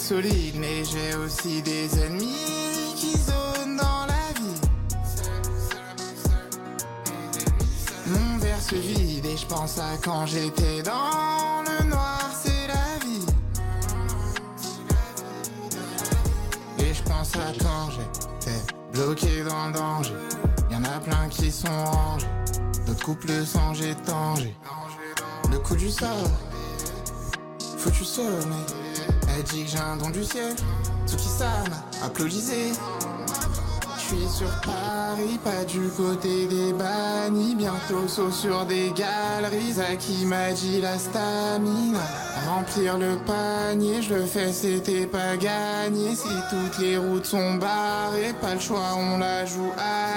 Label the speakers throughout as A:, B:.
A: solide, mais j'ai aussi des ennemis qui zonent dans la vie. Mon verre se vide et je pense à quand j'étais dans le noir, c'est la vie. Et je pense à quand j'étais bloqué dans le danger. Y en a plein qui sont rangés, d'autres couples sans j'ai tangé. Le coup du sort, faut tu sonnes. Elle dit que j'ai un don du ciel, tout qui ça applaudissé. Je suis sur Paris, pas du côté des bannis. Bientôt saut sur des galeries. Qui m'a dit la stamina Remplir le panier, je le fais, c'était pas gagné. Si toutes les routes sont barrées, pas le choix, on la joue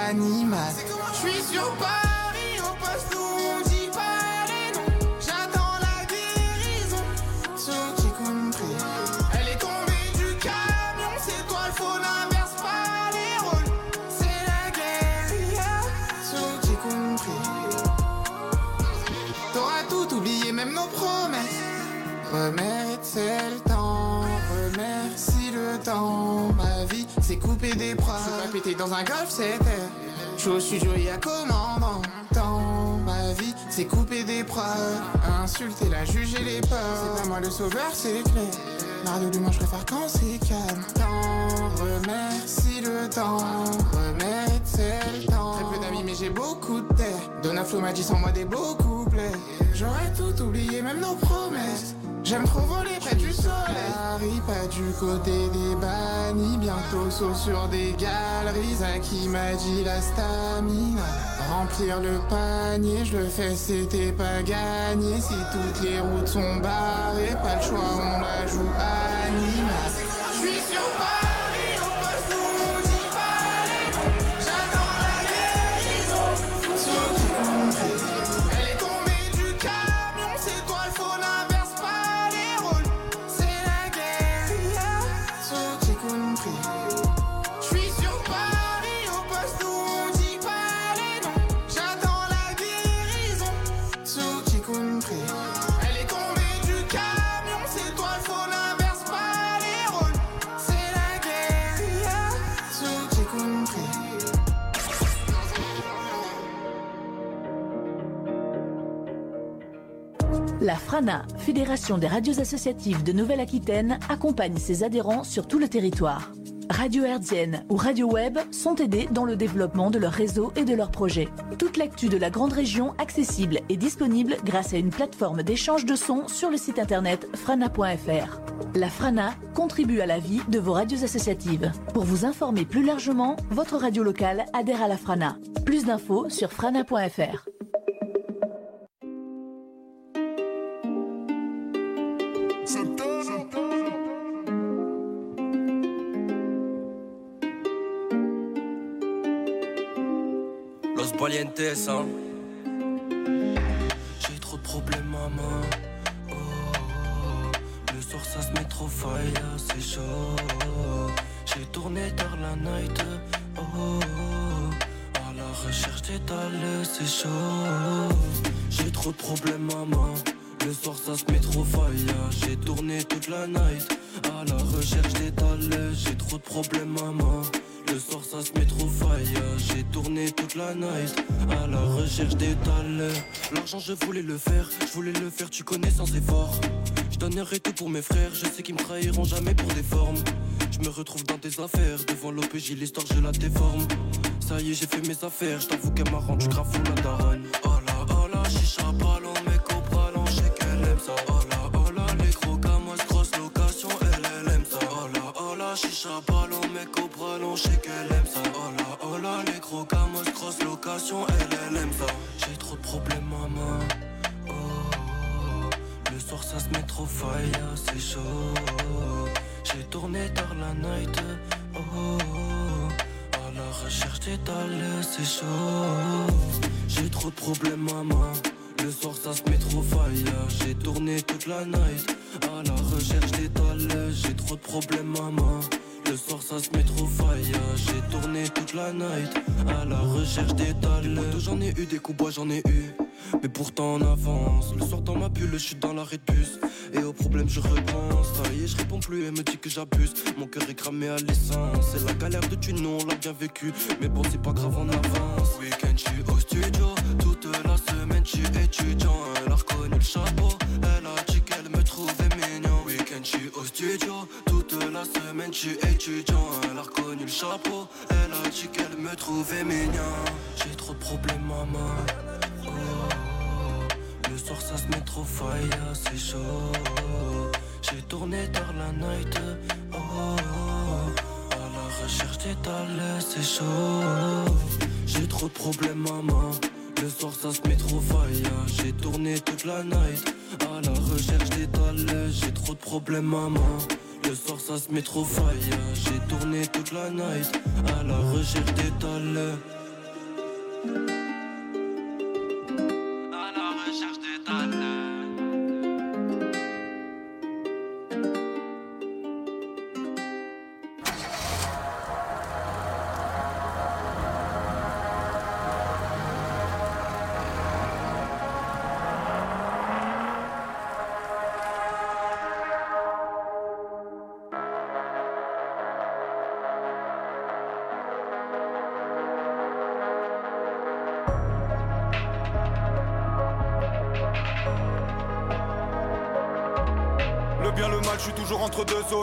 A: animal. Je suis sur Paris, Remettre c'est le temps, remercie le temps. Ma vie, c'est couper des preuves. Je veux pas péter dans un golf, c'est terre. Je suis au studio et à commandant. Temps, ma vie, c'est couper des preuves. Insulter la juge et les peurs. C'est pas moi le sauveur, c'est clair. Marre de moi je préfère quand c'est calme. Temps, remercie le temps. Remettre c'est. Très peu d'amis, mais j'ai beaucoup de terre. Donna Flo m'a dit sans moi des beaux couplets. J'aurais tout oublié, même nos promesses. J'aime trop voler près du soleil. Paris, pas du côté des bannis. Bientôt saut sur des galeries. À qui m'a dit la stamina Remplir le panier, je le fais, c'était pas gagné. Si toutes les routes sont barrées, pas le choix, on la joue animal. La
B: FRANA, Fédération des radios associatives de Nouvelle-Aquitaine, accompagne ses adhérents sur tout le territoire. Radio Herdienne ou Radio Web sont aidés dans le développement de leur réseau et de leurs projets. Toute l'actu de la grande région accessible et disponible grâce à une plateforme d'échange de sons sur le site internet frana.fr. La FRANA contribue à la vie de vos radios associatives. Pour vous informer plus largement, votre radio locale adhère à la FRANA. Plus d'infos sur frana.fr.
C: J'ai trop de problèmes, maman. Oh. Le soir, ça se met trop faille, c'est chaud. J'ai tourné tard la night. Oh. À la recherche d'étals, c'est chaud. J'ai trop de problèmes, maman. Le soir, ça se met trop faille. J'ai tourné toute la night. À la recherche d'étals, j'ai trop de problèmes, maman. Le soir ça se met trop faille J'ai tourné toute la night À la recherche des talents. L'argent je voulais le faire Je voulais le faire tu connais sans effort. Je donnerai tout pour mes frères Je sais qu'ils me trahiront jamais pour des formes. Je me retrouve dans des affaires Devant l'OPJ l'histoire je la déforme. Ça y est j'ai fait mes affaires Je t'avoue qu'elle m'a rendu grave la daronne. Oh là oh là chicha ballon Mec au ballon je sais qu'elle aime ça. Oh là oh là les gros moi grosse location Elle elle aime ça. Oh là oh là chicha ballon Mec au je sais qu'elle aime ça Oh là oh là les gros je grosse location Elle elle aime ça J'ai trop de problèmes maman Oh, oh, le soir ça se met trop faille, c'est chaud. J'ai tourné tard la night. Oh, oh, oh. à la recherche d'étals, c'est chaud. J'ai trop de problèmes, maman. Le soir ça se met trop faille. J'ai tourné toute la night. À la recherche d'étals, j'ai trop de problèmes, maman. Le soir ça se met trop faille, j'ai tourné toute la night à la recherche des talents. J'en ai eu des coups bois, j'en ai eu, mais pourtant on avance. Le soir dans ma bulle, je suis dans la bus et au problème je repense. Ça y est, je réponds plus, elle me dit que j'abuse. Mon cœur est cramé à l'essence, c'est la galère de tu on l'a bien vécu, mais bon c'est pas grave, on avance. Week-end, je suis au studio, toute la semaine je suis étudiant. Elle a reconnu le chapeau, elle a dit qu'elle me trouvait mignon. Week-end, je suis au studio, la semaine je suis étudiant. Elle a reconnu le chapeau, elle a dit qu'elle me trouvait mignon. J'ai trop de problèmes, maman. Oh, le soir ça se met trop faille, c'est chaud. J'ai tourné tard la night. Oh, à la recherche des talents, c'est chaud. J'ai trop de problèmes, maman. Le soir ça se met trop faille. J'ai tourné toute la night. À la recherche des j'ai trop de problèmes, maman. Le soir ça se met trop faille. J'ai tourné toute la night. À la recherche des.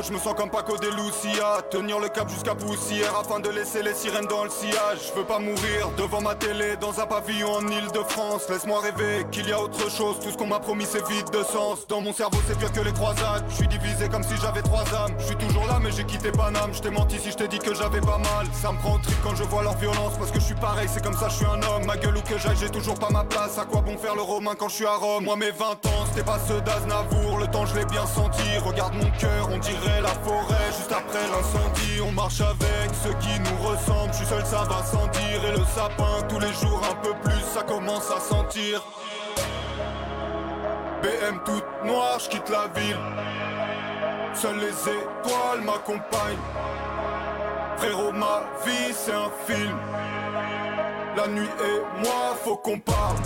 D: Je me sens comme Paco de Lucia. Tenir le cap jusqu'à poussière afin de laisser les sirènes dans le sillage. Je veux pas mourir devant ma télé dans un pavillon en Ile-de-France. Laisse-moi rêver qu'il y a autre chose. Tout ce qu'on m'a promis c'est vide de sens. Dans mon cerveau c'est pire que les croisades Je suis divisé comme si j'avais trois âmes. Je suis toujours là mais j'ai quitté Paname. Je t'ai menti si je t'ai dit que j'avais pas mal. Ça me prend au trip quand je vois leur violence Parce que je suis pareil c'est comme ça je suis un homme. Ma gueule ou que j'aille j'ai toujours pas ma place. À quoi bon faire le romain quand je suis à Rome? Moi mes 20 ans c'était pas ceux d'Aznavour Le temps je l'ai bien senti. Regarde mon cœur on dirait la forêt. Juste après l'incendie On marche avec ceux qui nous ressemblent Je suis seul ça va sans dire Et le sapin tous les jours un peu plus Ça commence à sentir. BM toute noire, je quitte la ville. Seules les étoiles m'accompagnent. Frérot ma vie c'est un film. La nuit et moi faut qu'on parle.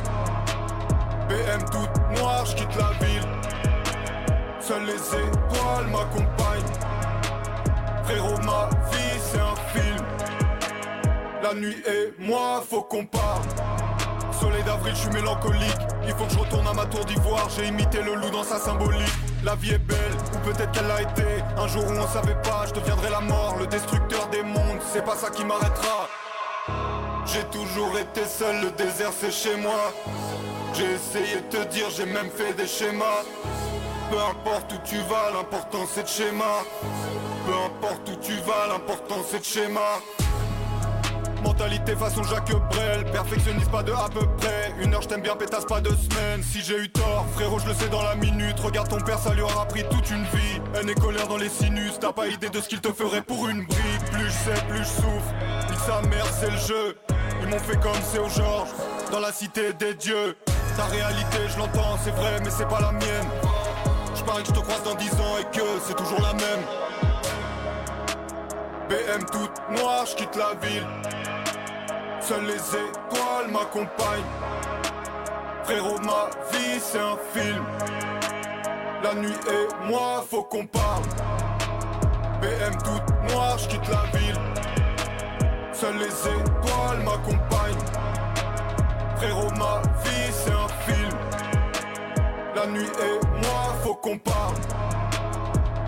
D: BM toute noire, je quitte la ville Seules les étoiles m'accompagnent. Frérot, ma vie c'est un film. La nuit et moi, faut qu'on parle. Soleil d'avril, je suis mélancolique. Il faut que je retourne à ma tour d'ivoire. J'ai imité le loup dans sa symbolique. La vie est belle, ou peut-être qu'elle l'a été. Un jour où on savait pas, je deviendrai la mort, le destructeur des mondes. C'est pas ça qui m'arrêtera. J'ai toujours été seul, le désert c'est chez moi. J'ai essayé de te dire, j'ai même fait des schémas. Peu importe où tu vas, l'important c'est de schéma. Peu importe où tu vas, l'important c'est de schéma. Mentalité façon Jacques Brel, perfectionniste pas de à peu près. Une heure je t'aime bien, pétasse pas de semaine. Si j'ai eu tort, frérot, je le sais dans la minute. Regarde ton père, ça lui aura pris toute une vie. Un est colère dans les sinus, t'as pas idée de ce qu'il te ferait pour une brique. Plus je sais, plus je souffre. Nique sa mère, c'est le jeu. Ils m'ont fait comme c'est au Georges, dans la cité des dieux. Ta réalité, je l'entends, c'est vrai, mais c'est pas la mienne. Je parie que je te croise dans 10 ans et que c'est toujours la même. BM toute noire, je quitte la ville. Seules les étoiles m'accompagnent. Frérot, ma vie c'est un film. La nuit et moi, faut qu'on parle. BM toute noire, je quitte la ville. Seules les étoiles m'accompagnent. Frérot, ma vie c'est un film. La nuit et moi, faut qu'on parle.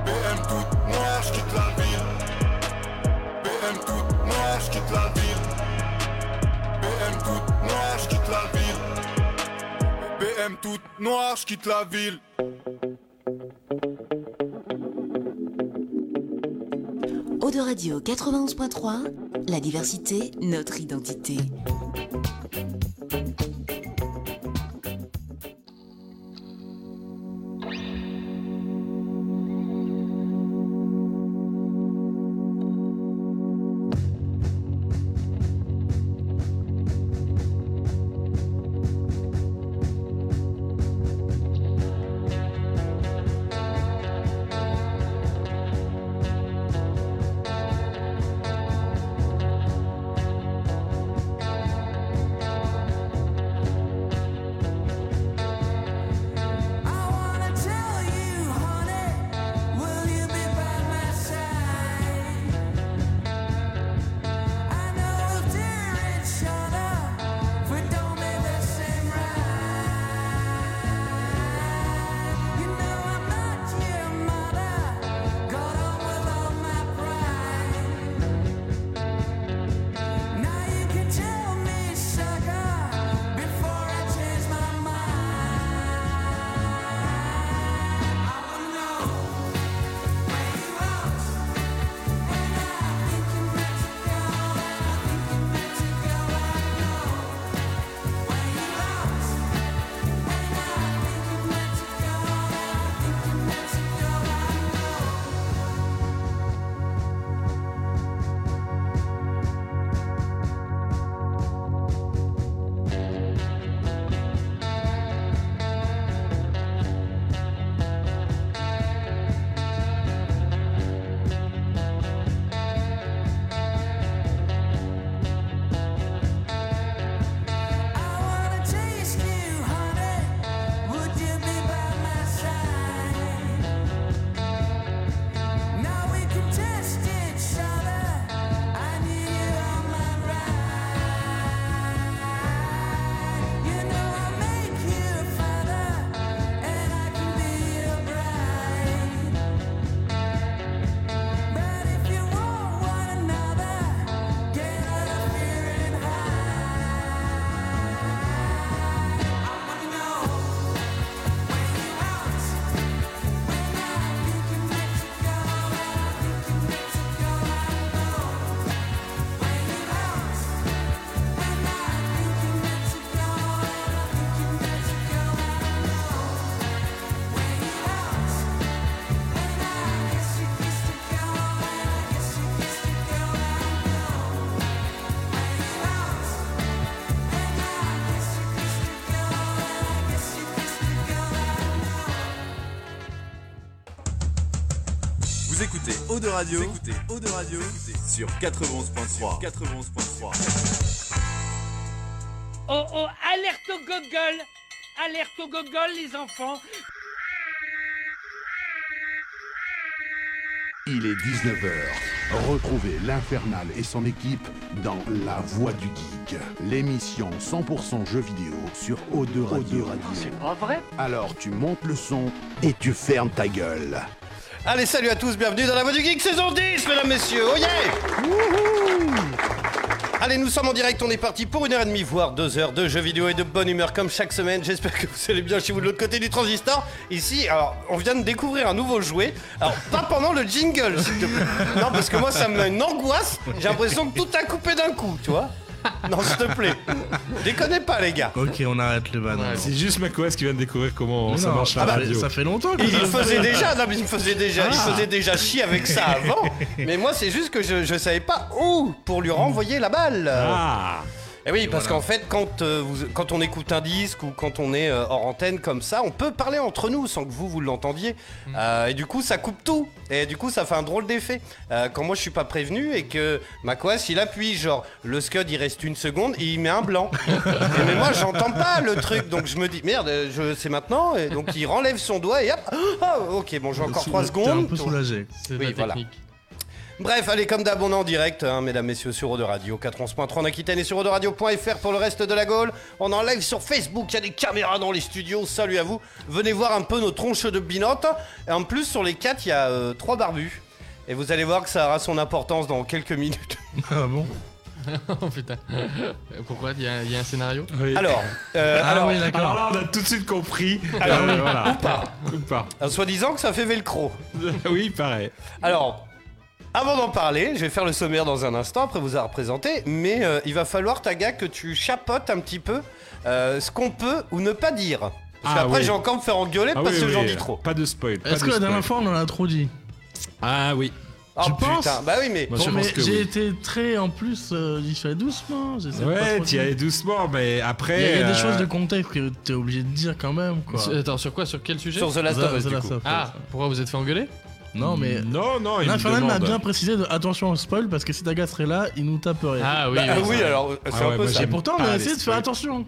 D: BM toute noire, je quitte la ville. BM toute noire, je quitte la ville. BM toute noire, je quitte la ville. BM toute noire, je quitte la ville.
E: Eau de Radio 91.3, la diversité, notre identité.
F: De Radio, écoutez Eau de Radio sur 91.3. 91.3.
G: Oh oh, alerte au gogol Alerte au gogol les enfants
H: Il est 19h. Retrouvez l'Infernal et son équipe dans La Voix du Geek, l'émission 100% jeux vidéo sur O2 Radio.
G: C'est pas vrai?
H: Alors tu montes le son et tu fermes ta gueule.
I: Allez, salut à tous, bienvenue dans la Voix du Geek saison 10, mesdames, messieurs, oh yeah Allez, nous sommes en direct, on est parti pour une heure et demie, voire deux heures de jeux vidéo et de bonne humeur comme chaque semaine. J'espère que vous allez bien chez vous de l'autre côté du transistor. Ici, alors, on vient de découvrir un nouveau jouet. Alors, pas pendant le jingle, s'il te plaît. Non, parce que moi, ça me met une angoisse. J'ai l'impression que tout a coupé d'un coup, tu vois Non, s'il te plaît. Déconnez pas, les gars.
J: Ok, on arrête le ban.
K: C'est juste Macos qui vient de découvrir comment
J: Mais
K: ça
J: non,
K: marche la
J: ah bah,
K: radio.
J: Ça fait longtemps que
I: Il,
J: ça
I: il faisait déjà, non mais il faisait déjà, il faisait déjà chier avec ça avant. Mais moi c'est juste que je, je savais pas où pour lui renvoyer la balle.
K: Ah
I: Et oui, parce qu'en fait, quand, euh, vous- quand on écoute un disque ou quand on est euh, hors antenne comme ça, on peut parler entre nous sans que vous, vous l'entendiez. Euh, et du coup, ça coupe tout. Et du coup, ça fait un drôle d'effet. Euh, quand moi, je suis pas prévenu et que Macquas, il appuie, genre, le scud, il reste une seconde et il met un blanc. Et mais moi, j'entends pas le truc. Donc, je me dis, merde, euh, je, c'est maintenant. Et donc, il renlève son doigt et hop. Ah, ok, bon, j'ai encore
J: Sou-
I: 3
J: t'es
I: secondes.
J: un peu soulagé.
L: C'est
I: Oui,
L: la
I: voilà.
L: technique.
I: Bref, allez, comme d'hab, on est en direct, hein, mesdames, messieurs, sur Eau de Radio, 411.3 en Aquitaine et sur Radio.fr pour le reste de la Gaule. On est en live sur Facebook, il y a des caméras dans les studios, salut à vous. Venez voir un peu nos tronches de binottes. Et en plus, sur les quatre, il y a euh, trois barbus. Et vous allez voir que ça aura son importance dans quelques minutes.
J: Ah bon?
L: Oh putain. Pourquoi? Il y, a- il y a un scénario?
K: Oui.
I: Alors, euh,
J: Ah
I: alors,
J: oui,
K: Alors là, on a tout de suite compris.
I: Alors,
K: Euh, voilà.
I: ou pas.
K: Ou pas.
I: euh, soi-disant que ça fait velcro.
K: oui, pareil.
I: Alors, avant d'en parler, je vais faire le sommaire dans un instant, après vous a représenté, mais euh, il va falloir, Taga, que tu chapotes un petit peu euh, ce qu'on peut ou ne pas dire. Parce
K: Ah,
I: qu'après,
K: oui.
I: j'ai encore me faire engueuler
K: Ah
I: parce
K: oui,
I: que
K: oui,
I: j'en dis trop.
K: Pas de spoil.
J: Est-ce que la dernière fois on en a trop dit?
K: Ah oui.
I: Oh
J: Tu penses?
I: Putain, bah oui, mais.
J: Bon,
K: je pense
J: j'ai
K: oui.
J: été très en plus, euh, j'y suis allé doucement.
K: Ouais,
J: trop
K: tu y allais doucement, mais après.
J: Il y a, il y a des
K: euh,
J: choses de contexte que t'es obligé de dire quand même. Quoi.
L: Attends, sur quoi? Sur quel sujet?
I: Sur The Last of Us,
L: Ah, pourquoi vous êtes fait engueuler?
J: Non, mais.
K: Non, non, il
J: m'a
K: demande.
J: bien précisé de, attention au spoil parce que si Daga serait là, il nous taperait.
L: Ah oui,
I: Bah,
L: oui,
I: alors, c'est
K: Ah
I: un
K: ouais,
I: peu ça.
J: Et pourtant, on a essayé de faire attention.
L: Mm.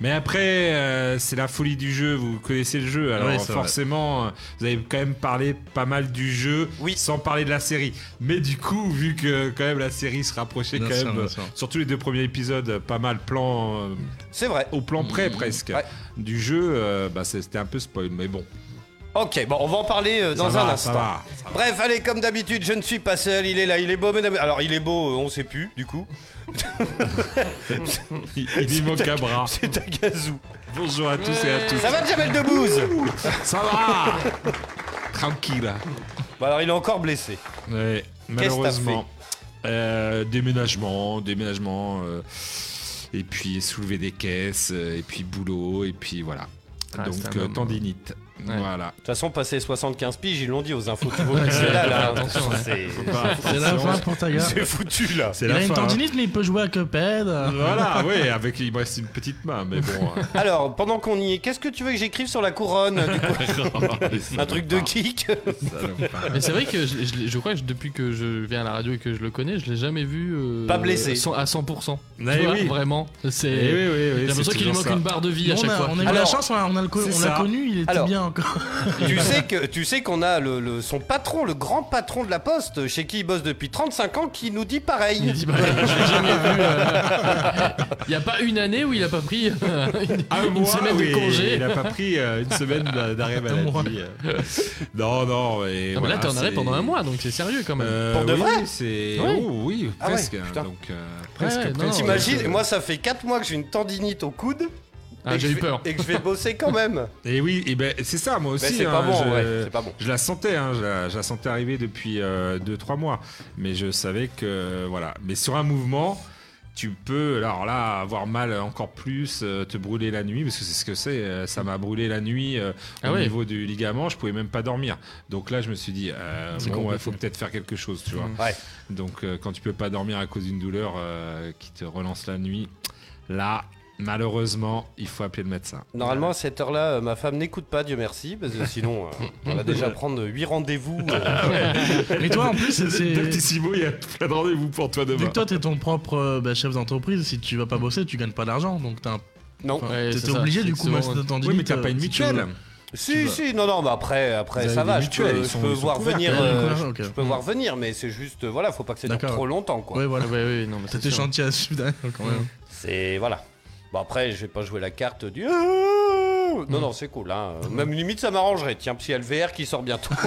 K: Mais après, euh, c'est la folie du jeu, vous connaissez le jeu, alors
J: Oui,
K: forcément, euh, vous avez quand même parlé pas mal du jeu,
I: Oui.
K: sans parler de la série. Mais du coup, vu que quand même la série se rapprochait
J: Bien
K: quand
J: sûr,
K: même, euh, surtout les deux premiers épisodes, pas mal plan, euh,
I: C'est vrai.
K: au plan près presque,
I: Ouais.
K: du jeu, euh, bah, c'était un peu spoil, mais bon.
I: Ok, bon, on va en parler euh, dans
K: Ça
I: un
K: va,
I: instant.
K: ça va.
I: Bref, allez, comme d'habitude, je ne suis pas seul, il est là, il est beau, mesdames. Alors, il est beau, euh, on sait plus, du coup.
K: Il, il dit mon cabra.
I: C'est Tagazou.
K: Bonjour à tous et à toutes.
I: Ça va, Jamel Debbouze
K: Ça va Tranquille.
I: Bon, alors, il est encore blessé.
K: Ouais,
I: Qu'est-ce que t'as
K: malheureusement. Euh, déménagement, déménagement, euh, et puis soulever des caisses, euh, et puis boulot, et puis voilà.
L: Ah, c'est
K: Donc
L: un
K: euh,
L: homme.
K: tendinite.
L: Ouais.
K: Voilà.
I: De toute façon, passer 75 piges, ils l'ont dit aux infos. C'est là, là.
L: Attention, ouais.
I: C'est
J: la fin pour Taga.
I: c'est foutu, là.
K: C'est
J: Il
K: la
J: a une
K: hein.
J: tendinite, mais il peut jouer à Cuphead.
K: Voilà, oui, avec il me reste une petite main, mais bon. euh,
I: Alors, pendant qu'on y est, qu'est-ce que tu veux que j'écrive sur la couronne du coup Un truc de geek
L: Mais c'est vrai que je, je l'ai- je crois que depuis que je viens à la radio et que je le connais, je l'ai jamais vu euh,
I: Pas blessé.
L: à 100%.
K: Eh
L: Tu vois,
K: oui.
L: Vraiment. C'est.
K: Eh
L: J'ai l'impression qu'il lui manque une barre de vie à chaque fois.
J: on a eu la chance, on l'a a connu, il était bien encore.
I: Tu sais que tu sais qu'on a le, le- son patron, le grand patron de la Poste, chez qui il bosse depuis 35 ans, qui nous dit
L: Il
I: pareil.
L: dit, bah, je l'ai jamais vu. euh, Il n'y a pas une année où il a pas pris euh, une,
K: Un
L: une
K: mois,
L: semaine
K: oui,
L: de congé.
K: Il a pas pris euh, une semaine d'a- d'arrêt maladie. Non, non, et
L: Non, mais
K: voilà,
L: là, t'es en arrêt pendant un mois, donc c'est sérieux quand même.
K: Euh,
I: Pour de
K: oui,
I: vrai
K: c'est
L: Ouais.
K: oh, oui
I: Ah ouais,
K: presque
I: putain.
K: donc euh, presque
L: Ouais, non.
I: T'imagines Moi, ça fait 4 mois que j'ai une tendinite au coude.
L: Ah,
I: et que
L: j'ai
I: je
L: eu
I: vais-
L: peur.
I: Et que je vais bosser quand même.
K: Et oui, et ben c'est ça moi aussi.
I: Mais c'est
K: hein,
I: pas bon,
K: je,
I: ouais, pas bon.
K: je la sentais, hein, je, la, je la sentais arriver depuis 2-3 mois, mais je savais que voilà. Mais sur un mouvement, tu peux alors là avoir mal encore plus, euh, te brûler la nuit parce que c'est ce que c'est. euh, ça m'a brûlé la nuit euh,
L: Ah
K: au
L: ouais.
K: niveau du ligament, je pouvais même pas dormir. Donc là, je me suis dit euh, bon, ouais,
L: compliqué.
K: faut peut-être faire quelque chose, tu vois.
I: Ouais.
K: Donc euh, quand tu peux pas dormir à cause d'une douleur euh, qui te relance la nuit, là. Malheureusement, il faut appeler le médecin.
I: Normalement, à cette heure-là, euh, ma femme n'écoute pas, Dieu merci, parce que sinon, euh, on va déjà prendre 8 rendez-vous. euh.
J: Mais toi, en plus, c'est- c'est.
K: Petit Simo, il y a plein de rendez-vous pour toi
J: Dès
K: demain.
J: que toi, t'es ton propre euh, bah, chef d'entreprise, si tu vas pas bosser, tu gagnes pas d'argent. Donc t'as un.
I: Non.
J: Enfin,
L: Ouais,
J: t'es
L: c'est
J: t'es
L: ça,
J: obligé
L: c'est
J: du coup, moi,
L: souvent-
J: ton
K: Oui, mais t'as pas une mutuelle.
I: Si, si, non, non, mais après, après
K: Vous
I: ça
K: avez
I: va,
K: des
I: je
K: mutuelles,
I: peux,
K: ils
I: je
K: sont-
I: peux
K: ils sont
I: voir
K: couverts,
I: venir,
J: quand même.
I: euh,
J: Ouais,
I: je-
J: ok.
I: je peux voir venir, mais c'est juste, euh, voilà, faut pas que ça dure
J: D'accord.
I: trop longtemps, quoi.
J: Ouais, voilà.
L: Ouais, ouais, non, mais
J: T'as
L: c'est
J: tes
L: sûr.
J: chantiers à suivre derrière, quand même.
I: C'est, voilà. Bon, après, je vais pas jouer la carte du... Non, non, c'est cool, hein. Même limite, ça m'arrangerait. Tiens, petit LVR qui sort bientôt.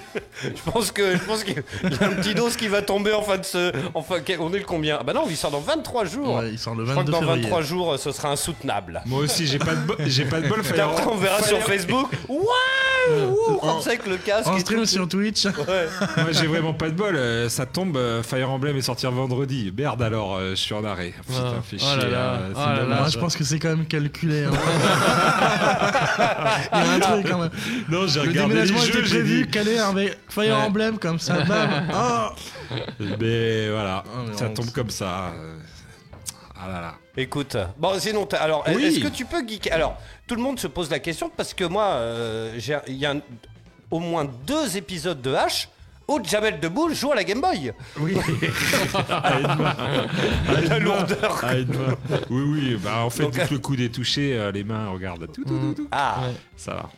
I: je pense que, je pense qu'il y a un petit dos qui va tomber en fin de ce... Enfin, on est le combien? Ah bah non, il sort dans 23 jours.
J: Ouais, il sort le
I: Je crois que
J: 22
I: dans
J: février.
I: 23 jours, ce sera insoutenable.
K: Moi aussi, j'ai pas de, bo- j'ai pas de bol.
I: Après, on verra sur Facebook. Waouh On sait que le casque.
J: En stream
I: tout.
J: sur Twitch.
I: Ouais.
K: Moi, j'ai vraiment pas de bol. euh, Ça tombe, euh, Fire Emblem est sorti vendredi. Merde, alors, euh, je suis en arrêt. Putain,
L: Ah.
K: fait
L: Oh là là.
K: c'est
L: Oh là.
J: Moi, je pense que c'est quand même calculé. hein. Il y a un truc quand même.
K: Non, j'ai
J: Le
K: regardé les
J: déménagement
K: jeux,
J: était
K: j'ai
J: prévu,
K: dit.
J: Calé avec Fire
K: Ouais.
J: Emblem comme ça. Bam. Oh
K: Mais voilà,
J: Ah, mais
K: ça tombe comme ça. Ah là là.
I: Écoute, bon sinon, alors
K: Oui.
I: est-ce que tu peux geeker? Alors, tout le monde se pose la question parce que moi, euh, j'ai- il y a un- au moins deux épisodes de H où Jamel Debbouze joue à la Game Boy.
K: Oui.
I: La lourdeur.
K: Ah, une main. Oui, oui, bah en fait,
I: Donc,
K: vu que le coude est touché, euh, les mains, regarde, tout, tout, tout, tout.
I: Ah,
K: Ça va.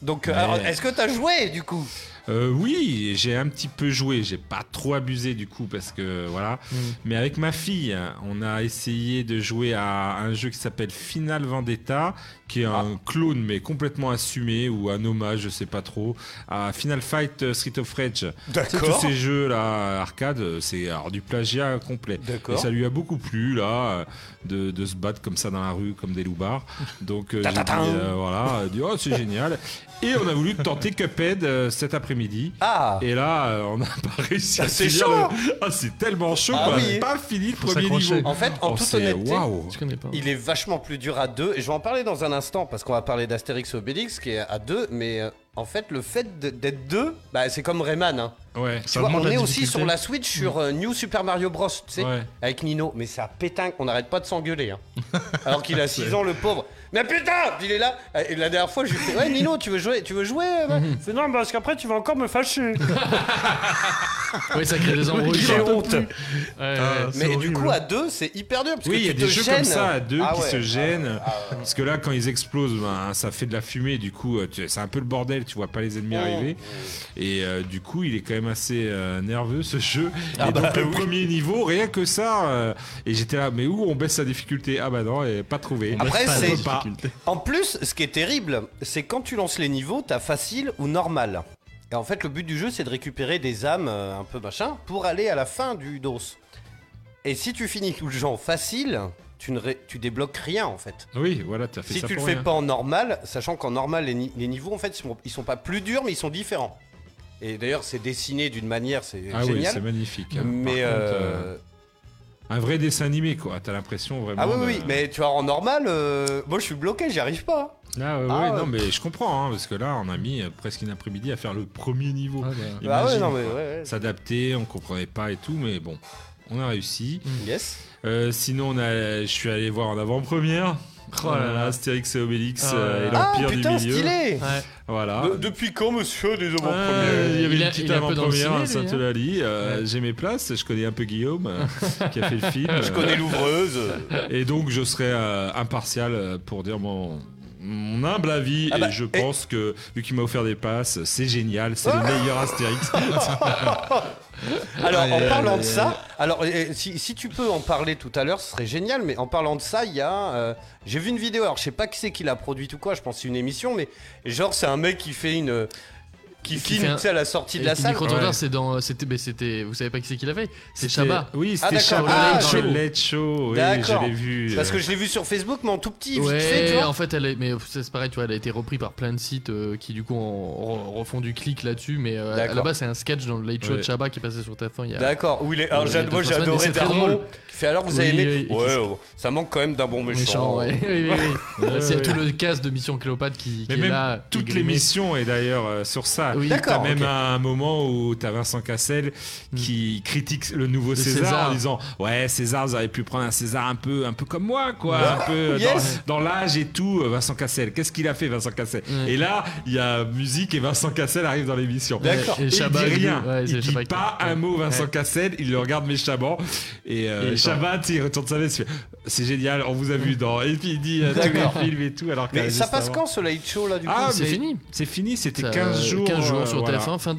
I: donc euh,
K: Mais-
I: est-ce que t'as joué du coup?
K: Euh, oui, j'ai un petit peu joué. J'ai pas trop abusé du coup parce que voilà. Mais avec ma fille, on a essayé de jouer à un jeu qui s'appelle Final Vendetta, qui est un clone mais complètement assumé ou un hommage, je sais pas trop, à Final Fight euh, Street of Rage.
I: D'accord.
K: Tous ces jeux là arcade, euh, c'est du plagiat complet.
I: D'accord.
K: Et ça lui a beaucoup plu là de, de se battre comme ça dans la rue comme des loupards. Donc j'ai dit, euh, voilà, dit, oh c'est génial. Et on a voulu tenter Cuphead euh, cet après-midi.
I: Ah
K: Et là, euh, on n'a pas réussi à
I: Ah, c'est
K: finir
I: chaud.
K: le- Ah, c'est tellement chaud
I: Ah
K: qu'on
I: oui.
K: n'a pas fini le
J: Faut
K: premier
J: s'accrocher.
K: niveau.
I: En fait, en
K: Oh,
I: toute
K: c'est-
I: honnêteté,
K: waouh.
L: Je connais pas.
I: il est vachement plus dur à deux. Et je vais en parler dans un instant parce qu'on va parler d'Astérix et Obélix qui est à deux. Mais euh, en fait, le fait de- d'être deux, bah, c'est comme Rayman. Hein.
K: Ouais.
I: Tu
J: Ça
I: vois,
J: augmente
I: on
J: la
I: est aussi
J: difficulté.
I: sur la Switch sur euh, New Super Mario Bros. Tu sais,
K: Ouais.
I: avec Nino. Mais ça pétingue, on n'arrête pas de s'engueuler. Hein. Alors qu'il a 6 ans, le pauvre. Mais putain Puis il est là. Et la dernière fois, je lui fais Ouais, Nino, tu veux jouer Tu veux jouer euh, fait Non, parce qu'après, tu vas encore me fâcher.
L: Oui, ça crée des embrouilles.
I: J'ai honte.
L: Ouais, ouais.
J: Ah, c'est
I: Mais du
J: horrible.
I: coup, à deux, c'est hyper dur. Parce
K: Oui, il y a
I: tu
K: des
I: te
K: jeux
I: gênes.
K: comme ça à deux
I: Ah
K: qui
I: ouais.
K: se gênent.
I: Ah.
K: Parce que là, quand ils explosent, ben, ça fait de la fumée. Du coup, euh, tu- c'est un peu le bordel. Tu vois pas les ennemis
I: Mmh.
K: arriver. Et euh, du coup, il est quand même assez euh, nerveux ce jeu.
I: Ah
K: et
I: bah
K: donc, le
I: oui.
K: premier niveau, rien que ça. euh, et j'étais là, mais où on baisse sa difficulté? Ah bah non, et pas trouvé.
I: Après, c'est-
K: pas.
J: Difficulté.
I: En plus, ce qui est terrible, c'est quand tu lances les niveaux, t'as facile ou normal. Et en fait, le but du jeu, c'est de récupérer des âmes euh, un peu machin pour aller à la fin du dos. Et si tu finis tout le en facile, tu, ne ré- tu débloques rien en fait.
K: Oui, voilà, tu as fait
I: Si
K: ça
I: tu le
K: pour
I: fais
K: rien.
I: pas en normal, sachant qu'en normal, les, ni- les niveaux, en fait, ils sont, ils sont pas plus durs, mais ils sont différents. Et d'ailleurs, c'est dessiné d'une manière, c'est
K: Ah oui,
I: génial.
K: c'est magnifique. hein. Par
I: mais
K: contre,
I: euh,
K: euh, un vrai dessin animé, quoi. T'as l'impression vraiment.
I: ah oui,
K: de-
I: oui, mais tu vois, en normal, euh, moi je suis bloqué, j'y arrive pas.
K: Ah ouais,
I: Ah
K: ouais,
I: ouais.
K: non, mais je comprends, hein, parce que là, on a mis euh, presque une après-midi à faire le premier niveau.
J: Ah, bah.
I: Ah ouais, non, mais
K: quoi.
I: ouais, ouais.
K: S'adapter, on comprenait pas et tout, mais bon, on a réussi.
I: Yes.
K: Euh, sinon, on a, je suis allé voir en avant-première. Oh là là, Astérix et Obélix
L: Ah
K: euh, et
I: Ah
K: l'Empire
I: putain,
K: du Milieu.
I: stylé
L: Ouais.
K: Voilà.
I: De- Depuis quand, monsieur, des
K: Ouais,
I: avant-premières
K: il y avait
L: Il
K: une
L: a-
K: petite avant-première à
L: lui, hein.
K: Sainte-Eulalie. euh,
L: Ouais.
K: J'ai mes places, je connais un peu Guillaume euh, qui a fait le film.
I: Je connais l'ouvreuse.
K: Et donc, je serai euh, impartial euh, pour dire mon, mon humble avis.
I: Ah bah,
K: et je
I: et-
K: pense que, vu qu'il m'a offert des passes, c'est génial, c'est le meilleur Astérix.
I: Alors, en parlant de ça, alors si, si tu peux en parler tout à l'heure, ce serait génial. Mais en parlant de ça, il y a, euh, j'ai vu une vidéo. Alors, je sais pas qui c'est qui l'a produite ou quoi. Je pense que c'est une émission, mais genre c'est un mec qui fait une, qui,
L: Qui
I: filme,
L: un-
I: à la sortie de la salle.
L: Micro-trottoir,
K: Ouais.
L: c'est dans. C'était, mais c'était. Vous savez pas qui c'est qui l'a fait? C'est Chabat.
K: Oui,
I: Ah,
K: c'était
I: d'accord.
K: Chabat.
I: Ah,
K: le Late Show. Oui,
I: D'accord.
K: je l'ai vu.
I: Parce
K: euh,
I: que je l'ai vu sur Facebook, mais en tout petit, vite
L: Ouais,
I: fait, tu vois.
L: en fait, elle est, mais c'est pareil, tu vois, elle a été reprise par plein de sites euh, qui du coup re- refont du clic là-dessus, mais euh, à la base c'est un sketch dans le Late Show de. Chabat qui passé sur TF1 il y a.
I: D'accord. Où il est. Alors,
L: Euh,
I: j'ai- adoré Darmon. Qui fait alors, vous
L: Oui,
I: avez aimé?
L: oui,
I: Ouais, oh, ça manque quand même d'un bon méchant.
L: Méchant, ouais. oui, oui, oui. C'est tout le cast de Mission Cléopâtre qui, est
K: même
L: là.
K: toute l'émission est d'ailleurs euh, sur ça. T'as
L: Oui,
K: t'as
I: d'accord,
K: même
I: ok.
K: un moment où t'as Vincent Cassel qui critique le nouveau César,
L: César.
K: en disant ouais César vous auriez pu prendre un César un peu un peu comme moi quoi, un peu
I: Yes.
K: dans, dans l'âge et tout. euh, Vincent Cassel, qu'est-ce qu'il a fait Vincent Cassel Et là il y a musique et Vincent Cassel arrive dans l'émission.
I: D'accord.
L: Et
K: Et il dit rien,
L: ouais, c'est
K: il dit
L: Chabat qui-
K: pas un mot Vincent Cassel, il le regarde méchamment et, euh,
L: Et
K: il retourne sa veste, il fait, c'est génial, on vous a vu dans et puis il dit euh, tous les films et tout alors que
I: Mais ça passe
K: avant-
I: quand ce late show là du coup?
K: Ah
L: C'est
K: mais
L: fini.
K: C'est fini, c'était
L: Ça,
K: 15 jours
L: 15 jours
K: euh,
L: sur
K: voilà.
L: TF1 fin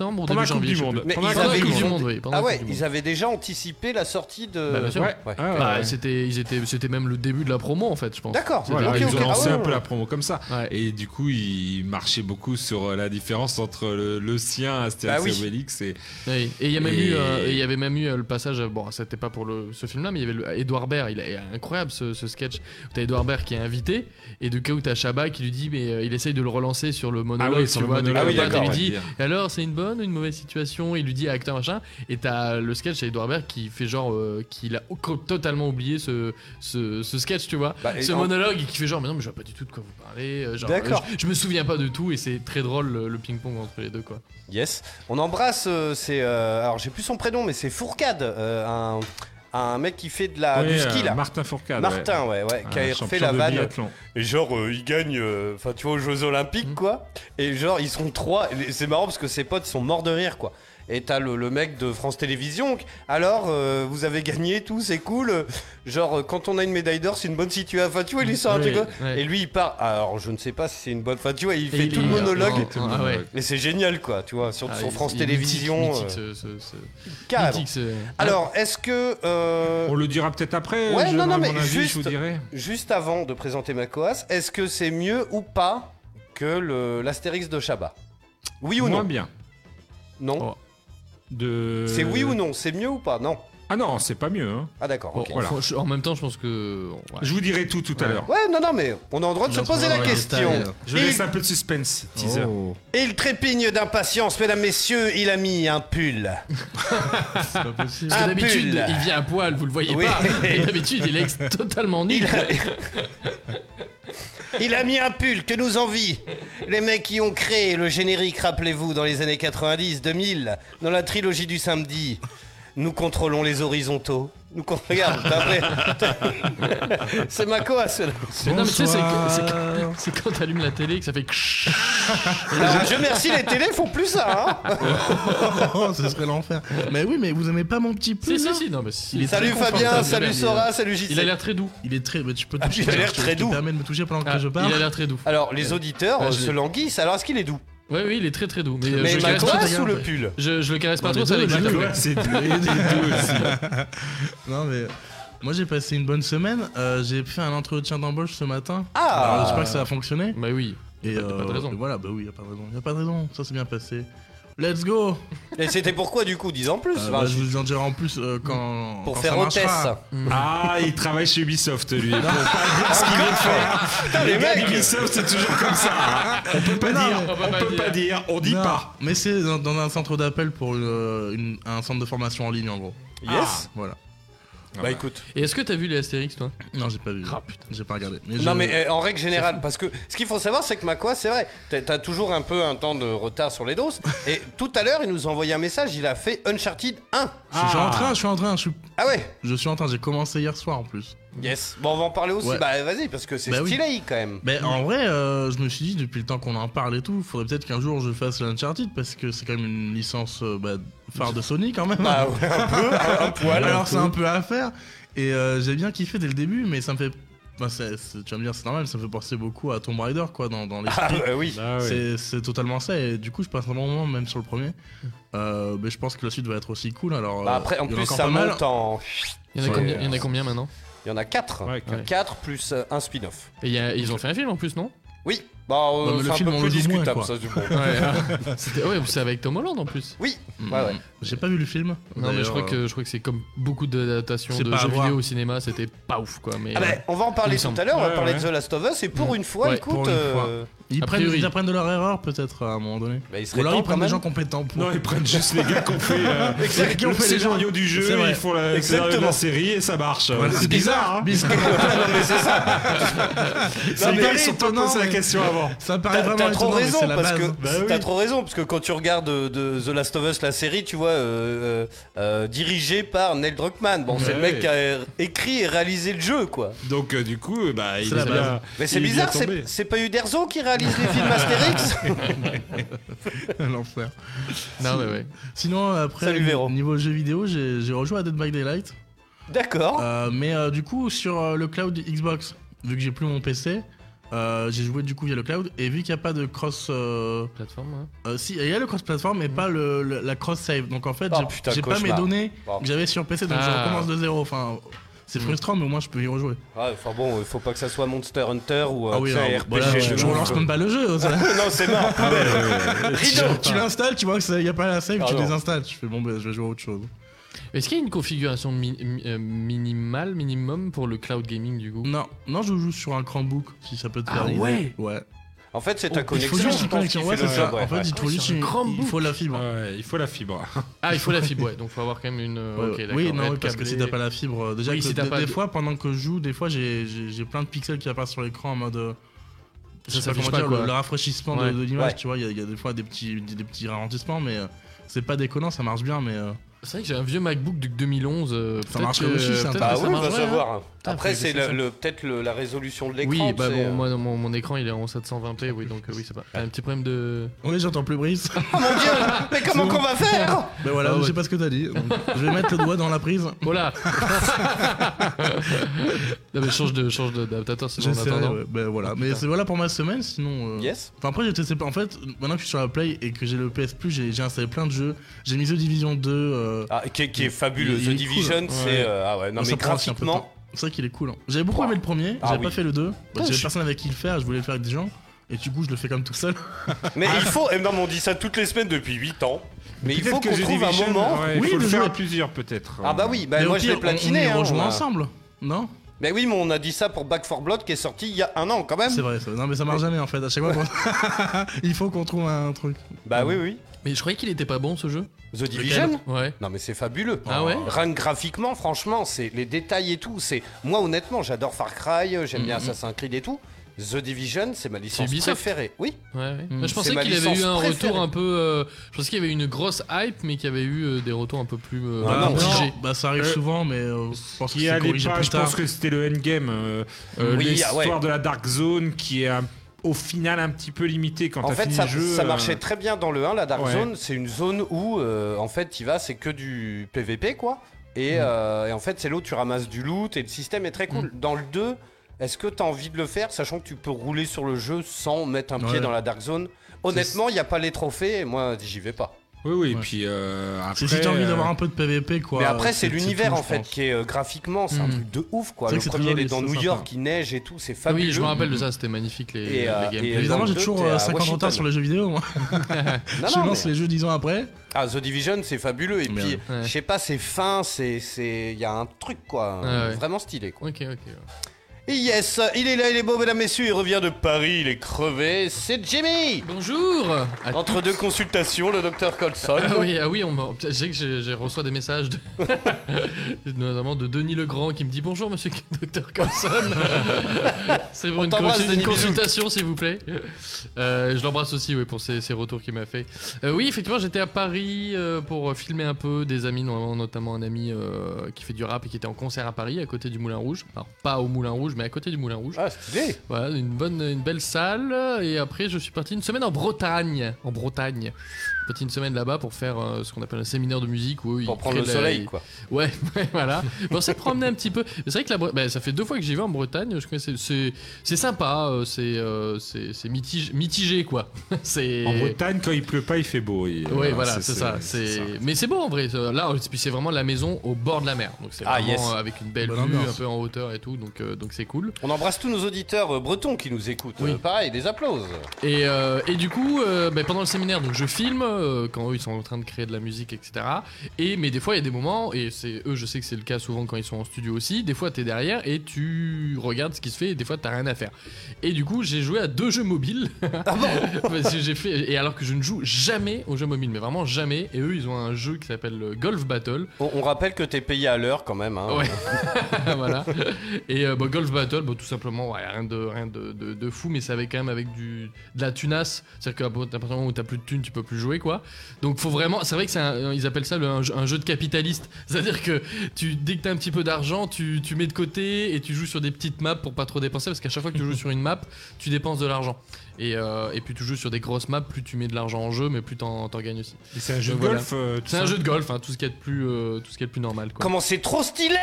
L: décembre ou
K: Pendant
L: début janvier.
K: du Monde.
I: Mais
K: Pendant la
L: Coupe du Monde, oui.
I: Ah ouais,
L: du
I: ils avaient déjà anticipé la sortie de.
L: Bah, bien sûr.
K: Ouais,
I: Ouais.
K: ah
L: Bah,
K: ouais.
L: c'était, ils étaient, c'était même le début de la promo en fait, je pense.
I: D'accord.
K: Ils ont lancé
I: Ah
K: un peu la promo comme ça.
L: Ouais.
K: Et du coup, ils marchaient beaucoup sur euh, la différence entre le, le sien, Astérix
I: Bah oui.
K: et Obélix. Et...
L: Oui. Et il y a même
K: Et-
L: eu, euh, et il y avait même eu euh, le passage. Bon, c'était pas pour le, ce film-là, mais il y avait le, Edouard Baird. Il est incroyable ce, ce sketch. T'as Edouard Baird qui est invité, et de cas où t'as Chabat qui lui dit, mais euh, il essaye de le relancer sur le monologue.
K: oui,
L: tu
K: sur le monologue.
I: Ah oui,
L: lui dit, et alors c'est une bonne ou une mauvaise situation Il lui dit acteur machin. Et t'as le sketch à Edouard Baird qui fait genre euh, qu'il a totalement oublié ce, ce, ce sketch, tu vois.
I: Bah,
L: ce
I: en-
L: monologue et qui fait genre, mais non, mais je vois pas du tout de quoi vous parlez. euh, genre,
I: D'accord.
L: euh, je, je me souviens pas de tout, et c'est très drôle le, le ping-pong entre les deux, quoi.
I: Yes. On embrasse, euh, c'est. alors j'ai plus son prénom, mais c'est Fourcade, euh, un, un mec qui fait de la,
K: Ouais,
I: du ski
K: euh,
I: là.
K: Martin Fourcade.
I: Martin, ouais, ouais, qui a refait
K: champion
I: la vanne. Et genre, euh, il gagne, euh, enfin, tu vois, aux Jeux Olympiques,
L: Mhm.
I: quoi. Et genre, ils sont trois. C'est marrant parce que ses potes sont morts de rire, quoi. Et t'as le, le mec de France Télévisions. Alors, euh, vous avez gagné, tout, c'est cool. Genre, euh, quand on a une médaille d'or, c'est une bonne situation. Enfin, tu vois, il sur un truc.
L: ouais.
I: Et lui, il part. Alors, je ne sais pas si c'est une bonne. Enfin, tu vois, il
L: Et
I: fait
L: il
I: tout le monologue.
L: non,
K: tout le
L: ah
K: monologue.
L: ouais.
I: Mais c'est génial, quoi, tu vois, sur,
L: Ah,
I: sur France Télévisions. euh,
L: ce- ce- ce-
I: carrément.
L: mythique, ce-
I: Alors, est-ce que. euh,
K: On le dira peut-être après.
I: Ouais,
K: je
I: non, non, mais
K: avis,
I: juste-
K: je vous dirai.
I: Juste avant de présenter ma coas, est-ce que c'est mieux ou pas que l'Astérix de Chabat? Oui ou
K: Moins
I: non?
K: bien.
I: Non
L: Oh.
K: De...
I: C'est oui ou non C'est mieux ou pas? Non.
K: Ah non, c'est pas mieux. hein.
I: Ah d'accord,
L: Bon,
I: ok.
K: voilà.
L: En même temps, je pense que. ouais.
K: Je vous dirai tout tout à l'heure.
I: Ouais, non, non, mais on a le droit de se poser la question.
K: Je
I: Et-
K: laisse un peu de suspense, teaser.
J: Oh.
I: Et il trépigne d'impatience, mesdames, messieurs, il a mis un pull.
J: C'est pas possible.
L: Parce que
I: Un
L: d'habitude,
I: pull.
L: il vient à poil, vous le voyez
I: Oui.
L: pas. Et d'habitude, il est ex- totalement nu.
I: Il a... Il a mis un pull que nous envie. Les mecs qui ont créé le générique, rappelez-vous, dans les années 90, 2000, dans la trilogie du samedi. Nous contrôlons les horizontaux. Nous con- Regarde. C'est ma coa, cela.
L: Mais non, mais tu sais, c'est quand t'allumes la télé que ça fait.
I: Alors, je merci, les télés font plus ça. Hein
J: Oh, ce serait l'enfer. Mais oui, mais vous aimez pas mon petit pull
L: Si,
J: là
L: si, si, non, mais si.
J: Il est
I: salut
J: très
I: Fabien,
J: confortable,
I: salut Sora, salut JC.
L: Il a l'air très doux.
J: Il est très. mais tu peux
I: Ah,
J: toucher.
I: il a l'air
J: tu-
I: très
J: tu
I: doux.
J: te permets de me toucher pendant
L: Ah,
J: que je parle.
L: il a l'air très doux.
I: Alors, les auditeurs
L: Ah,
I: euh,
L: je
I: se languissent. Alors, est-ce qu'il est doux?
L: Ouais, oui, il est très très doux. Mais, euh,
I: Mais
L: je, le
I: ma
L: caresse
I: ou pull
L: je, je le caresse pas
J: Non,
L: trop, c'est avec ma
K: c'est deux aussi.
J: Non, mais. Moi j'ai passé une bonne semaine, Euh, j'ai fait un entretien d'embauche ce matin.
I: Ah.
J: J'espère que ça a fonctionné.
L: Bah oui.
J: Et
L: Y a pas de
J: euh,
L: raison.
J: et voilà, bah oui, y a pas de raison. Y a pas de raison, ça s'est bien passé. Let's go
I: Et c'était pourquoi, du coup Dis en plus.
J: Euh, bah, Je vous en dirai en plus euh, quand.
I: Pour
J: quand
I: faire
J: ça
I: hôtesse.
J: marchera.
K: Ah, il travaille chez Ubisoft, lui. Pour pas dire ce qu'il veut faire.
I: les
K: les
I: mecs.
K: d'Ubisoft, c'est toujours comme ça. hein. On peut pas
J: non,
K: dire,
J: mais-
L: on peut
K: on
L: pas
K: peut
L: dire.
K: pas dire, on dit
J: Non,
K: pas.
J: Mais c'est dans, dans un centre d'appel pour une- une- un centre de formation en ligne en gros.
I: Yes.
J: Voilà.
I: Bah écoute.
L: Et est-ce que t'as vu les Astérix, toi?
J: Non, j'ai pas vu.
L: Ah, putain.
J: J'ai pas regardé. Mais
I: Non
J: je-
I: mais euh, en règle générale, parce que ce qu'il faut savoir c'est que Macquois, c'est vrai, t'as t'as toujours un peu un temps de retard sur les doses. Et tout à l'heure, il nous a envoyé un message, il a fait Uncharted 1.
J: je suis en train, je suis en train, je suis,
I: Ah ouais
J: je suis en train. J'ai commencé hier soir en plus.
I: Yes. Bon, on va en parler aussi.
J: Ouais.
I: Bah vas-y, parce que c'est
J: Bah oui.
I: stylé quand même.
J: Mais en vrai, euh, je me suis dit depuis le temps qu'on en parle et tout, faudrait peut-être qu'un jour je fasse l'Uncharted parce que c'est quand même une licence euh, bah, phare de Sony quand même.
I: Bah ouais, un peu, un, un poil.
J: Alors c'est un peu à faire. Et euh, j'ai bien kiffé dès le début, mais ça me fait. bah, tu vas me dire, c'est normal, ça me fait penser beaucoup à Tomb Raider quoi, dans, dans l'esprit.
I: Ah bah oui.
K: Ah ouais.
J: C'est- totalement ça, et du coup, je passe un bon moment, même sur le premier. Euh, mais je pense que la suite va être aussi cool. Alors,
I: Bah après, en
J: il
I: plus, ça
J: pas mal.
I: monte en.
L: il y, en a
J: Ouais.
L: combien, il y en a combien maintenant?
I: Il y en a 4.
K: Ouais,
L: Ouais.
I: 4 plus euh, un spin-off.
L: Et il y a- ils ont fait un film en plus, non?
I: Oui. Bah, euh,
J: mais le
I: c'est un
J: film,
I: peu
J: on
I: plus
J: le joue moins,
I: discutable
J: quoi.
I: ça, du coup.
L: Ouais, C'était- ouais, c'est avec Tom Holland en plus.
I: Oui.
J: Mm.
I: Ouais, ouais.
J: J'ai pas vu le film.
L: Non, mais je crois
J: euh,
L: que je crois que c'est comme beaucoup d'adaptations
J: C'est
L: de
J: pas à
L: jeux
J: voir.
L: vidéo au cinéma, c'était pas ouf quoi. Mais
I: Ah bah,
L: euh,
I: on va en
L: il
I: parler
L: me
I: tout
L: semble.
I: à l'heure, on va
K: Ouais,
I: parler de The Last of Us, et pour une fois,
L: Ouais,
I: écoute.
J: pour une
I: euh,
J: fois. Ils, prennent, apprennent de leur erreur, peut-être, à un moment donné.
I: Bah,
J: Ou alors ils prennent des gens compétents pour.
K: Non, ils prennent juste les gars qui ont fait, euh,
J: Exact, qui ont
K: le
J: fait les gens.
K: scénario du jeu, ils font la,
I: Exactement.
K: la série et ça marche.
J: Voilà,
K: c'est bizarre, hein
J: bizarre.
I: non, mais c'est ça.
K: Les
I: mais
K: ils sont
J: étonnant,
K: posé la question avant.
J: Ça me paraît vraiment
I: t'as trop raison parce
J: base.
I: que
J: Bah oui.
I: t'as trop raison parce que quand tu regardes euh, de, The Last of Us la série, tu vois euh, euh, euh, dirigé par Neil Druckmann. Bon, c'est le mec qui a écrit et réalisé le jeu quoi.
K: Donc euh, du coup, euh, bah.
I: Mais c'est bizarre, c'est pas Uderzo qui réalise les films Astérix
J: L'enfer.
L: Non, mais ouais.
J: Sinon, après,
I: Salut, Véro.
J: niveau jeux vidéo, j'ai j'ai rejoué à Dead by Daylight.
I: D'accord.
J: Euh, mais euh, du coup, sur euh, le cloud Xbox, vu que j'ai plus mon PC, euh, j'ai joué du coup via le cloud. Et vu qu'il n'y a pas de cross. euh,
L: Plateforme, hein.
J: euh, si, il y a le cross platform, mais pas le, le- la cross save. Donc en fait,
I: Oh,
J: j'ai-
I: putain,
J: j'ai pas mes
I: cauchemar.
J: données
I: Oh.
J: que j'avais sur PC, donc je
L: Ah.
J: recommence de zéro. Enfin, c'est frustrant, mais au moins je peux y rejouer.
I: Ouais, enfin bon, il faut pas que ça soit Monster Hunter ou euh,
J: ah oui,
I: RPG
J: voilà, je, relance même pas le jeu. ça.
I: non, c'est mort.
K: Ah ouais, ouais, ouais.
I: Rideau.
J: tu l'installes, tu vois qu'il n'y a pas la save,
I: Ah
J: tu
I: non.
J: désinstalles. Tu fais bon, ben, je vais jouer à autre chose.
L: Est-ce qu'il y a une configuration mi- euh, minimale, minimum pour le cloud gaming du coup?
J: Non, non, je joue sur un Chromebook, si ça peut te
L: Ah
J: faire l'idée.
L: ouais?
J: Ouais.
I: En fait, c'est
L: Oh,
I: ta
L: il faut
I: connexion.
J: Il faut juste une connexion, ouais, c'est ça. En fait, il faut juste une- il faut la fibre.
K: Ouais, il faut la fibre.
L: Ah, il faut la fibre, ouais. Donc faut avoir quand même une.
J: Oui, non, parce que si t'as pas la fibre, euh, déjà des,
L: pas
J: des
L: de-
J: fois pendant que je joue, des fois j'ai plein de pixels qui apparaissent sur l'écran en mode. euh, je sais pas dire,
L: quoi.
J: le, le rafraîchissement de-
L: Ouais.
J: de, l'image,
I: Ouais.
J: tu vois, il y, a- il y a des fois des petits, des, des petits ralentissements, mais euh, c'est pas déconnant, ça marche bien, mais. euh,
L: C'est vrai que j'ai un vieux MacBook de 2011. euh,
J: Ça
L: que-
J: aussi, c'est
L: peut-être
I: Bah
L: que
I: oui,
L: ça
I: on va savoir.
L: Putain,
I: Après, c'est le, peut-être le- la résolution de l'écran.
L: Oui, bah bon, moi mon, mon écran il est en 720p, oui, donc euh, oui, c'est pas. Un petit problème de.
J: Oui, j'entends plus Brice.
I: Oh mon dieu Mais comment qu'on va faire?
J: Ben voilà,
L: Ah
J: je sais pas ce que t'as dit. donc, je vais mettre le doigt dans la prise.
L: Voilà Non, mais change de change d'adaptateur sinon en
J: J'essaierai,
L: attendant.
J: ouais. Ben voilà, mais c'est voilà pour ma semaine, sinon. euh,
I: Yes.
J: Enfin après j'ai testé en fait maintenant que je suis sur la Play et que j'ai le PS Plus j'ai j'ai installé plein de jeux j'ai mis The Division 2 euh,
I: Ah, qui, est- qui est fabuleux. The Division, c'est. Euh, ah ouais, non,
J: ça
I: mais
J: prend aussi un peu de
I: graphiquement.
J: C'est vrai qu'il est cool hein. j'avais beaucoup aimé le premier
I: Ah
J: j'avais
I: oui.
J: pas fait le 2
I: Putain,
J: j'avais
I: je-
J: personne avec qui le faire je voulais le faire avec des gens et du coup je le fais comme tout seul
I: Mais il faut. eh, non, mais on dit ça toutes les semaines depuis 8 ans. Mais il faut
K: que
I: qu'on trouve un moment.
K: ouais, il
J: Oui,
K: faut le faire à plusieurs peut-être.
I: Ah bah oui, bah
J: mais au
I: moi je
J: pire,
I: l'ai platiné.
J: on, y
I: hein,
J: rejoint
I: on a-
J: ensemble non?
I: Mais oui, mais on a dit ça pour Back 4 Blood qui est sorti il y a un an quand même.
J: c'est vrai ça- non mais ça marche jamais en fait à chaque fois qu'on- il faut qu'on trouve un truc
I: Bah oui, oui.
L: Mais je croyais qu'il était pas bon ce jeu.
I: The Division
L: Ouais.
I: Non mais c'est fabuleux.
L: Ah ouais
I: Rien que graphiquement, franchement, c'est les détails et tout. C'est moi honnêtement, j'adore Far Cry, euh, j'aime bien
L: Mhm.
I: Assassin's Creed et tout. The Division, c'est ma licence préférée. Oui.
L: Ouais, ouais.
J: Mm.
L: Je pensais qu'il avait eu un
I: préférée.
L: retour un peu. euh, je pensais qu'il y avait une grosse hype, mais qu'il y avait eu euh, des retours un peu plus euh,
I: Ah non,
L: mitigés.
J: bah ça arrive
K: Euh,
J: souvent mais euh, je pense que
K: pas,
J: plus
K: je
J: tard
K: pense que c'était le endgame. euh,
I: Euh, oui,
K: L'histoire
I: ah ouais.
K: de la Dark Zone qui est un- au final un petit peu limitée quand
I: En
K: t'as
I: fait,
K: fini
I: ça,
K: le jeu.
I: ça
K: euh,
I: marchait très bien dans le 1, la Dark
K: Ouais.
I: Zone. C'est une zone où, euh, en fait, tu vas, c'est que du PVP, quoi. Et,
K: Mm.
I: euh, et en fait, c'est là où tu ramasses du loot et le système est très cool.
K: Mm.
I: Dans le 2, est-ce que tu as envie de le faire, sachant que tu peux rouler sur le jeu sans mettre un pied dans la Dark Zone? Honnêtement, il n'y a pas les trophées et moi, j'y vais pas.
K: Oui, oui, et
J: Ouais.
K: puis euh, après.
J: c'est si t'as envie
K: euh,
J: d'avoir un peu de PVP quoi
I: Mais après, c'est l'univers en fait qui est euh, graphiquement, c'est un
L: Mm.
I: truc de ouf quoi. Le premier, il est dans New
J: sympa.
I: York, il neige et tout, c'est fabuleux.
L: Oui, je me rappelle de ça, c'était magnifique les,
I: Et, euh,
L: les gameplays.
J: Évidemment, j'ai toujours
I: t'es
J: euh,
I: à
J: 50 ans de retard
I: Washington.
J: sur les jeux vidéo. moi.
I: Non,
J: je lance
I: mais-
J: les jeux 10 ans après.
I: Ah, The Division, c'est fabuleux. Et
J: Mais
I: puis,
L: ouais.
I: je sais pas, c'est fin, c'est. c'est- Il y a un truc, quoi.
L: Ah.
I: Vraiment stylé, quoi.
L: Ok, ok.
I: Yes, il est là, il est beau, mesdames, messieurs. Il revient de Paris, il est crevé. C'est Jimmy
L: Bonjour à
I: Entre deux consultations, le docteur Colson.
L: Ah oui, ah oui, on je sais que j'ai j'ai reçois des messages, de... notamment de Denis Legrand qui me dit bonjour Monsieur Dr Carlson. C'est pour
I: On
L: une, consul- consultation s'il vous plaît. Euh, je l'embrasse aussi oui, pour ses retours qu'il m'a fait. Euh, oui, effectivement, j'étais à Paris euh, pour filmer un peu des amis, no- notamment un ami qui fait du rap et qui était en concert à Paris à côté du Moulin Rouge. Alors pas au Moulin Rouge, mais à côté du Moulin Rouge.
I: Ah, stylé
L: Voilà, une bonne, une belle salle. Et après, je suis parti une semaine en Bretagne. En Bretagne. Une semaine là-bas pour faire euh, ce qu'on appelle un séminaire de musique où
I: Pour
L: ils
I: prendre le
L: la-
I: soleil, quoi.
L: Ouais, ouais, voilà. Bon, on s'est promené un petit peu. C'est vrai que la Bre- bah, ça fait deux fois que j'y vais en Bretagne. Je connais, c'est- c'est, c'est sympa. euh, C'est, euh, c'est, c'est mitige- mitigé, quoi. c'est.
K: En Bretagne, quand il pleut pas, il fait beau. et,
L: Oui,
K: euh,
L: voilà, c'est ça. C'est... Mais c'est beau en vrai. Là, puis c'est vraiment la maison au bord de la mer. Donc c'est
I: Ah,
L: vraiment
I: yes.
L: avec une belle
J: Bonne
L: vue,
J: ambiance.
L: un peu en hauteur et tout. Donc, euh, donc c'est cool.
I: On embrasse tous nos auditeurs bretons qui nous écoutent.
L: Oui.
I: Pareil, des applauses.
L: Et, euh, et du coup, euh, bah, pendant le séminaire, donc je filme euh, quand eux ils sont en train de créer de la musique, etc. Et mais des fois il y a des moments et c'est eux, je sais que c'est le cas souvent quand ils sont en studio aussi. Des fois t'es derrière et tu regardes ce qui se fait. Et des fois t'as rien à faire. Et du coup j'ai joué à deux jeux mobiles.
I: Ah bon?
L: J'ai fait et alors que je ne joue jamais aux jeux mobiles, mais vraiment jamais. Et eux ils ont un jeu qui s'appelle Golf Battle.
I: On, on rappelle que t'es payé à l'heure quand même. Hein.
L: Ouais. voilà. Et euh, bah, Golf Battle, bon, tout simplement, ouais, rien, de, rien de, de- de fou, mais c'est avec quand même avec du, de la tunasse. C'est-à-dire qu'à partir du moment où t'as plus de thunes, tu peux plus jouer, quoi. Donc faut vraiment, c'est vrai que c'est un- ils appellent ça le- un, jeu- un jeu de capitaliste. C'est-à-dire que tu, dès que t'as un petit peu d'argent, tu, tu mets de côté et tu joues sur des petites maps pour pas trop dépenser, parce qu'à chaque fois que tu joues sur une map, tu dépenses de l'argent. Et, euh, et puis tu joues sur des grosses maps, plus tu mets de l'argent en jeu, mais plus t'en t'en gagnes aussi.
K: Et c'est un jeu
L: Donc
K: de
L: voilà.
K: golf, euh, tout
L: C'est
K: ça
L: un jeu de golf, hein, tout ce qui est de plus, euh, tout ce qui est de plus normal. Quoi.
I: Comment c'est trop stylé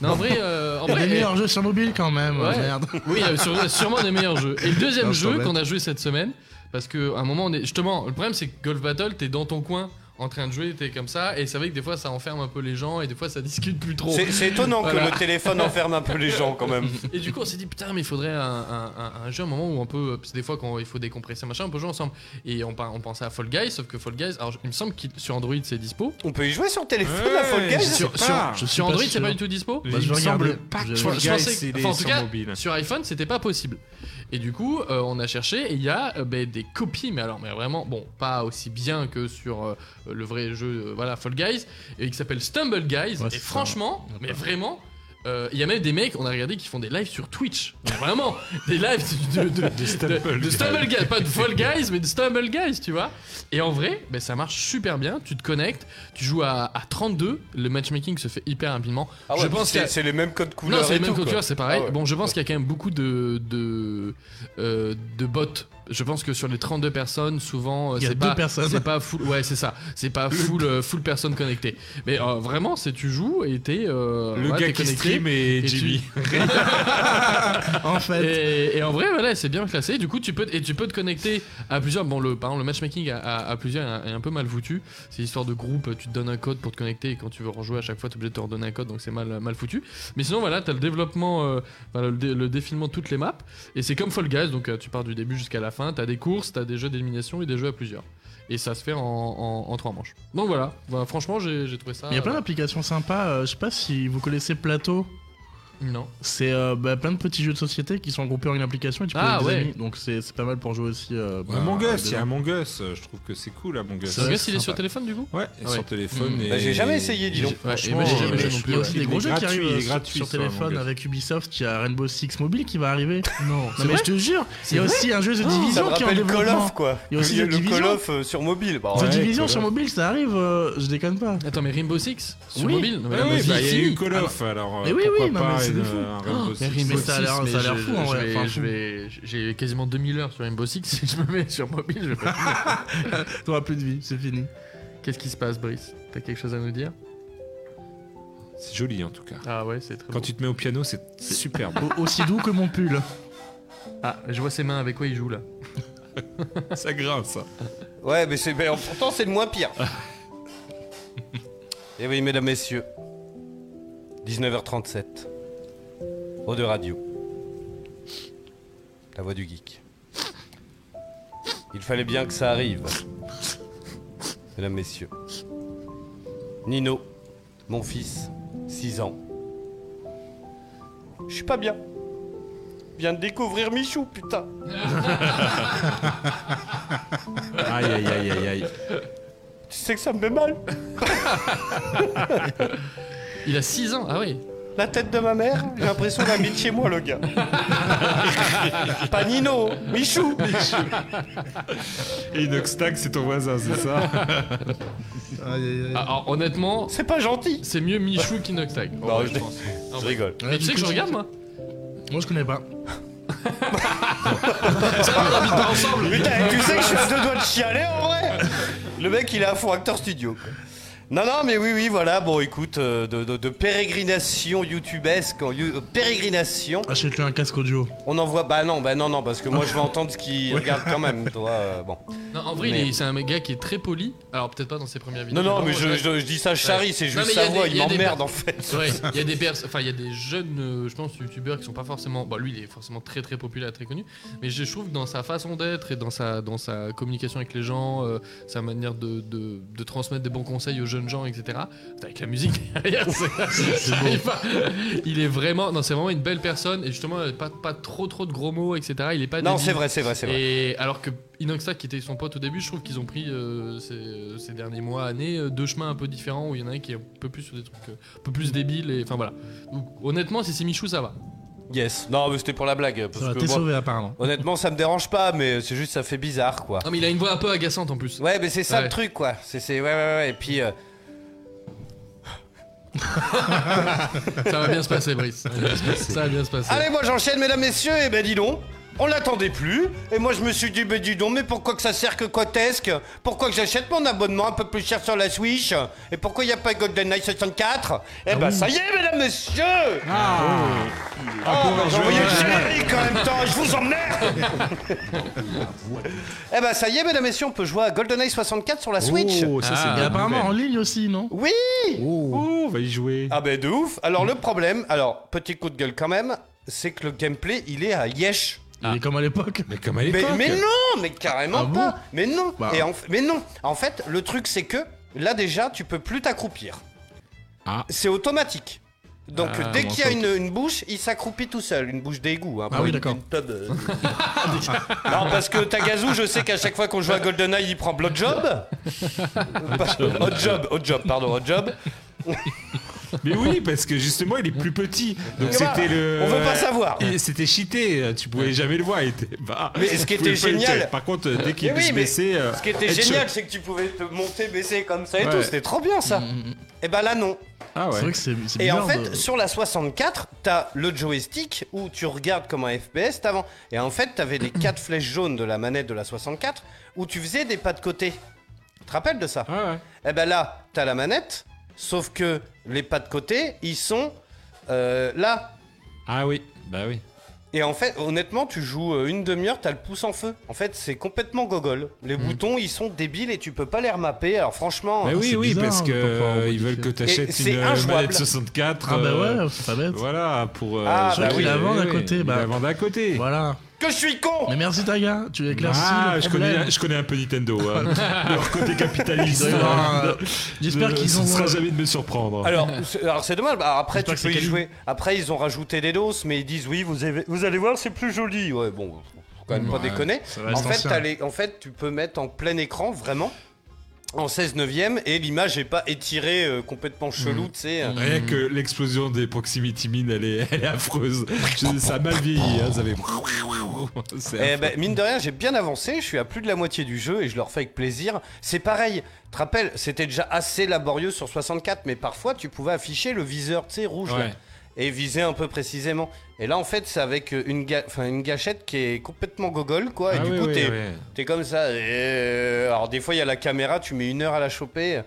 L: Non, en vrai, euh, en
J: Il y a
L: vrai,
J: des meilleurs jeux sur mobile quand même.
L: Ouais.
J: Merde.
L: Oui, il y a sur- sûrement des meilleurs jeux. Et le deuxième
J: Non,
L: jeu qu'on a joué cette semaine, parce que à un moment, on est justement, le problème c'est que Golf Battle, t'es dans ton coin en train de jouer, t'es comme ça, et c'est vrai que des fois ça enferme un peu les gens, et des fois ça discute plus trop.
I: C'est étonnant
L: Voilà.
I: que le téléphone enferme un peu les gens quand même.
L: Et du coup, on s'est dit, putain, mais il faudrait un, un- un- un jeu, un moment où on peut. Parce que des fois, quand il faut décompresser, machin, on peut jouer ensemble. Et on, pensait à Fall Guys, sauf que Fall Guys, alors il me semble que sur Android c'est dispo.
I: On peut y jouer sur téléphone
K: Ouais,
I: à Fall
K: je
I: Guys
L: Sur,
K: pas.
L: sur-
J: Je
L: Android, c'est pas du tout dispo
J: Bah,
K: Il
J: je
K: me semble pas que
J: Je-
L: Je,
K: Fall
L: je
K: Guys,
L: enfin, en tout
K: sur
L: cas,
K: mobile.
L: sur iPhone, c'était pas possible. Et du coup, euh, on a cherché et il y a euh, ben, des copies, mais alors, mais vraiment, bon, pas aussi bien que sur euh, le vrai jeu, voilà, Fall Guys, et qui s'appelle Stumble Guys.
J: Ouais,
L: et franchement, mais vraiment. Euh, Il y a même des mecs, on a regardé, qui font des lives sur Twitch. Vraiment, des lives de, de, de-
K: Stumble
L: de- de
K: Guys.
L: Stumble Guys, pas de Fall Guys, mais de Stumble Guys, tu vois. Et en vrai, ben, ça marche super bien. Tu te connectes, tu joues à, à 32, le matchmaking se fait hyper rapidement.
I: Ah ouais,
L: je pense
I: c'est
L: a-
I: c'est les mêmes codes couleurs.
L: non, c'est les mêmes
I: quoi.
L: cultures, c'est pareil.
I: Ah ouais.
L: Bon, je pense qu'il y a quand même beaucoup de de, euh, de bots. Je pense que sur les 32 personnes, souvent, euh, c'est pas,
J: personnes.
L: c'est pas full. Ouais, c'est ça. C'est pas full, euh, full personnes connectées. Mais euh, vraiment, c'est tu joues et t'es. euh,
K: Le
L: ouais,
K: gars
L: t'es
K: qui
L: connecté.
K: stream et
L: tu-
K: Jimmy.
J: En fait.
L: Et, et en vrai, voilà, c'est bien classé. Du coup, tu peux et tu peux te connecter à plusieurs. Bon, le par exemple, le matchmaking à, à- à plusieurs est un peu mal foutu. C'est histoire de groupe. Tu te donnes un code pour te connecter et quand tu veux rejouer à chaque fois, tu es obligé de te redonner un code, donc c'est mal mal foutu. Mais sinon, voilà, t'as le développement, euh, le, dé- le défilement de toutes les maps et c'est comme Fall Guys. Donc euh, tu pars du début jusqu'à la fin. T'as des courses, t'as des jeux d'élimination et des jeux à plusieurs. Et ça se fait en, en- en trois manches. Donc voilà, Voilà, franchement, j'ai j'ai trouvé ça.
J: Il y a plein
L: euh,
J: d'applications sympas. euh, je sais pas si vous connaissez Plateau.
L: Non.
J: C'est euh, bah, plein de petits jeux de société qui sont regroupés en une application et tu peux
L: Ah,
J: avec des
L: ouais.
J: amis. Donc c'est c'est pas mal pour jouer aussi. euh, bah,
K: Among Us, il y a. Among Us, euh, je trouve que c'est cool Among Us.
L: Gars,
J: c'est
L: il est sur téléphone du coup
K: Ouais,
L: Ah ouais.
K: sur téléphone.
L: Mmh.
K: et-
I: Bah, j'ai jamais essayé, dis donc.
L: Ouais, jamais
K: euh,
L: joué non
J: Il y a aussi des gros jeux qui arrivent sur-
K: gratuit
J: sur
K: sur Among
J: téléphone
K: Us.
J: avec Ubisoft. Il y a Rainbow Six Mobile qui va arriver.
L: Non,
J: Non mais je te jure, il y a aussi un jeu de
I: me
J: division qui est en développement.
I: of quoi.
J: Il y a aussi
I: le
J: The Division.
I: Call of sur mobile. Bah,
J: The. Division sur mobile, ça arrive, je déconne pas.
L: Attends, mais Rainbow Six sur mobile Non, mais
K: Ah
L: la
K: oui, il y a eu. Call of alors.
J: Mais oui, oui, de fou.
K: un Rainbow
L: Mais
K: Six.
L: Rainbow
J: Mais ça a l'air- ça a l'air fou, en
L: je
J: vrai,
L: vais-
J: enfin,
L: je
J: fou.
L: vais- J'ai quasiment 2000 heures sur Rainbow Six. Si je me mets sur mobile, je vais pas.
J: T'auras plus de vie, c'est fini.
L: Qu'est-ce qui se passe, Brice? T'as quelque chose à nous dire?
K: C'est joli en tout cas.
L: Ah ouais, c'est très
K: Quand
L: beau.
K: tu te mets au piano, c'est superbe.
J: Au- aussi doux que mon pull.
L: Ah, je vois ses mains avec quoi il joue là?
K: ça grince. ça.
I: Ouais, mais c'est mais pourtant c'est le moins pire. Et oui, mesdames, messieurs, 19h37, Eau de Radio, la voix du geek. Il fallait bien que ça arrive, mesdames, messieurs. Nino, mon fils, 6 ans. Je suis pas bien. Je viens de découvrir Michou, putain.
K: Aïe aïe aïe aïe aïe.
I: Tu sais que ça me fait mal.
L: Il a 6 ans, ah oui.
I: La tête de ma mère, j'ai l'impression d'un de chez moi, le gars. Pas Nino, Michou.
K: Et Inoxtag, c'est ton voisin, c'est ça
L: Alors honnêtement,
I: c'est pas gentil.
L: C'est mieux Michou qu'Inoxtag.
I: Non,
L: Ouais,
I: je,
L: pense.
I: je rigole.
L: Mais tu sais que je regarde moi
J: Moi je connais pas.
L: Ça va, on habite pas ensemble.
I: Putain, tu sais que je suis à deux doigts de chialer en vrai Le mec il est à fond acteur studio quoi. Non non mais oui oui voilà bon écoute euh, de, de- de pérégrination youtubesque en you- euh, pérégrination
J: Achète-lui un casque audio.
I: on envoie bah non bah non non parce que moi je vais entendre ce qu'il
J: Ouais.
I: regarde quand même toi euh, bon
L: Non, en vrai,
I: Mais-
L: il est- c'est un gars qui est très poli. Alors peut-être pas dans ses premières vidéos.
I: non non mais je, je- je dis ça charrie c'est
L: Non,
I: juste
L: mais il y a
I: sa voix
L: des-
I: il
L: il y a des
I: m'emmerde en fait
L: il y a des pers- enfin il y a des jeunes, euh, je pense, youtubeurs qui sont pas forcément. Bah lui, il est forcément très très populaire, très connu. Mais je trouve que dans sa façon d'être et dans sa dans sa communication avec les gens, euh, sa manière de, de, de transmettre des bons conseils aux jeunes gens, etc. Avec la musique derrière, c'est- pas. Il est vraiment, non, c'est vraiment une belle personne et justement pas pas trop trop de gros mots, etc. Il est pas.
I: Non,
L: débile.
I: c'est vrai, c'est vrai, c'est vrai.
L: Et alors que Inoxtag, qui était son pote au début, je trouve qu'ils ont pris euh, ces, ces derniers mois, années, euh, deux chemins un peu différents où il y en a un qui est un peu plus sur des trucs euh, un peu plus débiles. Et enfin voilà. Donc, honnêtement, si c'est Michou, ça va.
I: Yes. Non, mais c'était pour la blague. Parce
J: Ça va,
I: que
J: t'es
I: moi,
J: sauvé apparemment.
I: Honnêtement, ça me dérange pas, mais c'est juste ça fait bizarre, quoi.
L: Non, mais il a une voix un peu agaçante en plus.
I: Ouais, mais c'est ça
L: Ouais.
I: le truc, quoi. C'est, c'est, ouais, ouais, ouais. Et puis, euh,
L: Ça va bien se passer, Brice. Ça va bien se passer.
I: Allez, moi j'enchaîne, mesdames, messieurs. Et ben, dis donc. On l'attendait plus, et moi je me suis dit, ben dis donc, mais pourquoi que ça sert que Quotesque Pourquoi que j'achète mon abonnement un peu plus cher sur la Switch? Et pourquoi il n'y a pas GoldenEye 64 Eh ben ça y est, mesdames, messieurs!
K: Ah,
I: Oh, bah, j'ai envoyé le générique en même temps, je vous emmerde! Eh ben ça y est, mesdames, messieurs, on peut jouer à GoldenEye 64 sur la Switch.
K: Oh, ça, c'est
J: Et
K: une
J: apparemment en ligne aussi, non?
I: Oui!
K: Oh, on va y jouer.
I: Ah ben de ouf! Alors le problème, alors petit coup de gueule quand même, c'est que le gameplay il est à Yesh.
J: Il est comme à l'époque.
K: Mais comme à
I: Mais,
K: l'époque.
I: mais non, mais carrément
J: Ah bon
I: pas. Mais non.
J: Bah.
I: Et en, mais non. En fait, le truc c'est que là déjà, tu peux plus t'accroupir.
K: Ah.
I: C'est automatique. Donc
J: Ah,
I: dès qu'il y a une, une bouche, il s'accroupit tout seul, une bouche d'égout. Hein,
J: Ah oui, d'accord.
I: euh. non, parce que Tagazu, je sais qu'à chaque fois qu'on joue à GoldenEye, il prend Blowjob. Pas- Hot Job, Hot Job, pardon, Hot Job.
K: Mais oui, parce que justement, il est plus petit. Donc c'était le.
I: on veut pas savoir.
K: Et C'était cheaté. Tu pouvais jamais le voir. il était- bah,
I: Mais ce qui
K: tu pouvais
I: était
K: pas le
I: génial-.
K: Par contre, dès qu'il
I: Mais oui,
K: se
I: mais
K: baissait. euh,
I: Ce qui était
K: headshot.
I: génial, c'est que tu pouvais te monter, baisser comme ça et
K: Ouais.
I: tout. C'était trop bien ça. Et ben là, non.
K: Ah
J: C'est
K: ouais.
J: vrai que c'est c'est
I: Et en fait,
J: de-
I: sur la 64, t'as le joystick où tu regardes comme un FPS t'avant. Et en fait, t'avais les quatre flèches jaunes de la manette de la 64 où tu faisais des pas de côté. Tu te rappelles de ça?
K: Ah ouais.
I: Eh ben là, t'as la manette, sauf que les pas de côté, ils sont euh, là.
K: Ah oui. Bah oui.
I: Et en fait, honnêtement, tu joues euh, une demi-heure, t'as le pouce en feu. En fait, c'est complètement gogol. Les boutons, ils sont débiles et tu peux pas les remapper. Alors franchement,
K: Bah oui,
J: c'est
K: oui,
J: bizarre,
K: parce que euh, ils veulent que tu achètes
I: Et c'est
K: une euh,
I: injouable.
K: manette 64.
J: Ah bah
K: euh,
J: ouais, c'est pas bête.
K: Voilà, pour. euh,
I: Ah, bah oui,
J: la vend
K: oui,
J: à
K: oui,
J: côté, bah.
K: la à côté.
J: Voilà.
I: Que je suis con
J: Mais merci Taga, tu éclaircis
K: Ah,
J: le
K: je
J: problème.
K: connais, je connais un peu Nintendo. hein. Leur côté capitaliste. Euh,
J: J'espère qu'ils ont.
K: ne sera jamais de me surprendre.
I: Alors, c'est- alors c'est dommage. Bah, après, tu peux y jouer. Après, ils ont rajouté des doses, mais ils disent oui, vous, avez- vous allez voir, c'est plus joli. Ouais, bon, faut quand même pas
K: Ouais,
I: déconner. fait, les- en fait, tu peux mettre en plein écran, vraiment, en 16 neuvième, et l'image est pas étirée euh, complètement chelou, tu sais. euh.
K: Rien que l'explosion des proximity mines, elle est, elle est affreuse. Je- ça a mal vieilli. Hein, ça fait... C'est
I: Eh
K: affreux.
I: ben, mine de rien, j'ai bien avancé, je suis à plus de la moitié du jeu et je le refais avec plaisir. C'est pareil, tu te rappelles, c'était déjà assez laborieux sur 64, mais parfois tu pouvais afficher le viseur, tu sais, rouge, là,
K: Ouais.
I: Et viser un peu précisément. Et là, en fait, c'est avec une, ga- enfin, une gâchette qui est complètement gogol, quoi, et
K: Ah
I: du
K: oui,
I: coup,
K: oui,
I: t'es
K: oui.
I: comme ça. et, euh, Alors, des fois, il y a la caméra, tu mets une heure à la choper.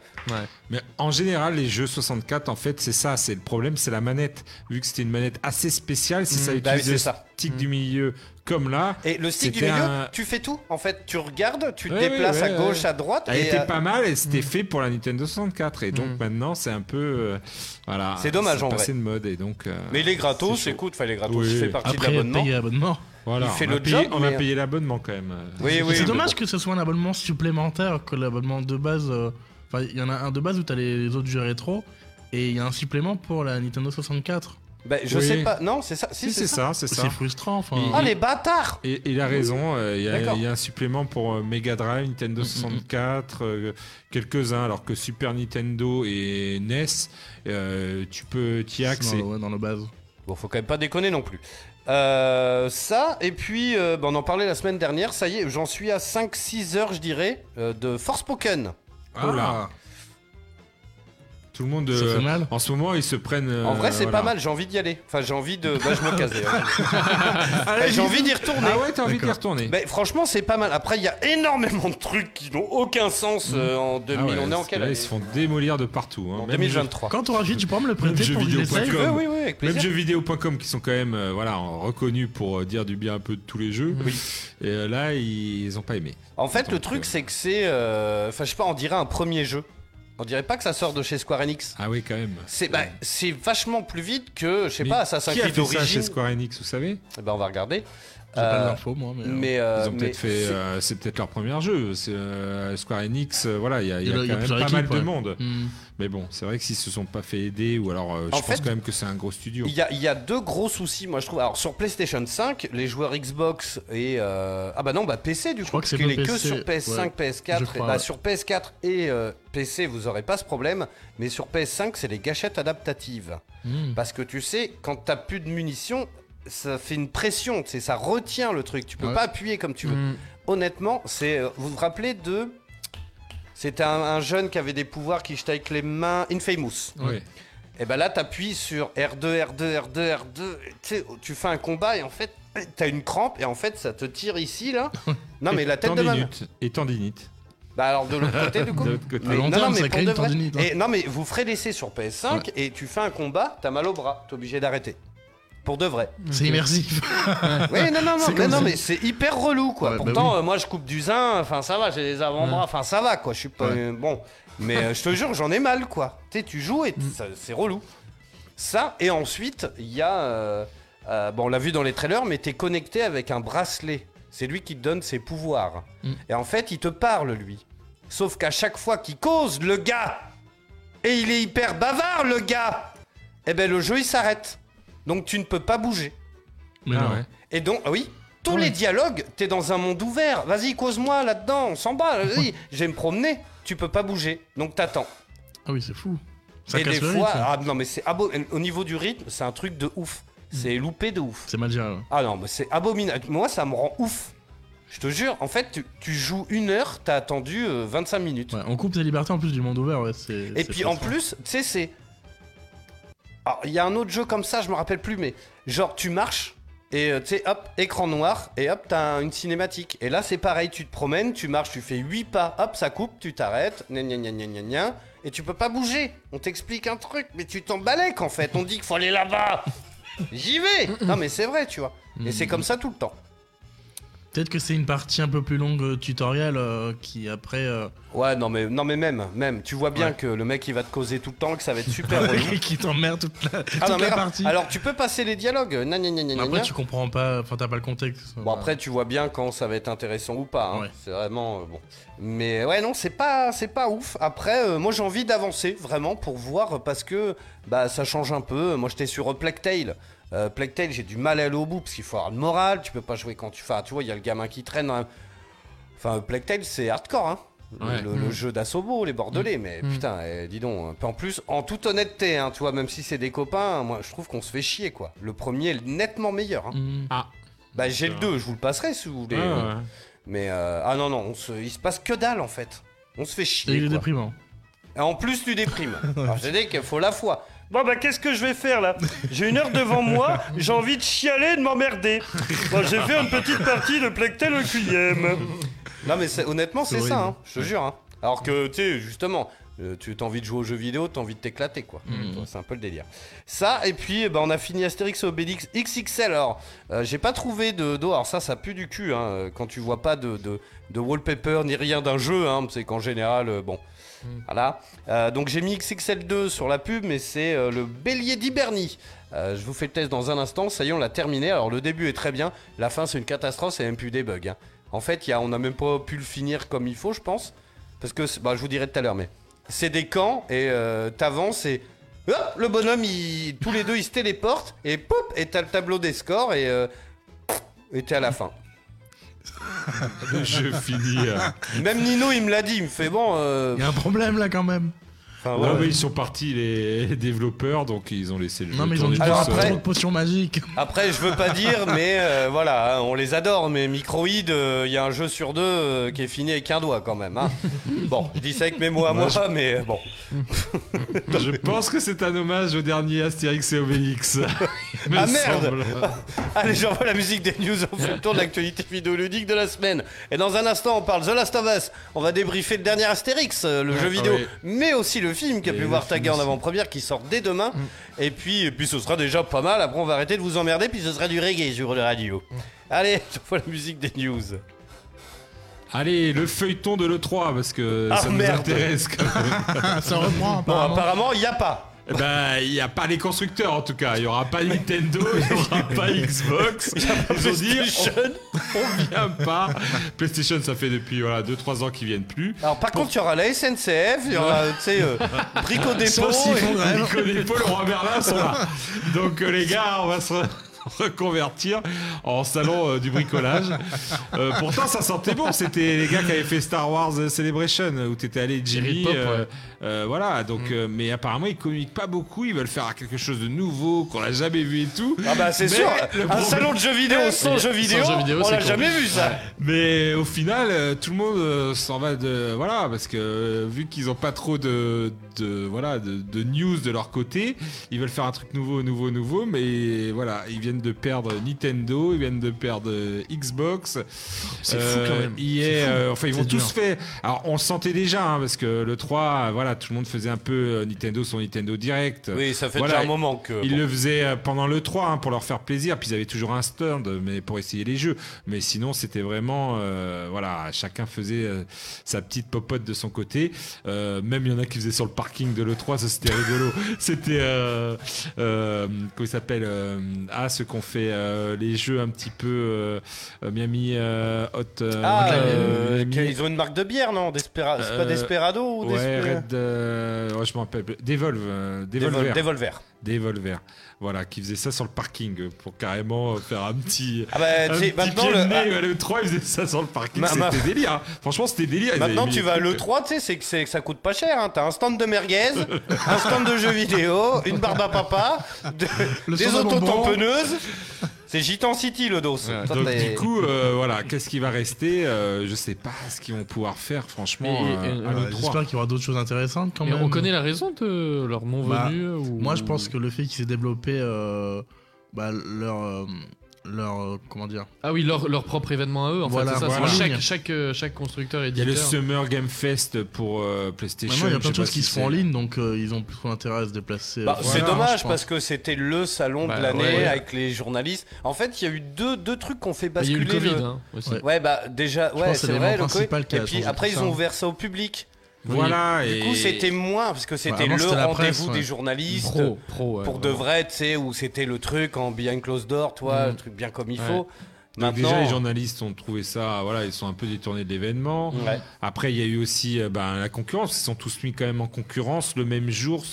K: Mais en général, les jeux 64, en fait, c'est ça. C'est le problème, c'est la manette. Vu que c'était une manette assez spéciale, si ça
I: bah oui,
K: utilisait
I: c'est
K: le
I: ça.
K: stick du milieu comme là.
I: Et le stick du milieu,
K: un-
I: tu fais tout, en fait. Tu regardes, tu te
K: Ouais,
I: déplaces
K: ouais,
I: à gauche,
K: ouais.
I: à droite.
K: Elle
I: et,
K: était
I: euh,
K: pas mal et c'était fait pour la Nintendo 64 et donc
L: Mm.
K: maintenant c'est un peu euh, voilà
I: C'est dommage, en
K: passé
I: vrai.
K: de mode et donc euh,
I: Mais il est gratos, écoute, enfin, il est gratos,
K: Oui.
I: il fait partie de
J: Après,
I: l'abonnement.
J: payer l'abonnement.
K: voilà
I: il fait
K: on a
I: le
K: payé,
I: job,
K: on a
I: mais-
K: payé l'abonnement quand même
I: Oui,
J: Mais
I: oui.
J: c'est dommage que ce soit un abonnement supplémentaire que l'abonnement de base. euh, Enfin, il y en a un de base où t'as les autres jeux rétro et il y a un supplément pour la Nintendo 64.
I: Bah, je
K: Oui.
I: sais pas, non, c'est ça. Si,
K: si c'est ça c'est ça
J: C'est frustrant. Enfin,
K: Il-
I: Ah, les bâtards
K: et il a raison, euh, il y a- y, un supplément pour euh, Mega Drive,
J: Mm,
K: Nintendo 64, euh, quelques-uns, alors que Super Nintendo et NES, euh, tu peux t'y
J: c'est dans,
K: accéder.
J: ouais, dans base.
I: Bon, faut quand même pas déconner non plus. Euh, ça, et puis, euh, bah, on en parlait la semaine dernière, ça y est, j'en suis à 5-6 heures, je dirais, euh, de Forspoken.
K: Oh là. Tout le monde,
J: Ça
K: euh,
J: fait mal.
K: en ce moment, ils se prennent.
I: en
K: euh,
I: vrai, c'est
K: voilà.
I: pas mal, j'ai envie d'y aller. Enfin, j'ai envie de. Bah, je me casse d'ailleurs. J'ai envie d'y retourner.
K: Ah ouais, t'as envie d'y retourner.
I: Bah, franchement, c'est pas mal. Après, il y a énormément de trucs qui n'ont aucun sens euh, en 2000.
K: Ah ouais,
I: on est en quelle
K: là,
I: année
K: Ils se font démolir de partout. hein.
I: En
K: Même
I: 2023.
J: Quand auras fini, tu pourras me le prêter pour.
I: Oui, oui,
K: Même jeuxvideo.com qui sont quand même euh, voilà, reconnus pour dire du bien un peu de tous les jeux.
I: Oui.
K: Et euh, là, ils ont pas aimé.
I: En fait, le truc, c'est que c'est. Enfin, je sais pas, on dirait un premier jeu. On dirait pas que ça sort de chez Square Enix.
K: Ah oui, quand même.
I: C'est bah, c'est vachement plus vite que, je sais
K: Mais
I: pas, Assassin's
K: Qui a
I: Creed
K: fait ça chez. Square Enix, vous savez?
I: Eh ben, on va regarder.
J: J'ai pas
I: Euh,
J: d'infos, moi. Mais, euh,
I: Mais, euh,
K: Ils ont peut-être fait.
I: c'est-
K: euh, peut-être leur premier jeu. Euh, Square Enix. euh, voilà, il y a, il y a
J: Il y a- il y a
K: quand même pas mal de monde.
J: hmm.
K: Mais bon, c'est vrai que s'ils se sont pas fait aider, ou alors euh, je
I: En
K: pense
I: fait,
K: quand même que c'est un gros studio.
I: Il y, a, il y a deux gros soucis, moi je trouve. Alors sur PlayStation 5, les joueurs Xbox et euh, ah bah non bah PC du coup,
J: crois
I: parce
J: c'est
I: qu'il est que sur PS5,
J: ouais.
I: PS4.
J: Je
I: et
J: crois,
I: bah,
J: ouais.
I: Sur PS4 et euh, PC, vous aurez pas ce problème, mais sur PS5, c'est les gâchettes adaptatives.
J: Hmm.
I: Parce que tu sais, quand t'as plus de munitions, ça fait une pression, ça retient le truc. Tu peux
L: Ouais.
I: pas appuyer comme tu veux.
L: Mm.
I: Honnêtement, c'est. euh, Vous vous rappelez de. C'était un, un jeune qui avait des pouvoirs qui jetait avec les mains. Infamous.
K: Ouais.
I: Et ben là, t'appuies sur R2, R2, R2, R2. et Tu fais un combat et en fait, t'as une crampe et en fait, ça te tire ici, là. Non, mais la tête de ma main.
K: Tendinite. Et tendinite.
I: Bah alors de l'autre côté du coup.
K: De l'autre côté.
I: Mais-
J: À long
I: non,
J: terme,
I: non, mais
J: ça
I: pour
J: crée
I: de
J: une
I: vrai.
J: tendinite.
I: Et non mais vous ferez l'essai sur PS5 et tu fais un combat, t'as mal au bras, t'es obligé d'arrêter. Pour de vrai.
J: C'est immersif.
I: Oui, non, non, non,
J: C'est
I: mais, non c'est hyper relou quoi.
J: Ouais, bah
I: Pourtant,
J: oui.
I: euh, moi je coupe du zin, enfin ça va, j'ai les avant-bras, enfin ça va quoi, je suis pas.
J: Ouais.
I: euh, bon. Mais euh, je te jure, j'en ai mal quoi. Tu sais, tu joues
J: Mm.
I: et ça- c'est relou. Ça, et ensuite, il y a. euh, euh, bon, on l'a vu dans les trailers, mais t'es connecté avec un bracelet. C'est lui qui te donne ses pouvoirs.
J: Mm.
I: Et en fait, il te parle lui. Sauf qu'à chaque fois qu'il cause, le gars, et il est hyper bavard, le gars, eh ben le jeu il s'arrête. Donc tu ne peux pas bouger.
J: Mais
K: Ah
J: non.
K: ouais.
I: Et donc, ah oui, tous
J: Ouais.
I: les dialogues, t'es dans un monde ouvert. Vas-y, cause-moi là-dedans, on s'en bat. Vas-y, je vais me promener. Tu peux pas bouger, donc t'attends.
J: Ah oui, c'est fou. Ça
I: Et
J: casse
I: des
J: le
I: fois,
J: rythme.
I: ah non, mais c'est abo- au niveau du rythme, c'est un truc de ouf. C'est loupé de ouf.
J: C'est mal géré. ouais.
I: Ah non, mais c'est abominable. Moi, ça me rend ouf. Je te jure, en fait, tu, tu joues une heure, t'as attendu euh, 25 minutes.
J: Ouais, on coupe tes libertés en plus du monde ouvert. Ouais, c'est-
I: Et
J: c'est
I: puis en plus, tu sais, c'est. Alors, il y a un autre jeu comme ça, je me rappelle plus, mais genre, tu marches et euh, tu sais, hop, écran noir, et hop, t'as un- une cinématique. Et là, c'est pareil, tu te promènes, tu marches, tu fais 8 pas, hop, ça coupe, tu t'arrêtes, gna gna gna gna gna gna, et tu peux pas bouger. On t'explique un truc, mais tu t'en balèques en fait. On dit qu'il faut aller là-bas. J'y vais Non, mais c'est vrai, tu vois. Et c'est comme ça tout le temps.
J: Peut-être que c'est une partie un peu plus longue euh, tutoriel euh, qui après. euh,
I: Ouais, non, mais, non, mais même, même, tu vois bien
J: Ouais.
I: que le mec il va te causer tout le temps, que ça va être super relou.
J: qui t'emmerde toute la,
I: Ah non,
J: la partie.
I: Alors tu peux passer les dialogues. Gna, gna,
J: Mais après,
I: gna.
J: tu comprends pas. Enfin, t'as pas le contexte.
I: Bon après tu vois bien quand ça va être intéressant ou pas. hein.
J: Ouais.
I: C'est vraiment euh, bon. Mais ouais non c'est pas c'est pas ouf. Après moi j'ai envie d'avancer vraiment pour voir parce que bah ça change un peu. Moi j'étais sur Plague Tale. Euh, Plague Tale j'ai du mal à aller au bout parce qu'il faut avoir le moral. Tu peux pas jouer quand tu fais. Tu vois il y a le gamin qui traîne. Enfin Plague Tale c'est hardcore hein. Le-
K: Ouais.
I: Le, le
L: Mm.
I: jeu d'Assobo, les Bordelais, mais
L: Mm.
I: putain, eh, dis donc. Puis en plus, en toute honnêteté, hein, tu vois, même si c'est des copains, moi je trouve qu'on se fait chier quoi. Le premier est nettement meilleur. hein.
J: Mm.
K: Ah.
I: Bah j'ai le
K: Ça.
I: 2, je vous le passerai si vous voulez.
K: Ah,
I: hein.
K: ouais.
I: Mais euh, ah non non, on se, il se passe que dalle en fait. On se fait
J: Et
I: chier.
J: il est
I: quoi.
J: déprimant.
I: Et en plus tu déprimes. Alors j'ai dit qu'il faut la foi. Bon bah qu'est-ce que je vais faire là? J'ai une heure devant moi, j'ai envie de chialer, de m'emmerder. Bon, j'ai fait une petite partie de Plectel au QM. Non mais c'est- honnêtement c'est ça, hein, je te jure. hein. Alors que tu sais justement, euh, tu as envie de jouer aux jeux vidéo, t'as envie de t'éclater quoi.
J: Mhm.
I: C'est un peu le délire. Ça et puis ben, on a fini Astérix et Obélix XXL. Alors euh, j'ai pas trouvé de d'eau. Alors ça ça pue du cul hein, quand tu vois pas de, de, de wallpaper ni rien d'un jeu. Hein, c'est qu'en général euh, bon. Voilà. Euh, donc j'ai mis XXL2 sur la pub, mais c'est le bélier d'Hibernie. Je vous fais le test dans un instant. Ça y est, on l'a terminé. Alors le début est très bien. La fin, c'est une catastrophe. C'est même plus des bugs. hein. En fait, y a, on n'a même pas pu le finir comme il faut, je pense. Parce que, bah, je vous dirai tout à l'heure, mais c'est des camps et euh, t'avances et hop, le bonhomme, il- tous les deux, ils se téléportent et pop, et t'as le tableau des scores et euh, et t'es à la fin.
K: Le jeu fini. euh.
I: Même Nino, il me l'a dit. Il me fait bon. euh,
J: Il y a un problème là quand même.
I: Enfin,
K: Ouais, ils sont partis les développeurs, donc ils ont laissé le
J: Non,
K: jeu
J: mais ils ont dû
I: Alors après-
J: trop de potions magiques.
I: Après, je veux pas dire, mais euh, voilà, hein, on les adore, mais Microïd, euh, il y a un jeu sur deux euh, qui est fini avec un doigt quand même. hein. Bon, je dis ça avec mes mots à moi, mais bon.
K: Je pense que c'est un hommage au dernier Astérix et Obélix.
I: Ah, merde. Allez, j'envoie la musique des news, on fait le tour de l'actualité vidéoludique de la semaine. Et dans un instant, on parle The Last of Us. On va débriefer le dernier Astérix, le
K: Ouais,
I: jeu vidéo,
K: ouais.
I: mais aussi le film qui a
K: Et
I: pu
K: le
I: voir
K: film
I: tagué en avant-première qui sort dès demain. Et puis, et puis ce sera déjà pas mal. Après, on va arrêter de vous emmerder, puis ce sera du reggae sur le radio. Allez, j'envoie la musique des news.
K: Allez, le feuilleton de l'E3, parce que
I: Ah,
K: ça nous
I: merde.
K: intéresse quand même.
J: Ça reprend
I: Bon,
J: apparemment.
I: apparemment, il n'y a pas.
K: Eh ben, il n'y a pas les constructeurs en tout cas. Il n'y aura pas Nintendo, il n'y aura pas Xbox. Ils ont dit, on, on vient pas. PlayStation, ça fait depuis voilà, 2-3 ans qu'ils viennent plus.
I: Alors par contre, il y aura la SNCF, il y aura, tu sais, euh, Brico Dépôt. Et-
K: et Paul, le roi Merlin sont là. Donc euh, les gars, on va se. reconvertir en salon euh, du bricolage. Euh, pourtant, ça sentait bon. C'était les gars qui avaient fait Star Wars Celebration où t'étais allé Jimmy.
L: Pop, ouais.
K: euh, voilà. Donc,
I: Mm.
K: euh, mais apparemment, ils communiquent pas beaucoup. Ils veulent faire quelque chose de nouveau qu'on n'a jamais vu et tout.
I: Ah bah c'est
K: Mais
I: sûr,
K: le
I: un
K: problème-
I: salon de jeux vidéo sans jeux vidéo, on l'a jamais vu ça.
K: Mais au final, euh, tout le monde euh, s'en va de voilà parce que euh, vu qu'ils ont pas trop de, de voilà de, de news de leur côté, ils veulent faire un truc nouveau, nouveau, nouveau. Mais voilà, ils viennent de perdre Nintendo, ils viennent de perdre euh, Xbox.
L: C'est fou quand même.
K: EA,
L: C'est fou.
K: euh, enfin ils vont tous fait. Alors on le sentait déjà hein, parce que le 3, euh, voilà, tout le monde faisait un peu euh, Nintendo son Nintendo Direct.
I: Oui, ça fait
K: Voilà,
I: déjà un moment que.
K: Ils
I: bon.
K: le faisaient euh, pendant le 3 hein, pour leur faire plaisir, puis ils avaient toujours un stand mais pour essayer les jeux. Mais sinon, c'était vraiment euh, voilà, chacun faisait euh, sa petite popote de son côté. Euh, même il y en a qui faisaient sur le parking de l'E3, ça c'était rigolo. C'était euh, euh, comment il s'appelle euh, Ah, ceux qu'on fait euh, les jeux un petit peu euh, euh, Miami euh, Hot. euh,
I: Ah,
K: Miami-
I: euh, ils ont une marque de bière, non? Despera- C'est pas
K: euh,
I: Desperado ou
K: Ouais, Red. Euh, je me rappelle. Devolve. euh,
I: Devol-
K: Devolver.
I: Devolver.
K: Devolver. Voilà, qui faisait ça sur le parking euh, pour carrément faire un petit.
I: Ah bah,
K: un petit
I: maintenant, le- ah.
K: Le 3, il faisait ça sur le parking.
I: Ma-
K: C'était délire. hein. Franchement, c'était délire.
I: Maintenant, tu vas à
K: trucs,
I: l'E3, tu sais, c'est que ça coûte pas cher. Hein. T'as un stand de merguez, un stand de jeux vidéo, une barbe à papa, de-
K: Le
I: des autotamponneuses. C'est Gitan City le dos.
K: Ouais, donc du coup, euh, voilà, qu'est-ce qui va rester Euh, Je sais pas ce qu'ils vont pouvoir faire, franchement. Euh,
L: et-
K: à
J: Euh,
K: l'E3.
J: J'espère qu'il y aura d'autres choses intéressantes quand
L: Mais
J: même.
L: on connaît la raison de leur non
J: Bah,
L: venue ou...
J: Moi, je pense que le fait qu'ils aient développé euh, bah, leur, euh, leur, euh, comment dire,
L: Ah oui, leur, leur propre événement à eux. En
J: Voilà,
L: fait, c'est ça.
J: voilà.
L: c'est
J: En
L: chaque, chaque, euh, chaque constructeur et
K: Il y a le. Summer Game Fest pour euh, PlayStation.
J: Maintenant, il y a plein de choses qui se font en
K: c'est-
J: ligne, donc euh, ils ont plutôt intérêt à se déplacer.
I: Bah,
J: euh,
I: c'est
J: voilà,
I: dommage parce que c'était le salon
L: Bah,
I: de l'année
L: ouais.
I: avec les journalistes. En fait, il y a eu deux, deux trucs qu'on fait
L: Bah, il y a eu
I: basculer
L: le Covid,
I: le-
L: hein, aussi.
I: Ouais. bah déjà,
J: Je
I: ouais,
J: c'est
I: c'est vrai. le
J: principal
I: Et puis après, ils ont ouvert ça au public.
K: Voilà.
I: Du
K: et...
I: coup, c'était moins parce que c'était le rendez-vous
J: ouais.
I: des journalistes
L: Pro, pro, ouais,
I: pour de vrai, tu sais, où c'était le truc en behind closed door, toi,
L: Mm.
I: le truc bien comme il
L: Ouais.
I: faut.
K: Donc
I: Maintenant,
K: déjà les journalistes ont trouvé ça, voilà, ils sont un peu détournés de l'événement.
I: Ouais.
K: Après il y a eu aussi euh, ben, la concurrence, ils sont tous mis quand même en concurrence le même jour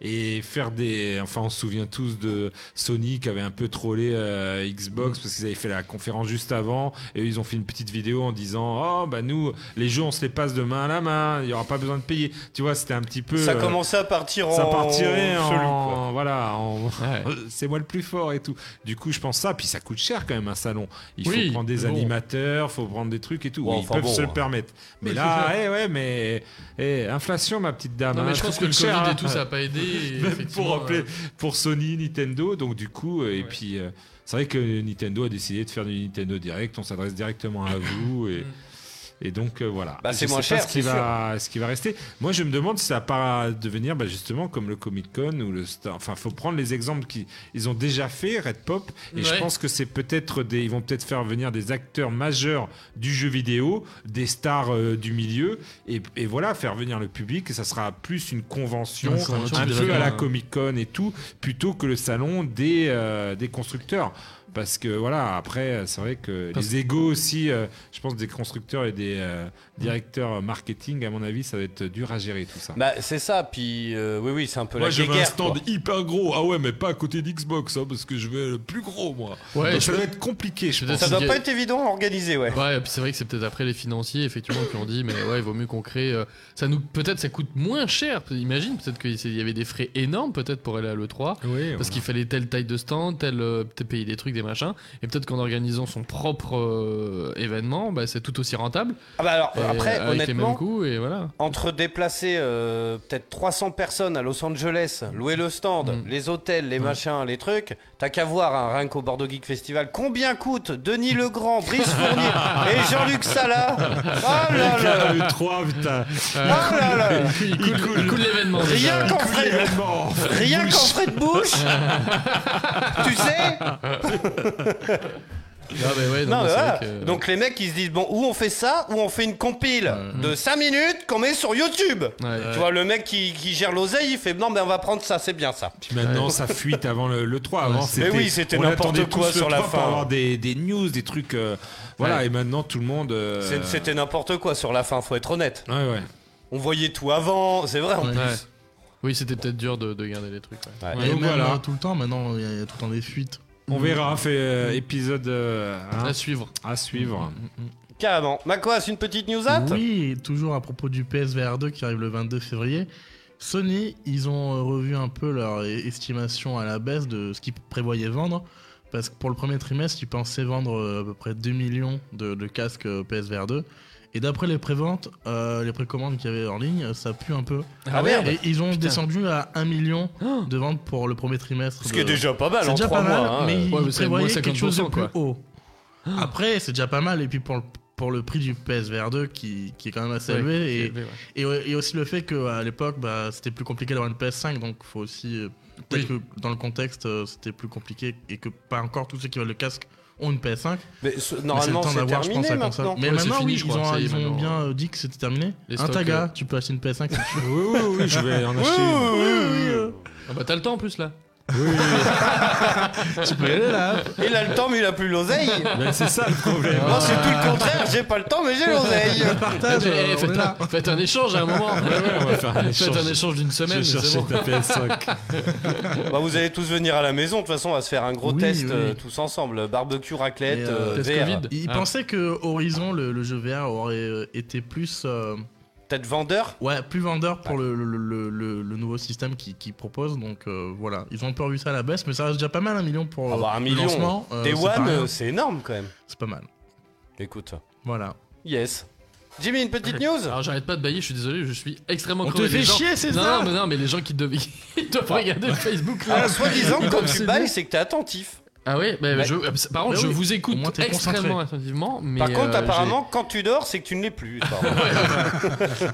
K: et faire des, enfin on se souvient tous de Sony qui avait un peu trollé euh, Xbox parce qu'ils avaient fait la conférence juste avant et ils ont fait une petite vidéo en disant oh bah nous les jeux on se les passe de main à la main, il y aura pas besoin de payer. Tu vois c'était un petit peu.
I: ça
K: euh,
I: commençait à partir en
K: ça partirait en, voilà, en-
L: Ouais.
K: c'est moi le plus fort et tout. Du coup, je pense ça, puis ça coûte cher quand même un salon. Il
L: Oui,
K: faut prendre des
L: bon.
K: animateurs, faut prendre des trucs et tout.
I: Ouais,
K: Oui,
I: enfin
K: ils peuvent
I: bon,
K: se le
I: hein.
K: permettre. Mais là, eh ouais, mais eh, inflation, ma petite dame.
L: Non, mais
K: hein,
L: je pense que le
K: cher,
L: Covid
K: hein.
L: et tout, ça a pas aidé.
K: Même pour
L: euh,
K: pour Sony, Nintendo. Donc du coup, euh, et puis euh, c'est vrai que Nintendo a décidé de faire du Nintendo Direct. On s'adresse directement à vous et. Et donc euh, voilà.
I: Bah, c'est moins
K: sais pas
I: cher,
K: ce qui
I: c'est
K: va, ce qui va rester. Moi, je me demande si ça va pas devenir bah, justement comme le Comic Con ou le Star. Enfin, faut prendre les exemples qu'ils ils ont déjà fait, Red Pop. Et je pense que c'est peut-être des, ils vont peut-être faire venir des acteurs majeurs du jeu vidéo, des stars euh, du milieu, et, et voilà, faire venir le public. Et ça sera plus une convention,
J: Ouais, un
K: un peu à la. Comic Con et tout, plutôt que le salon des euh, des constructeurs. Parce que voilà, après, c'est vrai que
L: Parce-
K: les égos aussi, euh, je pense des constructeurs et des euh, directeurs marketing, à mon avis, ça va être dur à gérer tout ça.
I: Bah, c'est ça, puis euh, oui, oui, c'est un peu
K: Moi,
I: la
K: je veux un stand
I: quoi.
K: hyper gros. Ah ouais, mais pas à côté d'Xbox, hein, parce que je veux le plus gros, moi.
L: Ouais,
K: Donc ça va être compliqué, je
L: Peut-être
K: pense.
I: Ça doit
L: que-
I: pas être évident à organiser, ouais.
L: Ouais, et puis c'est vrai que c'est peut-être après les financiers, effectivement, qui ont dit, mais ouais, il vaut mieux qu'on crée. euh, ça nous, peut-être, ça coûte moins cher. Imagine, peut-être qu'il y avait des frais énormes, peut-être pour aller à le 3
K: Oui,
L: parce qu'il fallait telle taille de stand, tel, euh, peut-être payer des trucs, des machins, et peut-être qu'en organisant son propre euh, événement, bah, c'est tout aussi rentable.
I: Ah bah alors,
L: Et,
I: après,
L: avec les mêmes
I: honnêtement,
L: coûts, et voilà.
I: entre déplacer euh, peut-être 300 personnes à Los Angeles, louer le stand,
L: Mm.
I: les hôtels, les machins, les trucs, t'as qu'à voir, hein, rien qu'au Bordeaux Geek Festival, combien coûte Denis Legrand, Brice Fournier et Jean-Luc Salah Oh là là
K: le 3, putain.
I: Oh là là
L: Il coule, L'événement.
I: rien qu'en frais de bouche Tu sais?
L: Ouais, non,
I: Non,
L: mais
I: mais
L: c'est
I: voilà.
L: vrai que-
I: Donc les mecs ils se disent bon ou on fait ça? Ou on fait une compile de 5 minutes qu'on met sur YouTube.
L: Ouais.
I: Tu vois le mec qui, qui gère l'oseille il fait non mais on va prendre ça c'est bien ça.
K: Puis maintenant, ça fuite avant le, le 3. Avant,
L: Ouais,
K: c'était,
I: Mais oui, c'était
K: on
I: n'importe
K: attendait
I: quoi
K: tous le
I: sur la
K: 3
I: fin.
K: Pour avoir des, des news, des trucs. euh, voilà,
L: Ouais.
K: et maintenant, tout le monde. euh,
I: C'est- C'était n'importe quoi sur la fin faut être honnête.
K: Ouais, ouais.
I: On voyait tout avant c'est vrai en
J: Ouais.
I: plus.
L: Ouais. Oui, c'était peut-être dur de, de garder les trucs. ouais.
I: Ouais.
J: Et
K: Donc
J: même
K: voilà.
J: euh, tout le temps, maintenant, il y, a- il y a tout le temps des fuites.
K: On verra, fait euh, épisode euh, hein,
L: À suivre.
K: À suivre.
I: Carrément. Macoas, une petite news hâte
J: Oui, toujours à propos du PSVR 2 qui arrive le 22 février. Sony, ils ont euh, revu un peu leur estimation à la baisse de ce qu'ils prévoyaient vendre. Parce que pour le premier trimestre, ils pensaient vendre à peu près 2 millions de, de casques PSVR 2. Et d'après les préventes, euh, les précommandes qu'il y avait en ligne, ça pue un peu.
I: Ah merde.
J: Et ils ont
I: Putain.
J: descendu à 1 million de ventes pour le premier trimestre.
I: Ce
J: de-
I: qui est déjà pas mal
J: C'est
I: en
J: déjà
I: trois
J: pas
I: mois,
J: mal,
I: hein.
J: mais ils
L: Ouais, mais c'est
J: prévoyaient
L: moins
J: quelque chose de
L: 50%,
J: plus
L: quoi.
J: haut. Après, c'est déjà pas mal. Et puis pour le, pour le prix du PSVR 2 qui, qui est quand même assez
L: Ouais,
J: élevé. Et,
L: élevé, ouais.
J: et, ouais, et aussi le fait qu'à l'époque, bah, c'était plus compliqué d'avoir une PS5. Donc faut aussi. euh, Peut-être que dans le contexte, euh, c'était plus compliqué et que pas encore tous ceux qui veulent le casque ont une PS5.
I: Mais ce-
J: Mais
I: normalement,
J: le temps
I: c'est
J: d'avoir, je pense,
I: terminé maintenant.
J: Mais
L: Ouais, c'est
J: maintenant,
L: fini,
J: oui,
L: je
J: ils ont,
L: ça y est,
J: ils ont
L: maintenant.
J: bien euh, dit que c'était terminé.
L: Les
J: un Taga,
L: euh,
J: tu peux acheter une PS5 si tu veux.
K: Oui, oui, oui, je vais en acheter une.
J: Oui, oui, euh,
L: Ah bah t'as le temps en plus là.
J: tu peux aller là.
I: Il a le temps, mais il a plus l'oseille.
K: Ben, c'est ça le problème.
I: Moi, c'est tout le contraire. J'ai pas le temps, mais j'ai l'oseille.
J: Partage,
L: Eh,
J: euh,
L: faites, un, faites un échange à un moment.
K: on va faire un
L: Faites un échange d'une
K: Je
L: semaine.
K: vais
L: c'est
K: chercher
L: bon.
K: ta PS5.
I: Bah, vous allez tous venir à la maison. De toute façon, on va se faire un gros
J: Oui,
I: test
J: oui.
I: euh, tous ensemble. Barbecue, raclette,
J: Et,
I: euh,
J: euh,
L: test
I: VR.
L: Covid.
J: Ils
L: Ah.
J: pensaient que Horizon, le, le jeu VR, aurait été plus. euh,
I: Peut-être vendeur.
J: Ouais, plus vendeur pour le, le, le, le- le nouveau système qu'ils qu'ils proposent. Donc euh, voilà, ils ont un peu revu ça à la baisse, mais ça reste déjà pas mal, un million pour
I: Ah bah, un
J: le
I: million.
J: lancement. euh,
I: Day One, euh, c'est énorme quand même.
J: C'est pas mal.
I: Écoute.
J: Voilà.
I: Yes. Jimmy, une petite news
L: Alors j'arrête pas de bailler, je suis désolé, je suis extrêmement
J: On te fait
L: Les gens-
J: chier, c'est
L: non,
J: ça
L: non, mais non, mais les gens qui doivent, ils doivent regarder le Facebook là.
I: Alors, soi-disant,
L: Ils
I: quand tu bailles, c'est que t'es attentif.
L: Ah ouais, bah, je, par contre,
J: Bah
L: je
J: oui,
L: vous écoute
J: moins,
L: extrêmement attentivement. Mais
I: Par contre,
L: euh,
I: apparemment, quand tu dors, c'est que tu ne l'es plus.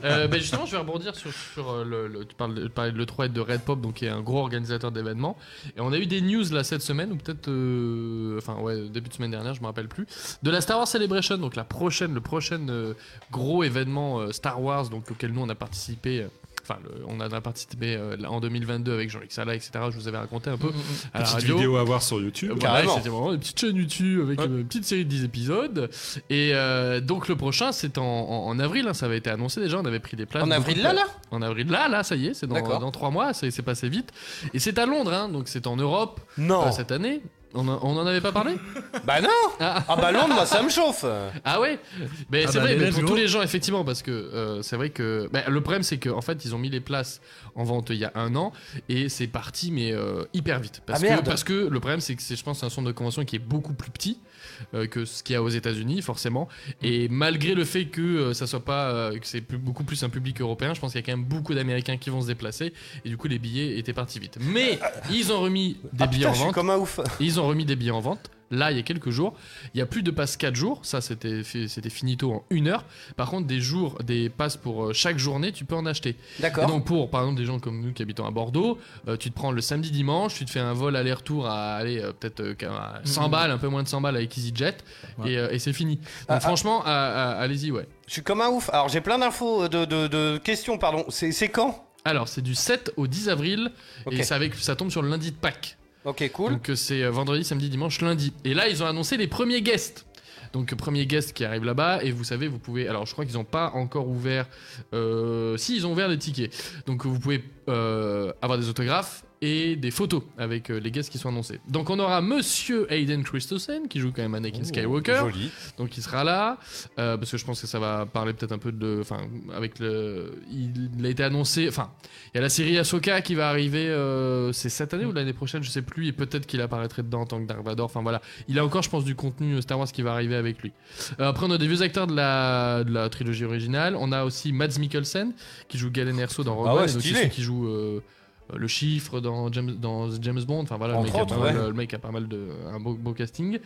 L: Euh, bah, justement, je vais rebondir sur, sur euh, le, le- tu parles de, tu parlais de l'E3 et de Red Pop, donc qui est un gros organisateur d'événements. Et on a eu des news là cette semaine, ou peut-être, euh, enfin ouais, début de semaine dernière, je me rappelle plus, de la Star Wars Celebration, donc la prochaine, le prochain euh, gros événement euh, Star Wars, donc auquel nous on a participé. Euh, Enfin, on en a participé euh, en 2022 avec Jean-Luc Sala, etc. Je vous avais raconté un peu à la
K: Petite
L: radio.
K: vidéo à voir sur YouTube.
L: Voilà,
I: Carrément.
L: c'était vraiment une petite chaîne YouTube avec une petite série de 10 épisodes. Et euh, donc le prochain, c'est en, en- en avril, hein, ça avait été annoncé déjà, on avait pris des places.
I: En avril,
L: de
I: là, là
L: En avril là, là, ça y est, c'est dans, dans 3 mois, c'est passé vite. Et c'est à Londres, hein, donc c'est en Europe
I: Non.
L: euh, cette année. On, en- on en avait pas parlé?
I: Bah non
L: ah.
I: Ah bah Londres, moi, ça me chauffe.
L: Ah ouais? Mais
J: Ah
L: c'est
J: bah,
L: vrai, mais pour tous les gens, effectivement, parce que euh, c'est vrai que. bah, le problème, c'est qu'en fait, ils ont mis les places en vente il y a un an et c'est parti, mais euh, hyper vite. Parce,
I: Ah, merde.
L: que, parce que le problème, c'est que c'est, je pense, c'est un centre de convention qui est beaucoup plus petit euh, que ce qu'il y a aux États-Unis, forcément. Et malgré le fait que euh, ça soit pas. euh, que c'est plus- beaucoup plus un public européen, je pense qu'il y a quand même beaucoup d'Américains qui vont se déplacer et du coup, les billets étaient partis vite. Mais ils ont remis des
I: Ah
L: billets
I: putain,
L: en
I: je suis
L: vente.
I: comme un ouf.
L: Ils ont remis des billets en vente. Là, il y a quelques jours, il y a plus de passes 4 jours. Ça, c'était fi- c'était finito en une heure. Par contre, des jours, des passes pour euh, chaque journée, tu peux en acheter. Et
I: D'accord.
L: donc, pour par exemple des gens comme nous qui habitons à Bordeaux, euh, tu te prends le samedi, dimanche, tu te fais un vol aller-retour à aller euh, peut-être euh, à 100
J: Mhm.
L: balles, un peu moins de 100 balles avec EasyJet,
J: Ouais.
L: et, et c'est fini. Donc,
I: Ah, ah.
L: franchement, allez-y, ouais.
I: Je suis comme un ouf. Alors, j'ai plein d'infos, de, de, de questions, pardon. C'est quand?
L: Alors, c'est du 7 au 10 avril, et ça, avec, ça tombe sur le lundi de Pâques.
I: Ok, cool.
L: Donc euh, c'est euh, vendredi, samedi, dimanche, lundi. Et là, ils ont annoncé les premiers guests. Donc euh, premier guest qui arrive là-bas et vous savez vous pouvez alors je crois qu'ils n'ont pas encore ouvert si ils ont ouvert les tickets donc vous pouvez avoir des autographes et des photos avec euh, les guests qui sont annoncés. Donc on aura Monsieur Hayden Christensen qui joue quand même Anakin Skywalker.
I: Joli.
L: donc il sera là euh, parce que je pense que ça va parler peut-être un peu de enfin avec le il, a été annoncé enfin il y a la série Ahsoka qui va arriver euh, c'est cette année ou l'année prochaine je sais plus et peut-être qu'il apparaîtrait dedans en tant que Dark Vador. Enfin voilà. Il a encore je pense du contenu Star Wars qui va arriver avec lui. Euh, après on a des vieux acteurs de la, de la trilogie originale. On a aussi Mads Mikkelsen qui joue Galen Erso dans Rogue
I: Ah ouais,
L: One et qui joue le chiffre dans James, dans James Bond, enfin voilà, le mec, a
I: autres,
L: pas mal,
I: ouais.
L: le mec a pas mal de. un beau, beau casting.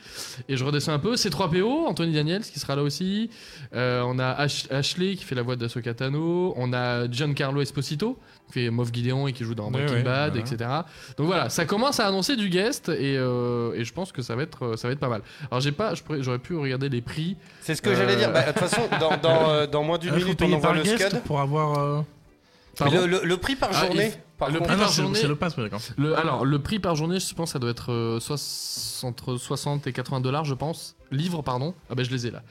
L: Et je redescends un peu, c'est 3PO, Anthony Daniels qui sera là aussi. Euh, on a Ash- Ashley qui fait la voix d'Ahsoka Tano. On a Giancarlo Esposito qui fait Moff Gideon et qui joue dans Breaking
K: ouais,
L: Bad,
K: voilà.
L: etc. Donc voilà, ça commence à annoncer du guest et, euh, et je pense que ça va être, ça va être pas mal. Alors j'ai pas, j'aurais pu regarder les prix.
I: C'est ce que j'allais
L: Euh,
I: dire. Bah, De toute façon, dans, dans, euh, dans moins d'une minute, on envoie le scud.
J: pour avoir. euh,
I: Le, le- le prix par
L: Ah,
I: journée
L: il-
I: par
L: le
I: contre-
L: prix
J: Ah non,
L: par journée.
J: c'est le pass, d'accord.
L: Le, alors, le prix par journée, je pense, ça doit être euh, soix- entre 60 et 80 dollars, je pense. Livres, pardon. Ah ben, je les ai là.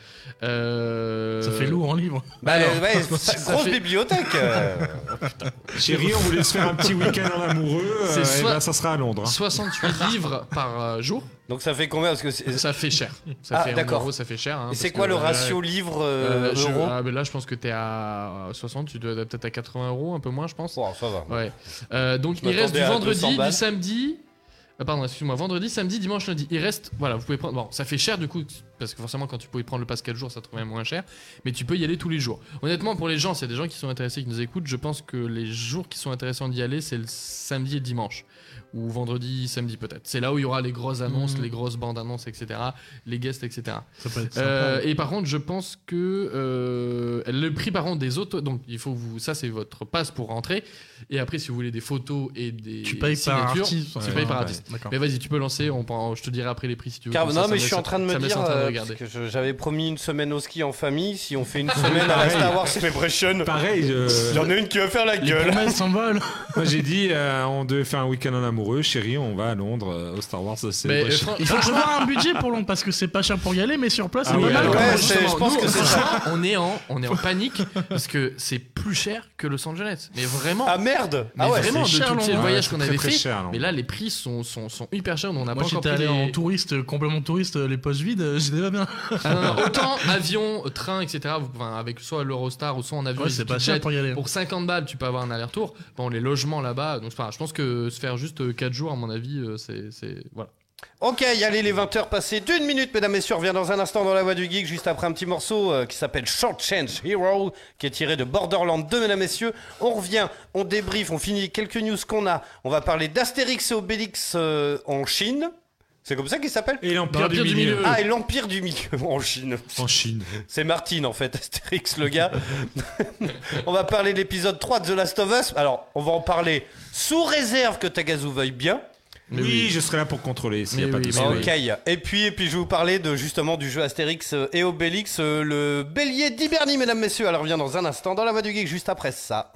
L: Euh,
J: Ça fait lourd en livre.
I: Bah,
L: Alors,
I: ouais,
L: ça
I: ça- grosse
L: fait-
I: bibliothèque. euh.
K: Chérie, on voulait se faire un petit week-end en amoureux.
L: C'est
K: euh,
L: soit-
K: ben, ça sera à Londres. hein.
L: 68 livres par euh, jour.
I: Donc ça fait combien? Parce que c'est-
L: Ça fait cher. Ça
I: Ah,
L: fait en
I: d'accord.
L: euros, ça fait cher. hein,
I: c'est quoi
L: que,
I: le
L: euh,
I: ratio livre euh,
L: je-
I: euro
L: ah, ben Là, je pense que t'es à 60, tu dois être peut-être à 80 euros, un peu moins, je pense.
I: Bon, ça va.
L: Ouais. Euh, donc
I: Je
L: il reste du vendredi,
I: 200 balles.
L: du samedi. Ah, pardon, excuse-moi, vendredi, samedi, dimanche, lundi. Il reste, voilà, vous pouvez prendre. Bon, ça fait cher du coup, parce que forcément, quand tu pouvais prendre le pass 4 jours, ça te revient moins cher. Mais tu peux y aller tous les jours. Honnêtement, pour les gens, s'il y a des gens qui sont intéressés, qui nous écoutent, je pense que les jours qui sont intéressants d'y aller, c'est le samedi et le dimanche. Ou vendredi, samedi peut-être. C'est là où il y aura les grosses annonces,
J: Mhm.
L: les grosses bandes annonces, etc. Les guests, etc.
J: Ça peut être sympa.
L: Euh, et par contre, je pense que euh, le prix par contre des autos, donc il faut vous, ça c'est votre passe pour rentrer. Et après, si vous voulez des photos et des
J: Tu payes par
L: signatures,
J: artiste,
L: tu
J: ouais,
L: payes par artiste. Mais vas-y, tu peux lancer. On, prend- je te dirai après les prix si tu veux.
I: Car, non,
L: ça,
I: mais je suis en train de me dire,
L: en train de
I: euh, parce que je- j'avais promis une semaine au ski en famille, si on fait une semaine à Star Wars Celebration,
K: Pareil,
I: il y en a une qui va faire la
J: Les
I: gueule.
J: promesses s'envolent.
K: Moi j'ai dit euh, on devait faire un week-end en amoureux, chérie, on va à Londres euh, au Star Wars Celebration.
L: fran-
J: Il faut prévoir un budget pour Londres parce que c'est pas cher pour y aller, mais sur place,
K: Ah
J: c'est
K: oui,
J: pas
I: ouais,
L: Justement,
I: je pense
L: nous,
I: que c'est
L: franchement, on est en, on est en panique parce que c'est plus cher que Los Angeles. Mais vraiment.
I: Ah merde
L: Mais
I: Ah ouais,
L: vraiment, de
J: cher,
L: le
J: Londres.
L: voyage
K: Ouais,
L: qu'on avait
K: très,
L: fait.
K: très cher, Londres.
L: mais là, les prix sont, sont, sont hyper chers. On n'a pas
J: Moi
L: encore
J: j'étais allé
L: les-
J: en touriste, euh, complètement touriste, euh, les poches vides, euh, j'étais pas bien.
L: Ah non, non, autant avion, train, etc. vous- enfin, avec soit l'Eurostar ou soit en avion.
J: Ouais,
L: les
J: c'est pas cher pour y aller.
L: Pour 50 balles, tu peux avoir un aller-retour. Bon, les logements là-bas, donc je pense que se faire juste 4 jours, à mon avis, euh, c'est. Voilà.
I: Ok, y aller les 20h passées d'une minute, mesdames, messieurs. On revient dans un instant dans la voix du geek, juste après un petit morceau euh, qui s'appelle Short Change Hero, qui est tiré de Borderlands 2, mesdames, messieurs. On revient, on débrief, on finit quelques news qu'on a. On va parler d'Astérix et Obélix euh, en Chine. C'est comme ça qu'il s'appelle
K: Et l'Empire du,
L: du
K: milieu.
L: Milieu.
I: Ah, et l'Empire du Milieu en Chine.
K: En Chine.
I: C'est Martine en fait, Astérix le gars. on va parler de l'épisode 3 de The Last of Us. Alors, on va en parler sous réserve que Tagazu veuille bien.
L: Mais
K: oui,
L: oui.
K: je serai là pour contrôler s'il n'y a pas de
L: mais
K: souci.
I: Ok. Et puis, et puis, je vais vous parler de justement du jeu Astérix euh, et Obélix, euh, le bélier d'Hibernie, mesdames, messieurs. Alors, revient dans un instant dans la voix du geek, juste après ça.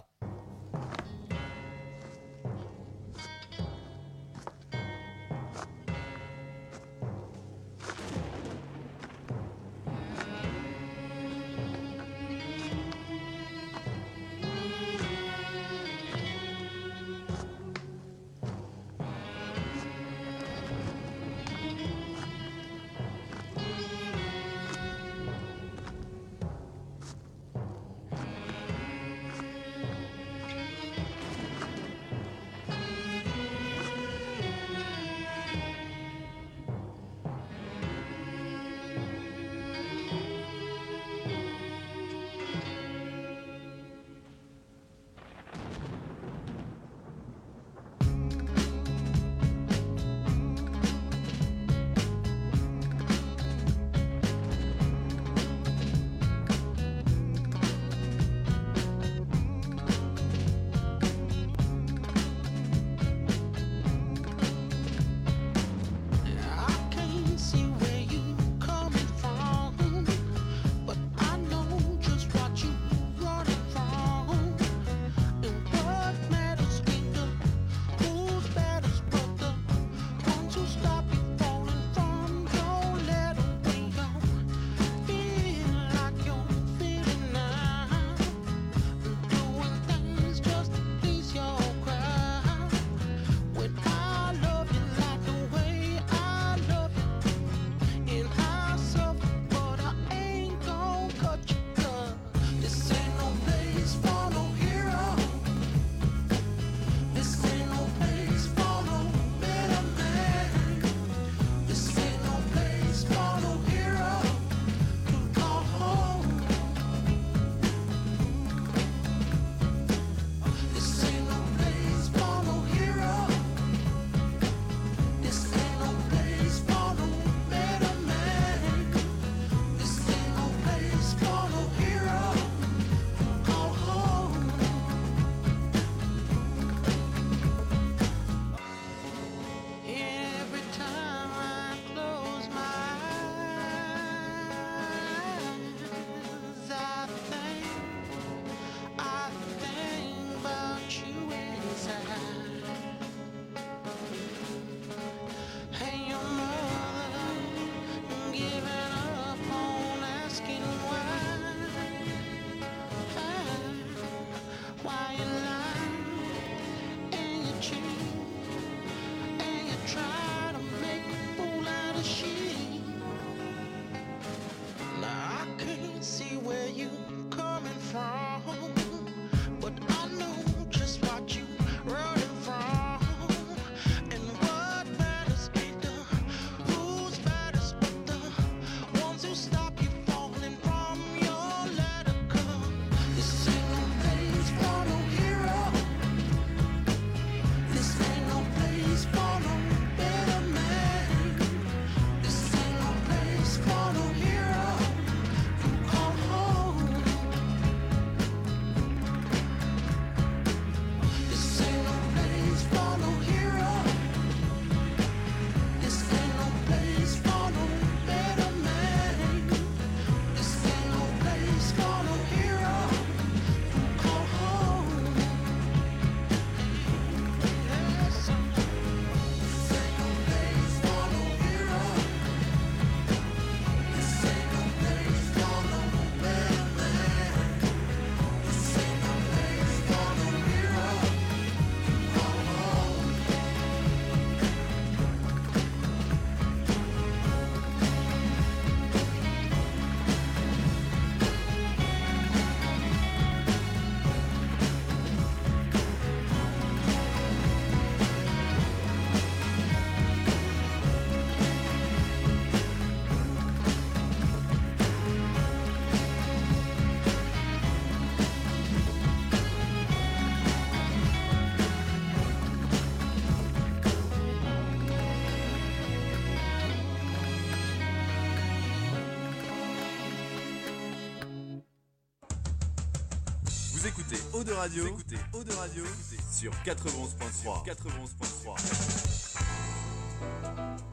F: De Radio, vous écoutez. Eau de Radio. Sur 91.3. 91.3.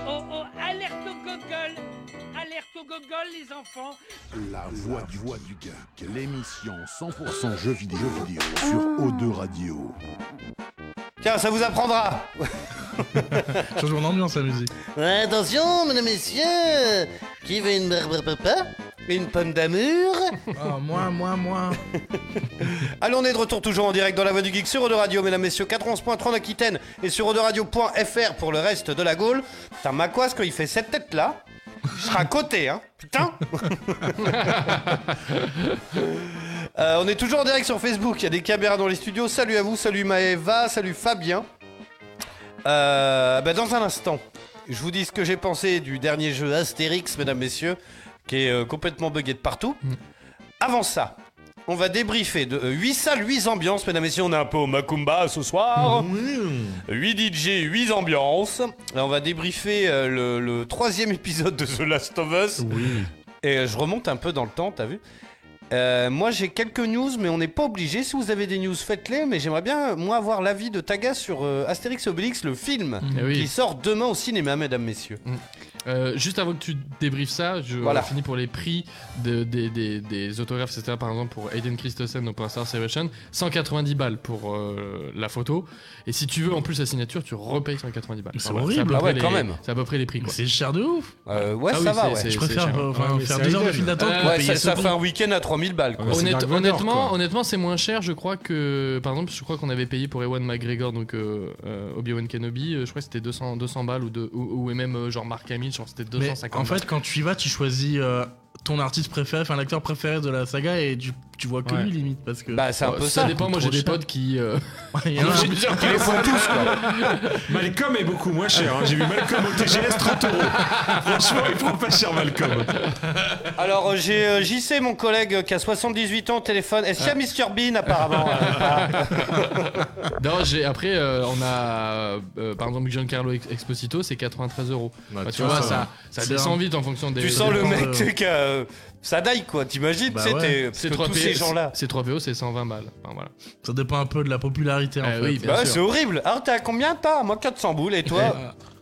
G: Oh oh, alerte au gogol. Alerte au gogol, les enfants.
H: La voix du voix du geek, l'émission 100% jeux vidéo, vidéo sur O2 Radio.
I: Tiens, ça vous apprendra.
J: Changement d'ambiance la musique.
I: Attention, mesdames, messieurs. Qui veut une barbe papa Une pomme d'amour
J: Ah, moi, moi, moi.
I: Allez, on est de retour toujours en direct dans la voix du geek sur Eau de Radio, mesdames, messieurs, 91.3 en Aquitaine et sur Radio.fr pour le reste de la Gaule. Putain, Maquas, quand il fait cette tête-là, je serai à côté, hein Putain Euh, On est toujours en direct sur Facebook, il y a des caméras dans les studios. Salut à vous, salut Maëva, salut Fabien. Euh, bah, dans un instant, je vous dis ce que j'ai pensé du dernier jeu Astérix, mesdames, messieurs, qui est euh, complètement bugué de partout. Avant ça, on va débriefer de 8 salles, 8 ambiances, mesdames, messieurs. On est un peu au Macumba ce soir. 8 DJ, 8 ambiances. Là, on va débriefer euh, le, le troisième épisode de The Last of Us. Et euh, je remonte un peu dans le temps, t'as vu? Euh, moi j'ai quelques news, mais on n'est pas obligé. Si vous avez des news, faites-les. Mais j'aimerais bien, moi, avoir l'avis de Taga sur euh, Astérix et Obélix, le film,
L: Eh oui.
I: qui sort demain au cinéma, mesdames, messieurs.
L: Euh, juste avant que tu débriefes ça, je
I: Voilà.
L: finis pour les prix de- des- des- des autographes, etc. Par exemple, pour Aiden Christensen au point Star Celebration, 190 balles pour euh, la photo. Et si tu veux en plus la signature, tu repayes 190 balles.
J: C'est
L: Enfin, voilà,
J: horrible.
L: à peu
I: Ah
L: près
I: ouais,
L: les-
I: quand même.
L: C'est à peu près les prix. Quoi.
J: C'est cher de ouf.
I: Euh, ouais,
L: Ah
I: ça
L: oui,
I: va, ouais.
L: c'est-
J: Je préfère
L: cher.
J: euh, enfin,
K: Ouais, mais
J: faire
K: c'est
J: deux heures de
K: Aiden.
J: file d'attente
L: Euh,
J: pour
I: Ouais,
J: payer
I: ça,
J: ce
I: ça
J: prix.
I: fait un week-end à 3000 balles. quoi.
L: Honnête-
K: Dark Vador,
L: honnêtement,
K: quoi.
L: honnêtement, c'est moins cher. Je crois que, par exemple, je crois qu'on avait payé pour Ewan McGregor, donc euh, euh, Obi-Wan Kenobi. euh, je crois que c'était 200, 200 balles ou, de, ou, ou même euh, genre Mark Hamill, je crois que c'était
J: Mais
L: 250.
J: en fait, quand tu y vas, tu choisis euh, ton artiste préféré, enfin l'acteur préféré de la saga et tu, tu vois que
L: Ouais.
J: lui limite parce que.
I: Bah, c'est un peu
L: ça,
I: ça.
L: dépend. Moi, j'ai des
J: cher.
L: potes qui. euh,
J: Il y en a un-
I: Qui les font tous, quoi.
K: Malcolm est beaucoup moins cher. hein. J'ai vu Malcolm au TGS 30 euros. Franchement, il prend pas cher Malcolm.
I: Alors, euh, j'ai euh, JC, mon collègue, euh, qui a 78 ans au téléphone. Est-ce qu'il y a Mr Bean, apparemment euh, ah.
L: Non, j'ai après euh, on a euh, par exemple Giancarlo Ex- Exposito, c'est 93 euros.
K: Bah,
L: Bah,
K: tu
L: tu
K: vois,
L: vois,
K: ça
L: ça, ça
J: C'est
L: descend
J: un-
L: vite en fonction des.
I: Tu sens le mec, sais, que, euh, ça daille, quoi. T'imagines,
J: Bah ouais.
I: t'es-
L: C'est
I: que
L: 3
I: tous ces gens-là.
L: C'est 3 PO, c'est 120 balles. Enfin, voilà.
J: Ça dépend un peu de la popularité en
L: Euh,
J: fait.
L: oui, bien
I: Bah ouais,
L: sûr.
I: c'est horrible. Alors, t'as combien t'as Moi, 400 boules, et toi?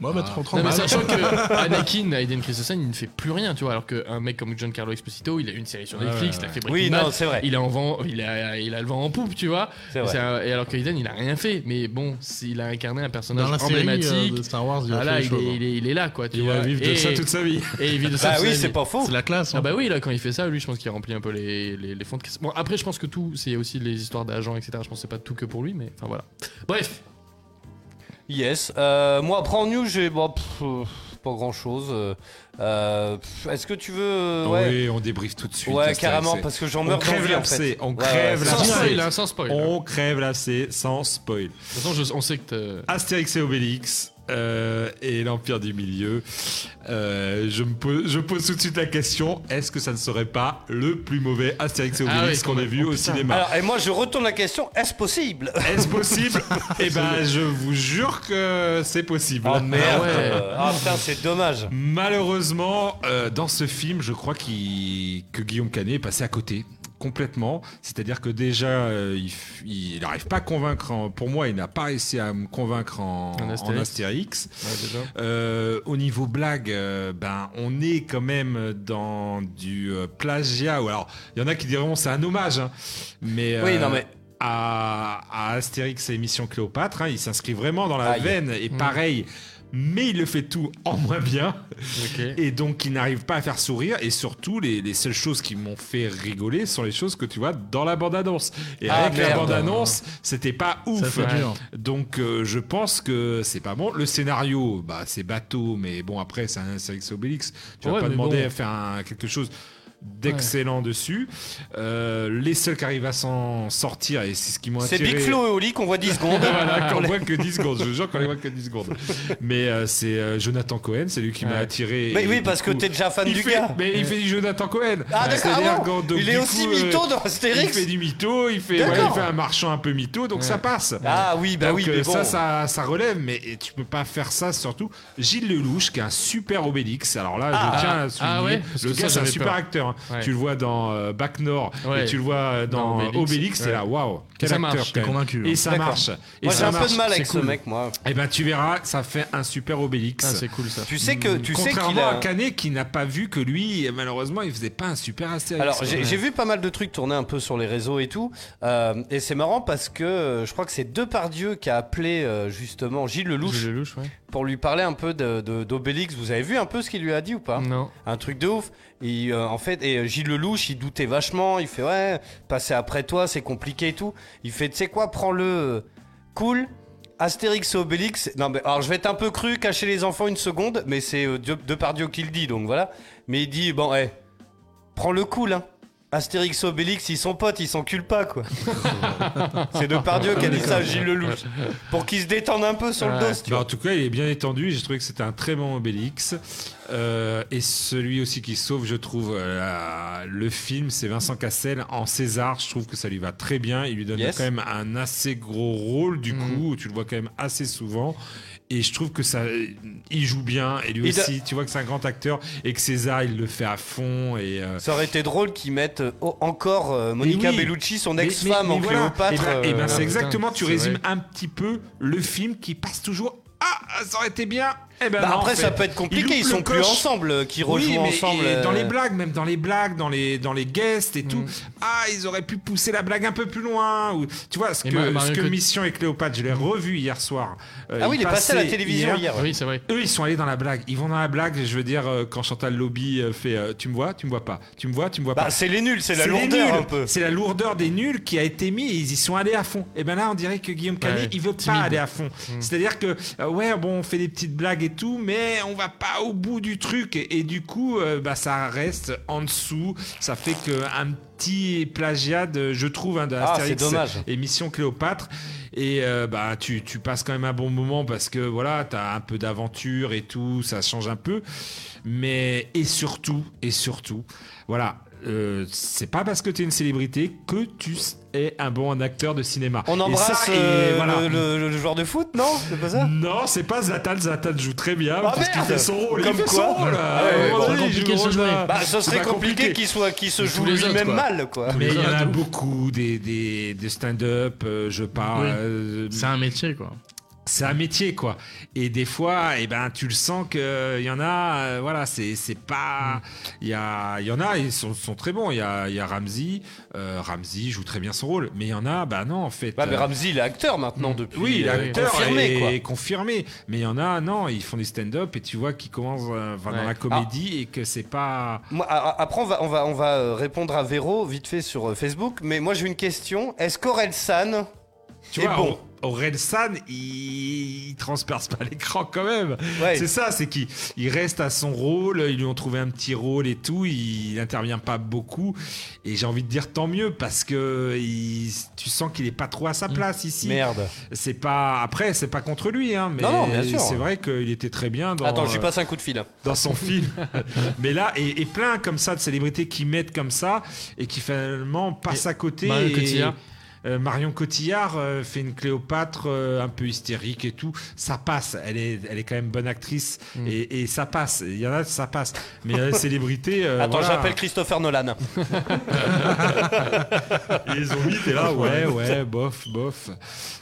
J: Moi, bah, 30
L: Non, mais
J: balles.
L: sachant que Anakin, Aiden Christensen, il ne fait plus rien, tu vois, alors qu'un mec comme Giancarlo Exposito, il a une série sur Netflix,
K: ouais,
L: il a fait
I: Oui,
L: Breaking
I: non,
L: Bad,
I: c'est vrai.
L: il a en vent, il a, il a le vent en poupe, tu vois.
I: C'est vrai.
L: C'est un- et alors qu'Aiden, il a rien fait, mais bon, il a incarné un personnage
J: Dans la série euh,
L: emblématique.
J: de Star Wars, il a
L: Voilà,
J: fait des
L: il,
J: choses,
L: est, il, est, il est là, quoi, tu
K: Il
L: vois.
K: va vivre de
L: et,
K: ça toute sa vie.
L: Et il vit de ça
I: Bah
L: toute
I: oui,
L: sa
I: c'est pas faux.
J: C'est la classe.
L: Ah
J: hein.
L: bah oui, là, quand il fait ça, lui, je pense qu'il remplit un peu les, les, les fonds de caisse. Bon, après, je pense que tout, c'est aussi les histoires d'agents, etc. Je pense que c'est pas tout que pour lui, mais enfin voilà. Bref,
I: Yes. Euh, moi, après en news, j'ai bon, pff, euh, pas grand chose. Est-ce que tu veux. euh, ouais,
K: Oui, on débriefe tout de suite.
I: ouais carrément, parce que j'en
K: On
I: meurs
K: crève
I: d'envie en fait.
K: on crève l'abcès.
L: spoil, hein, sans spoil.
K: On crève l'abcès sans spoil.
L: De toute façon, je- on sait que
K: Astérix et Obélix euh, et l'Empire du Milieu. Euh, je, me pose, je pose tout de suite la question est-ce que ça ne serait pas le plus mauvais Astérix et
L: Ah
K: Obélix
L: oui,
K: qu'on ait vu
L: Oh,
K: au
L: putain.
K: cinéma?
I: Alors, et moi, je retourne la question est-ce possible?
K: Est-ce possible? Eh ben, je vous jure que c'est possible.
I: Oh merde
L: ouais.
I: euh, Ah putain, c'est dommage.
K: Malheureusement, euh, dans ce film, je crois que Guillaume Canet est passé à côté complètement. C'est-à-dire que déjà, euh, il n'arrive pas à convaincre. en- pour moi, il n'a pas réussi à me convaincre en,
L: En
K: en
L: Astérix.
K: Astérix.
L: Ouais, déjà.
K: Euh, au niveau blague, euh, ben, on est quand même dans du euh, plagiat. Ou alors, il y en a qui diront c'est un hommage. hein. Mais,
I: Oui,
K: euh,
I: non, mais-
K: à, à Astérix et Mission Cléopâtre, hein, il s'inscrit vraiment dans la
I: Aïe.
K: veine. Et
L: Mm.
K: pareil, mais il le fait tout en moins bien.
L: Ok.
K: Et donc, il n'arrive pas à faire sourire. Et surtout, les, les seules choses qui m'ont fait rigoler sont les choses que tu vois dans la bande-annonce. Et
I: Ah,
K: avec la bande-annonce, c'était pas ouf. Donc, euh, je pense que c'est pas bon. Le scénario, bah, c'est bateau, mais bon, après, c'est un Astérix Obélix. Tu vas pas demander
L: bon.
K: à faire un- quelque chose d'excellent dessus. Euh, les seuls qui arrivent à s'en sortir, et c'est ce qui
I: C'est
K: attiré.
I: Big Flo et Oli qu'on voit 10 secondes.
K: voilà, qu'on voit que 10 secondes. Je vous jure qu'on les voit que 10 secondes. Mais euh, c'est euh, Jonathan Cohen, c'est lui qui m'a
L: Ouais.
K: attiré.
I: Mais oui, parce que
K: coup,
I: t'es déjà fan
K: il
I: du
K: fait-
I: gars.
K: Mais il fait du Jonathan Cohen.
I: Ah, d'accord,
K: C'est-à-dire
I: ah bon Il est aussi
K: euh,
I: mytho dans
K: Il
I: Astérix
K: fait du mytho, il fait, il un marchand un peu mytho, donc
L: Ouais.
K: ça passe.
I: Ah oui, bah
K: Donc,
I: oui, mais bon.
K: ça, ça, ça relève, mais tu peux pas faire ça surtout. Gilles Lelouch, qui est un super Obélix. Alors là,
I: Ah.
K: je tiens à souligner.
L: Ah
K: le
L: que
K: gars, c'est un super acteur. Hein.
L: Ouais.
K: Tu le vois dans euh, Bac Nord
L: Ouais.
K: et tu le vois euh, dans
L: Dans
K: Obélix. C'est
L: ouais.
K: là, waouh, quel
L: Ça
K: acteur.
L: marche,
J: convaincu,
K: Et
J: hein.
K: ça
I: D'accord.
K: marche. Et
I: Moi, j'ai
K: ça
I: un peu de mal avec ce mec, moi.
K: Eh ben, tu verras, ça fait un super Obélix.
L: Ah, c'est cool ça.
I: Tu sais que tu sais qu'il a.
K: à Canet qui n'a pas vu que lui, malheureusement, il faisait pas un super Astérix.
I: Alors j'ai vu pas mal de trucs tourner un peu sur les réseaux et tout, euh, et c'est marrant parce que euh, je crois que c'est Depardieu qui a appelé justement Gilles Lelouch,
L: Gilles Lelouch, ouais.
I: Pour lui parler un peu de- de- d'Obélix. Vous avez vu un peu ce qu'il lui a dit ou pas?
L: Non.
I: Un truc de ouf. Euh, en fait, et euh, Gilles Lelouch, il doutait vachement. Il fait ouais, passer après toi, c'est compliqué et tout. Il fait tu sais quoi, prends-le euh, cool. Astérix et Obélix. Non mais alors je vais être un peu cru, cacher les enfants une seconde, mais c'est euh, Dieu- Depardieu qui le dit, donc voilà. Mais il dit bon, eh, prends le cool, hein. Astérix Obélix, ils sont potes, ils s'enculent pas quoi. c'est Depardieu qui a dit ça à Gilles Lelouch. Pour qu'il se détende un peu sur le dos, tu
K: Bah,
I: vois.
K: en tout cas, il est bien étendu. J'ai trouvé que c'était un très bon Obélix. Euh, et celui aussi qui sauve, je trouve, euh, le film, c'est Vincent Cassel en César. Je trouve que ça lui va très bien. Il lui donne
I: Yes.
K: quand même un assez gros rôle, du coup, où tu le vois quand même assez souvent. Et je trouve que ça, il joue bien. Et lui aussi, tu vois que c'est un grand acteur et que César, il le fait à fond. Et euh,
I: Ça aurait été drôle qu'ils mettent euh, oh, encore euh, Monica
K: oui.
I: Bellucci, son ex-femme en
K: voilà.
I: Cléopâtre.
K: Et ben, et ben,
I: euh,
K: c'est exactement, tu résumes
L: vrai.
K: un petit peu le film qui passe toujours. Ah, ça aurait été bien. Eh ben
I: Bah
K: non,
I: après,
K: en
I: ça peut être compliqué,
K: Il
I: ils sont plus
K: coche.
I: ensemble, euh, qui
K: Oui,
I: rejouent
K: mais
I: ensemble,
K: et dans
I: euh.
K: les blagues, même dans les blagues, dans les, dans les guests et tout.
L: Mm.
K: Ah, ils auraient pu pousser la blague un peu plus loin. Ou, tu vois, ce
L: Et
K: que,
L: Ma-
K: ce
L: Marion
K: que
L: Cotillard-
K: Mission et Cléopâtre, je l'ai revu hier soir. Euh,
I: Ah oui, il est passé à la télévision hier.
L: Oui, c'est vrai.
K: Eux, ils sont allés dans la blague. Ils vont dans la blague. Je veux dire, euh, quand Chantal Lobby euh, fait euh, Tu me vois, tu me vois pas. Tu me vois, tu me vois
I: Bah,
K: pas.
I: c'est les nuls, c'est la lourdeur un peu.
K: C'est la lourdeur des nuls qui a été mis et ils y sont allés à fond. Et ben là, on dirait que Guillaume Canet, il veut pas aller à fond. C'est-à-dire que, euh, ouais, bon, on fait des petites blagues et tout, mais on va pas au bout du truc. Et, et du coup, euh, bah, ça reste en dessous. Ça fait que un petit plagiat, je trouve, hein, de
I: Ah,
K: Astérix
I: dommage.
K: et Mission Cléopâtre. Et euh, bah, tu, tu passes quand même un bon moment parce que voilà, tu as un peu d'aventure et tout, ça change un peu. Mais, et surtout, et surtout, voilà, euh, c'est pas parce que tu es une célébrité que tu es un bon acteur de cinéma.
I: On
K: Et
I: embrasse
K: ça, et
I: euh,
K: voilà.
I: le, le- le joueur de foot, non C'est pas ça
K: Non, c'est pas Zlatan. Zlatan joue très bien
I: Ah,
K: parce qu'il
I: merde
K: fait son rôle.
I: Comme
K: il fait
I: quoi
K: son rôle.
I: Ah ouais, bon,
L: compliqué se jouer.
K: d'un-
I: Bah, ce serait compliqué qu'il soit, qu'il se joue lui-même mal, quoi.
K: Mais il y en a beaucoup des, des, des stand-up, euh, je parle.
J: Oui.
K: euh,
J: C'est un métier, quoi.
K: C'est un métier quoi et des fois eh ben tu le sens que il y en a euh, voilà c'est c'est pas il y a y en a ils sont, sont très bons il y a y a Ramsey euh, Ramsey joue très bien son rôle mais il y en a bah non en fait
I: Bah, mais
K: euh,
I: Ramsey, il est acteur maintenant depuis.
K: oui, il est
I: euh,
K: acteur
I: confirmé,
K: et
I: quoi.
K: confirmé. Mais il y en a, non, ils font des stand-up et tu vois qu'ils commencent euh, dans la comédie et que c'est pas.
I: Moi, après, on va, on va, on va euh, répondre à Véro vite fait sur euh, Facebook. Mais moi, j'ai une question. Est-ce qu'Orelsan
K: Tu
I: est
K: vois,
I: bon
K: San, il... il transperce pas l'écran quand même.
I: Ouais.
K: C'est ça, c'est qu'il il reste à son rôle. Ils lui ont trouvé un petit rôle et tout. Il n'intervient pas beaucoup. Et j'ai envie de dire tant mieux parce que il- tu sens qu'il est pas trop à sa place ici.
I: Merde.
K: C'est pas. Après, c'est pas contre lui, hein, mais
I: Non, non, bien sûr.
K: c'est vrai qu'il était très bien dans.
I: Attends, je lui
K: euh,
I: passe un coup de fil.
K: dans son film. Mais là, et, et plein comme ça de célébrités qui mettent comme ça et qui finalement passent
L: Et
K: à côté. Et-. Euh, Marion Cotillard euh, fait une Cléopâtre euh, un peu hystérique et tout. Ça passe. Elle est, elle est quand même bonne actrice
L: Mm.
K: et, et ça passe. Il y en a, ça passe. Mais il y a des célébrités.
I: Attends,
K: voilà.
I: j'appelle Christopher Nolan.
K: Ils ont mis, t'es là, ouais, ouais, bof, bof.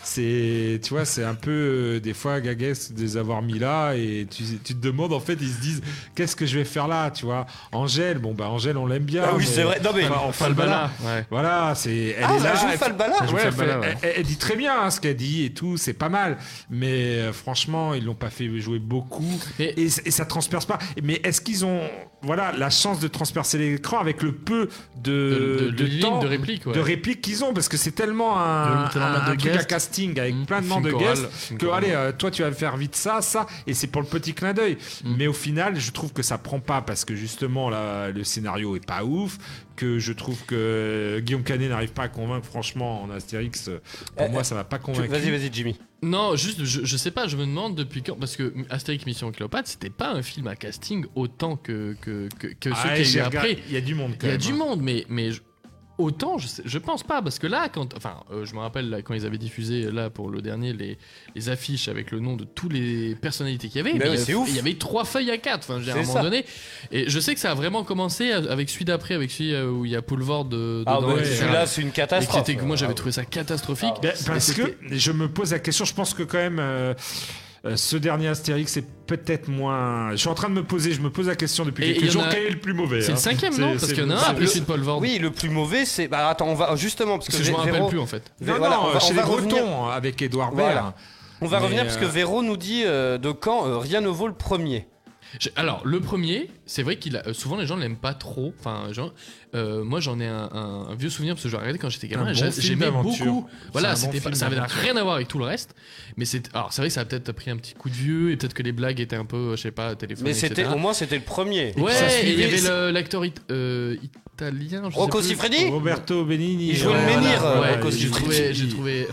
K: C'est, tu vois, c'est un peu des fois gagues de les avoir mis là et tu, tu te demandes en fait, ils se disent, qu'est-ce que je vais faire là, tu vois? Angèle, bon bah Angèle, on l'aime bien.
I: Ah oui, c'est vrai. Non, mais-
K: Enfin,
L: Falbala, ouais.
K: Voilà, c'est, elle
I: Ah,
K: est là.
I: elle joue
K: elle- dit très bien hein, ce qu'elle dit et tout, c'est pas mal. Mais euh, franchement, ils l'ont pas fait jouer beaucoup et, et ça transperce pas. Mais est-ce qu'ils ont, voilà, la chance de transpercer l'écran avec le peu de,
L: De- de- de lignes
K: temps,
L: de répliques, ouais.
K: de répliques qu'ils ont parce que c'est tellement un, un-
J: de
K: un truc à
J: guests.
K: casting avec
L: Mmh,
K: plein de noms de guests que allez euh, toi tu vas faire vite ça ça et c'est pour le petit clin d'œil
L: Mmh.
K: mais au final je trouve que ça prend pas parce que justement là le scénario est pas ouf que je trouve que Guillaume Canet n'arrive pas à convaincre franchement en Astérix pour
I: Euh,
K: moi ça m'a pas convaincu
I: Vas-y, vas-y, Jimmy.
L: Non, juste, je, je sais pas, je me demande depuis quand. Parce que Astérix Mission Cléopâtre, c'était pas un film à casting autant que, que, que, que ceux
K: Ah,
L: qu'il y
K: j'ai
L: a eu
K: regardé-
L: après.
K: il y a du monde quand
L: Il y a
K: même,
L: du
K: hein.
L: monde, mais, mais je- autant, je, sais- je pense pas, parce que là, quand, enfin, euh, je me rappelle là, quand ils avaient diffusé là pour le dernier les, les affiches avec le nom de tous les personnalités qu'il y avait,
I: Mais
L: mais
I: oui,
L: il y
I: c'est
L: avait-
I: ouf.
L: il y avait trois feuilles à quatre, enfin, à un moment
I: ça.
L: donné. Et je sais que ça a vraiment commencé avec celui d'après, avec celui euh, où il y a Poulvord de,
I: Ah
L: dedans,
I: ouais, celui-là, c'est une catastrophe.
L: Et que moi j'avais
I: Ah
L: trouvé ça catastrophique.
K: Ben,
L: Et
K: parce que je me pose la question, je pense que quand même. euh, euh, ce dernier Astérix c'est peut-être moins. Je suis en train de me poser, je me pose la question depuis
L: Et
K: quelques jours
L: a-
K: quel est le plus mauvais.
L: C'est le
K: hein.
L: cinquième, non Parce qu'il y en a un
K: c'est-
L: après celui de Paul Vord.
I: Oui, le plus mauvais, c'est. Bah attends, on va justement parce que,
L: Parce que je rappelle plus, en fait.
K: Non,
I: voilà,
K: non,
I: on va-
K: chez
I: on
K: les
I: va revenir-
K: Bretons avec Édouard
I: Voilà.
K: Baird.
I: On va
K: Mais,
I: revenir parce que
K: euh,
I: Véro nous dit euh, de quand euh, rien ne vaut le premier.
L: Alors, le premier, c'est vrai qu'il a. euh, souvent, les gens l'aiment pas trop. Enfin, genre, euh, moi, j'en ai un, un- un vieux souvenir parce que je l'ai regardé quand j'étais gamin.
K: bon
L: J'aimais beaucoup. Voilà,
K: bon
L: pas- ça avait
K: d'aventure.
L: rien à voir avec tout le reste. Mais c'est. Alors, c'est vrai que ça a peut-être pris un petit coup de vieux et peut-être que les blagues étaient un peu, je sais pas, téléphonées.
I: Mais c'était au moins c'était le premier.
L: Ouais, et il y avait l'acteur it- euh, italien.
I: Rocco. Siffredi
K: Roberto Benigni.
I: Il jouait le
K: ouais,
I: menhir, euh, Rocco Siffredi.
L: j'ai trouvé,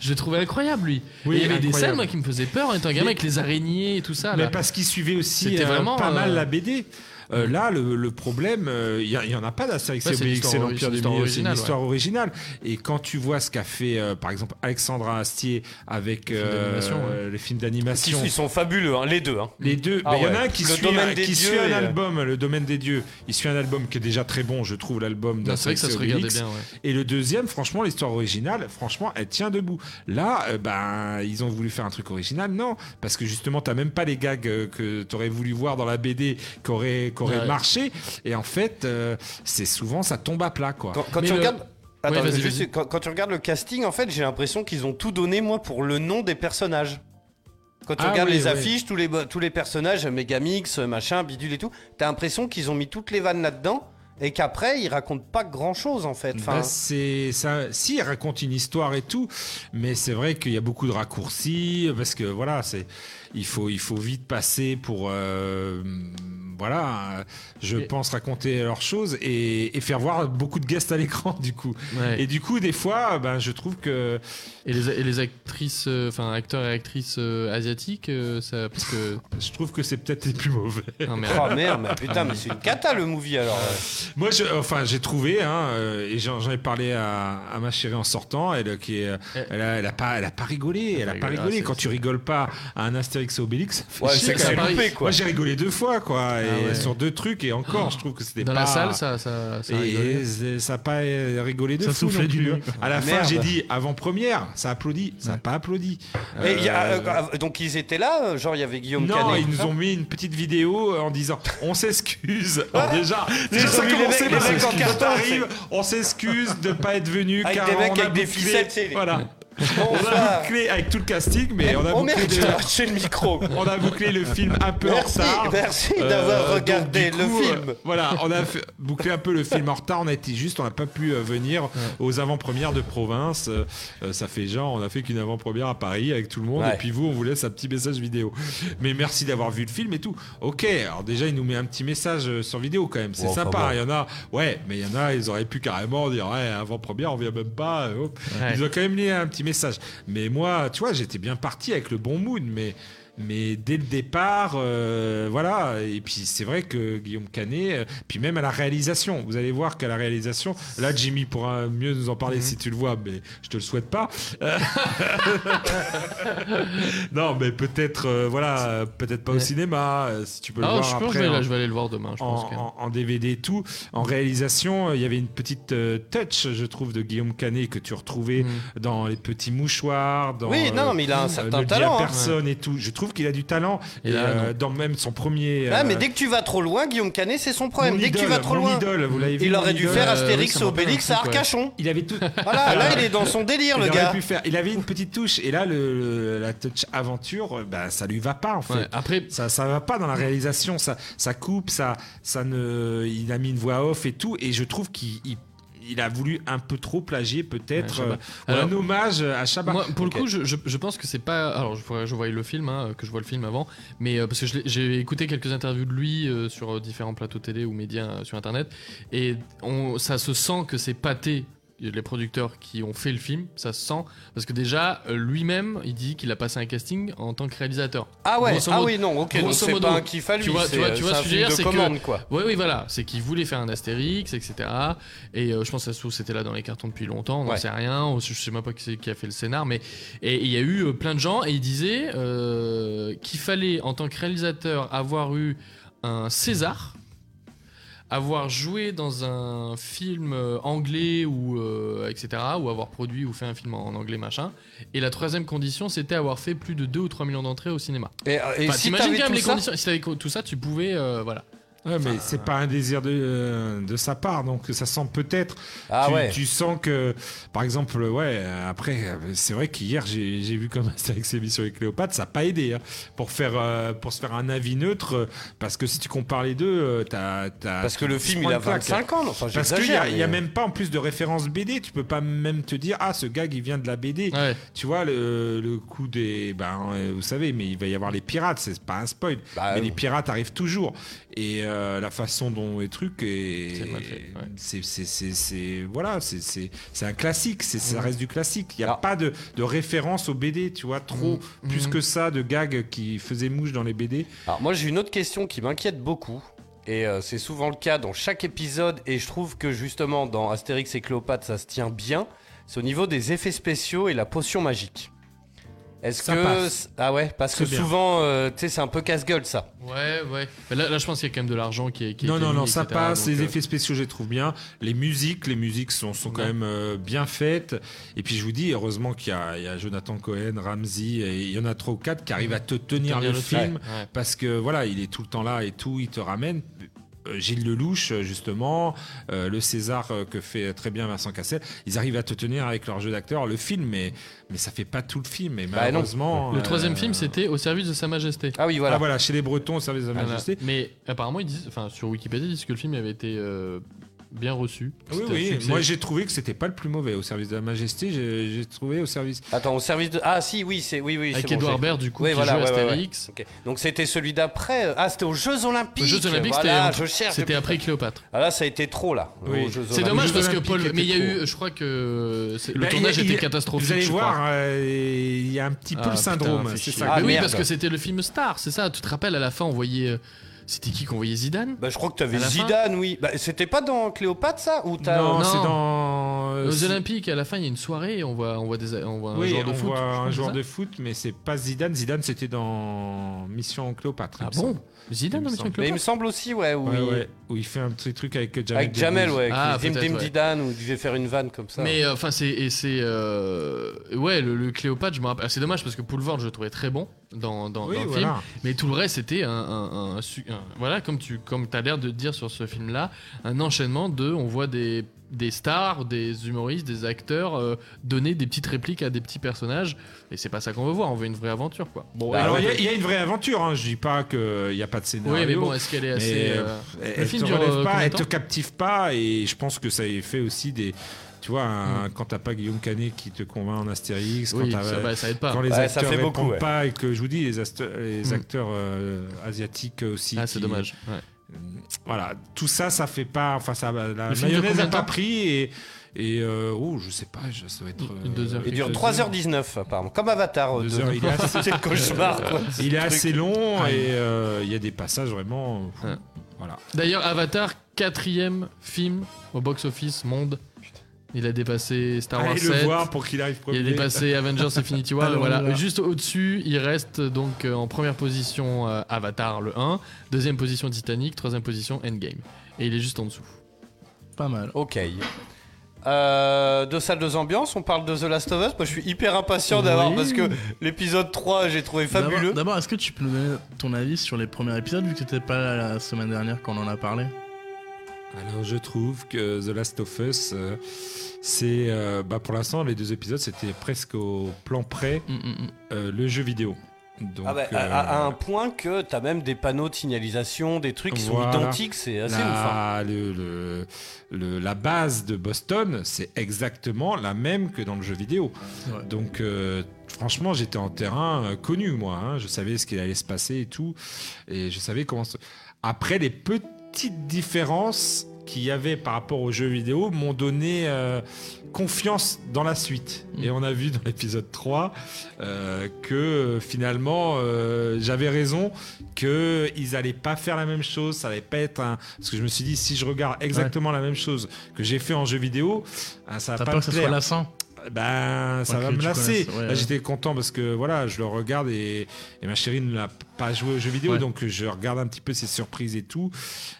L: je l'ai trouvé incroyable lui.
K: Oui,
L: et il y avait des scènes moi qui me faisaient peur en étant gamin avec les araignées et tout ça.
K: Mais parce qu'il suivait aussi euh,
L: vraiment,
K: pas mal
L: euh,
K: la BD. Euh, là, le, le problème, euh, il y, en a pas d'Astérix
L: Ouais,
K: et
L: c'est
K: Obélix, l'Empire
L: c'est
K: du
L: l'histoire
K: Milieu, c'est une
L: originale,
K: histoire originale. Et quand tu vois ce qu'a fait, euh, par exemple, Alexandra Astier avec euh, les films d'animation.
I: Ils sont fabuleux, hein, les deux. hein.
K: Les deux,
I: Ah
K: il y en a un qui
I: Le
K: suit, un, qui suit
I: euh,
K: album, le domaine des dieux. Il suit un album qui est déjà très bon, je trouve, l'album
L: Non, c'est vrai que ça se
K: d'Astérix Obélix.
L: bien. Ouais.
K: Et le deuxième, franchement, l'histoire originale, franchement, elle tient debout. Là, euh, ben, ils ont voulu faire un truc original, non, parce que justement, t'as même pas les gags euh, que t'aurais voulu voir dans la BD qui auraient, qui auraient
L: Ouais.
K: marché. Et en fait, euh, c'est souvent ça tombe à plat, quoi.
I: Quand, tu
L: le-
I: regardes. Attends,
L: Ouais, vas-y,
I: juste,
L: vas-y.
I: Quand, quand tu regardes le casting, en fait, j'ai l'impression qu'ils ont tout donné, moi, pour le nom des personnages. Quand tu
K: Ah
I: regardes
K: oui,
I: les
K: oui.
I: affiches, tous les, tous les personnages, Megamix, machin, bidule et tout, t'as l'impression qu'ils ont mis toutes les vannes là-dedans et qu'après, ils racontent pas grand-chose, en fait. Enfin,
K: Bah, c'est ça. Si, elle raconte une histoire et tout, mais c'est vrai qu'il y a beaucoup de raccourcis parce que voilà, c'est il faut il faut vite passer pour euh, voilà, euh, je
L: Et-
K: pense raconter leurs choses et, et faire voir beaucoup de guests à l'écran du coup.
L: Ouais.
K: Et du coup, des fois, ben, je trouve que
L: Et les, et les actrices, euh, enfin acteurs et actrices euh, asiatiques, euh, ça, parce que.
K: je trouve que c'est peut-être les plus mauvais.
L: Non, mais,
I: oh merde, mais putain, mais c'est une cata le movie alors. euh.
K: Moi, je, enfin, j'ai trouvé, hein, euh, et j'en ai parlé à, à ma chérie en sortant, elle, qui est, elle, a, elle a pas, elle a pas rigolé, elle a pas
L: rigolé, ah,
K: Quand tu rigoles pas à un Astérix et Obélix, ça fait
I: Ouais,
K: chier,
I: c'est que
K: quand même.
I: loupé, quoi.
K: Moi, j'ai rigolé deux fois, quoi, et
L: Ah ouais.
K: sur deux trucs, et encore, je trouve que c'était
L: Dans
K: pas.
L: la salle, ça, ça, ça.
K: Et ça n'a pas euh, rigolé de
J: Ça
K: fou non plus. hein. À la fin,
I: Merde.
K: j'ai dit avant-première, ça applaudit, ça n'a pas applaudi.
I: Y a,
K: Euh,
I: euh, euh, donc ils étaient là, genre il y avait Guillaume
K: non,
I: Canet.
K: ils nous ont mis une petite vidéo en disant on s'excuse. Déjà, déjà ça commençait Quand
I: carton,
K: t'arrives, on s'excuse de pas être venu
I: Avec
K: car
I: des mecs
K: on a
I: avec des ficelles,
K: Voilà. On a bouclé avec tout le casting, mais on a bouclé,
I: le micro.
K: on a bouclé le film un peu
I: Merci,
K: en retard.
I: merci
K: Euh,
I: d'avoir
K: donc,
I: regardé le
K: coup,
I: film.
K: euh, voilà, on a fait- bouclé un peu le film en retard. On a été juste, on n'a pas pu euh, venir aux avant-premières de province. Euh, euh, ça fait genre, on a fait qu'une avant-première à Paris avec tout le monde.
I: Ouais.
K: Et puis vous, on vous laisse un petit message vidéo. Mais merci d'avoir vu le film et tout. Ok, alors déjà, il nous met un petit message euh, sur vidéo quand même. C'est sympa. Il y en a, ouais, mais il y en a, ils auraient pu carrément dire, ouais, avant-première, on vient même pas. euh. Ils ont quand même mis un petit message. Mais moi, tu vois, j'étais bien parti avec le bon mood, mais. Mais dès le départ, euh, voilà. Et puis c'est vrai que Guillaume Canet, euh, puis même à la réalisation, vous allez voir qu'à la réalisation, là Jimmy pourra mieux nous en parler si tu le vois, mais je te le souhaite pas. Non, mais peut-être, euh, voilà, peut-être pas au cinéma, si tu peux le voir
L: je pense
K: après. en-
L: là, je vais aller le voir demain. Je pense
K: en,
L: que-
K: en- en DVD et tout. En réalisation, il y avait une petite touch, je trouve, de Guillaume Canet que tu retrouvais
L: Mm.
K: dans les petits mouchoirs, dans
I: Oui, non, mais il a un certain talent. hein.
K: personne et tout. Je trouve qu'il a du talent.
L: Et là,
K: euh, dans même son premier.
I: Ah,
K: euh,
I: mais dès que tu vas trop loin, Guillaume Canet, c'est son problème.
K: mon
I: Dès que tu
K: idole,
I: vas trop loin,
K: idole, vous l'avez vu,
I: il aurait dû
K: idole
I: faire
L: Euh,
I: Astérix
L: oui,
I: Obélix à. Arcachon.
K: Il avait tout.
I: Voilà, là, il est dans son délire,
K: il
I: le
K: aurait
I: gars.
K: pu faire. Il avait une petite touche et là le, la touch aventure, euh, bah, ça lui va pas en fait.
L: Ouais, après,
K: Ça, ça va pas dans la réalisation, ça, ça coupe, ça, ça ne, il a mis une voix off et tout, et je trouve qu'il il- a voulu un peu trop plagier peut-être
L: Ouais,
K: euh, un hommage à Chabat.
L: Moi, pour le coup, je, je- je pense que c'est pas. Alors, je, je voie le film, hein, que je vois le film avant, mais euh, parce que j'ai écouté quelques interviews de lui euh, sur différents plateaux télé ou médias sur internet, et on, ça se sent que c'est pâté les producteurs qui ont fait le film, ça se sent. Parce que déjà, euh, lui-même, il dit qu'il a passé un casting en tant que réalisateur.
I: Ah ouais,
L: Grosso
I: ah
L: modo-
I: oui, non, ok, donc c'est pas un kiff à lui,
L: Tu vois, tu vois,
I: euh,
L: tu vois
I: c'est
L: ce que je veux
I: film
L: dire,
I: de
L: c'est que.
I: quoi.
L: Oui, oui, voilà. C'est qu'il voulait faire un Astérix, etc. Et euh, je pense que ça c'était là dans les cartons depuis longtemps, on n'en
I: Ouais.
L: sait rien. Je sais même pas qui, a fait le scénar, mais. Et il y a eu euh, plein de gens, et il disait euh, qu'il fallait, en tant que réalisateur, avoir eu un César avoir joué dans un film euh, anglais ou euh, etc ou avoir produit ou fait un film en anglais machin. Et la troisième condition c'était avoir fait plus de 2 ou 3 millions d'entrées au cinéma.
I: Et, et
L: Enfin,
I: si
L: t'imagines quand même les
I: ça
L: conditions si t'avais co- tout ça tu pouvais euh, voilà
K: Ouais, mais c'est pas un désir de, euh, de sa part, donc ça sent peut-être.
I: Ah
K: tu,
I: ouais.
K: tu sens que, par exemple, ouais, après, c'est vrai qu'hier j'ai j'ai vu comme Astérix et Mission et Cléopâtre, ça n'a pas aidé hein, pour, faire, euh, pour se faire un avis neutre, euh, parce que si tu compares les deux, euh, t'as. t'as-
I: Parce que le film, il a
K: une claque.
I: 25 ans, enfin,
K: Parce qu'il n'y a, il y a
I: mais-
K: même pas en plus de référence BD, tu peux pas même te dire, ah, ce gag il vient de la BD. Tu vois, le, le coup des. Ben, vous savez, mais il va y avoir les pirates, c'est pas un spoil.
I: Bah,
K: mais les pirates arrivent toujours. Et euh, la façon dont les trucs est.
L: C'est ouais.
K: Voilà, c'est- un classique, c'est- ça reste du classique. Il n'y a pas de, de référence aux BD, tu vois, trop,
I: Mhm.
K: plus
I: Mhm.
K: que ça, de gags qui faisaient mouche dans les BD.
I: Alors moi j'ai une autre question qui m'inquiète beaucoup. Et euh, c'est souvent le cas dans chaque épisode. Et je trouve que justement dans Astérix et Cléopâtre ça se tient bien. C'est au niveau des effets spéciaux et la potion magique. Est-ce
K: Ça
I: que...
K: passe.
I: Ah ouais, parce que
K: bien.
I: souvent, euh, tu sais, c'est un peu casse-gueule ça.
L: ouais ouais Mais là, là je pense qu'il y a quand même de l'argent qui est qui
K: Non, non,
L: mis,
K: non, ça
L: etc.,
K: passe.
L: donc,
K: les
L: euh,
K: effets spéciaux, je les trouve bien. Les musiques, les musiques sont, sont quand
L: Ouais.
K: même euh, bien faites. Et puis, je vous dis, heureusement qu'il y a, il y a Jonathan Cohen, Ramsey, et il y en a trois ou quatre qui arrivent à te tenir
L: Tenir
K: le
L: le
K: film.
L: film, ouais.
K: Parce que voilà, il est tout le temps là et tout, il te ramène. Euh, Gilles Lelouch, euh, justement, euh, le César que fait très bien Vincent Cassel, ils arrivent à te tenir avec leur jeu d'acteur, le film, mais, mais ça fait pas tout le film. Et
L: Bah
K: malheureusement.
L: le
K: euh,
L: troisième film c'était au service de sa majesté
I: ah oui
K: Ah voilà, chez les Bretons, au service de sa
L: Voilà.
K: majesté.
L: mais apparemment ils disent enfin sur Wikipédia ils disent que le film avait été euh, bien reçu
K: Oui, oui, moi j'ai trouvé que c'était pas le plus mauvais au service de la majesté, j'ai trouvé au service.
I: Attends, au service de... Ah si, oui, c'est... Oui, oui,
L: Avec
I: c'est bon,
L: Edouard Baird, du coup,
I: Oui,
L: qui
I: voilà, ouais, ouais, ouais. Donc c'était celui d'après. Ah, c'était aux Jeux Olympiques.
L: Aux Jeux Olympiques,
I: Voilà,
L: c'était-
I: je cherche.
L: c'était après Cléopâtre.
I: Ah là, ça a été trop là.
K: Oui.
L: C'est dommage parce que Paul, mais il y a eu, je crois que le
K: Bah,
L: tournage était catastrophique.
K: Vous allez voir, euh, il y a un petit peu
L: Ah,
K: le syndrome, c'est ça.
I: Ah,
L: Mais oui, parce que c'était le film Star, c'est ça. Tu te rappelles à la fin, on voyait. C'était qui qu'on voyait Zidane
I: Bah, je crois que
L: fin
I: Zidane, oui. Bah, c'était pas dans Cléopâtre ça ou t'as
K: Non,
L: Non.
K: c'est dans. euh,
L: Aux Olympiques, à la fin, il y a une soirée, on voit, on voit, des, on voit un
K: Oui,
L: joueur de
K: on
L: foot.
K: voit un joueur de foot, mais c'est pas Zidane. Zidane, c'était dans Mission Cléopâtre.
L: Ah bon
K: semble.
L: Zidane Mission
K: semble.
I: Mais il me semble aussi, ouais, où,
K: Ouais,
I: il...
K: ouais, où il fait un petit truc avec Jamel.
I: avec Jamel, ouais, avec
L: Ah,
I: Dim Dim
L: ouais.
I: Zidane, où il devait faire une vanne comme ça.
L: Mais euh, enfin, c'est c'est euh, ouais le, le Cléopâtre. Je me rappelle. ah, C'est dommage parce que Poulvord, je le trouvais très bon dans, dans,
K: Oui,
L: dans le
K: voilà.
L: film, mais tout le reste c'était un, un- un su- un- voilà comme tu comme as l'air de dire sur ce film-là, un enchaînement de on voit des des stars, des humoristes, des acteurs euh, donner des petites répliques à des petits personnages et c'est pas ça qu'on veut voir. On veut une vraie aventure quoi. Bon,
K: Bah, Alors,
L: ouais,
K: il y a- il y, a une vraie aventure, hein. je dis pas qu'il n'y a pas de scénario.
L: Oui, mais bon, est-ce qu'elle est assez,
K: Mais,
L: euh,
K: elle,
L: le
K: elle
L: film
K: te
L: dure,
K: relève
L: euh,
K: pas,
L: combien de
K: elle te captive pas, et je pense que ça fait aussi des. Tu vois, un-
L: Mm.
K: quand t'as pas Guillaume Canet qui te convainc en Astérix,
L: Oui,
K: quand, t'as-
L: ça- bah, ça aide pas.
K: quand les
I: Ouais, ça
K: acteurs
I: fait
K: répondent
I: beaucoup, ouais.
K: pas, et que je vous dis, les,
L: Mm.
K: acteurs euh, asiatiques aussi.
L: Ah, c'est
K: qui-
L: dommage. ouais.
K: Voilà, tout ça, ça fait pas. Enfin, ça, la
L: Le
K: mayonnaise n'a pas pris, et. Et euh, oh, je sais pas, ça doit être.
L: Une-
K: euh,
L: deux heures.
I: Il dure
K: quelques
I: 3h19, apparemment. Comme Avatar.
K: Deux
I: de-
K: heures, il est assez-
I: C'est le cauchemar, quoi.
K: Il est assez long
L: Ouais.
K: et euh, il y a des passages vraiment.
L: Ouais.
K: Voilà.
L: D'ailleurs, Avatar, quatrième film au box-office monde. Il a dépassé Star Wars
K: Allez
L: 7.
K: le voir pour qu'il arrive premier.
L: Il a dépassé Avengers Infinity War.
J: Alors,
L: voilà.
J: voilà.
L: Juste au-dessus, il reste donc euh, en première position euh, Avatar le 1, deuxième position Titanic, troisième position Endgame. Et il est juste en dessous.
J: Pas mal.
I: Ok. Euh, deux salles, deux ambiances, on parle de The Last of Us. Moi, je suis hyper impatient d'avoir
J: Oui.
I: parce que l'épisode 3, j'ai trouvé fabuleux.
J: D'abord, est-ce que tu peux nous donner ton avis sur les premiers épisodes vu que t'étais pas là la semaine dernière quand on en a parlé?
K: Alors je trouve que The Last of Us, euh, c'est euh, bah, pour l'instant les deux épisodes c'était presque au plan près
J: Mm, mm, mm.
K: euh, le jeu vidéo. Donc,
I: Ah bah, à,
K: euh,
I: à- à un point que t'as même des panneaux de signalisation, des trucs qui
K: Voilà.
I: sont identiques, c'est assez ouf. hein.
K: la, le- le- le- la base de Boston, c'est exactement la même que dans le jeu vidéo.
J: Ouais.
K: Donc, euh, franchement, j'étais en terrain euh, connu, moi. hein. Je savais ce qu'il allait se passer et tout. Et je savais comment. se- Après, les petites différences qu'il y avait par rapport aux jeux vidéo m'ont donné euh, confiance dans la suite. Et on a vu dans l'épisode 3 euh, que finalement euh, j'avais raison, qu'ils allaient pas faire la même chose, ça allait pas être un... Parce que je me suis dit, si je regarde exactement la même chose que j'ai fait en jeu vidéo, ah, ça va pas
J: peur
K: me
J: que ça soit lassant
K: Ben, ça va me lasser.
J: ouais,
K: Là, j'étais content parce que voilà, je le regarde et, et ma chérie ne l'a pas joué aux jeux vidéo,
J: Ouais.
K: donc je regarde un petit peu ses surprises et tout.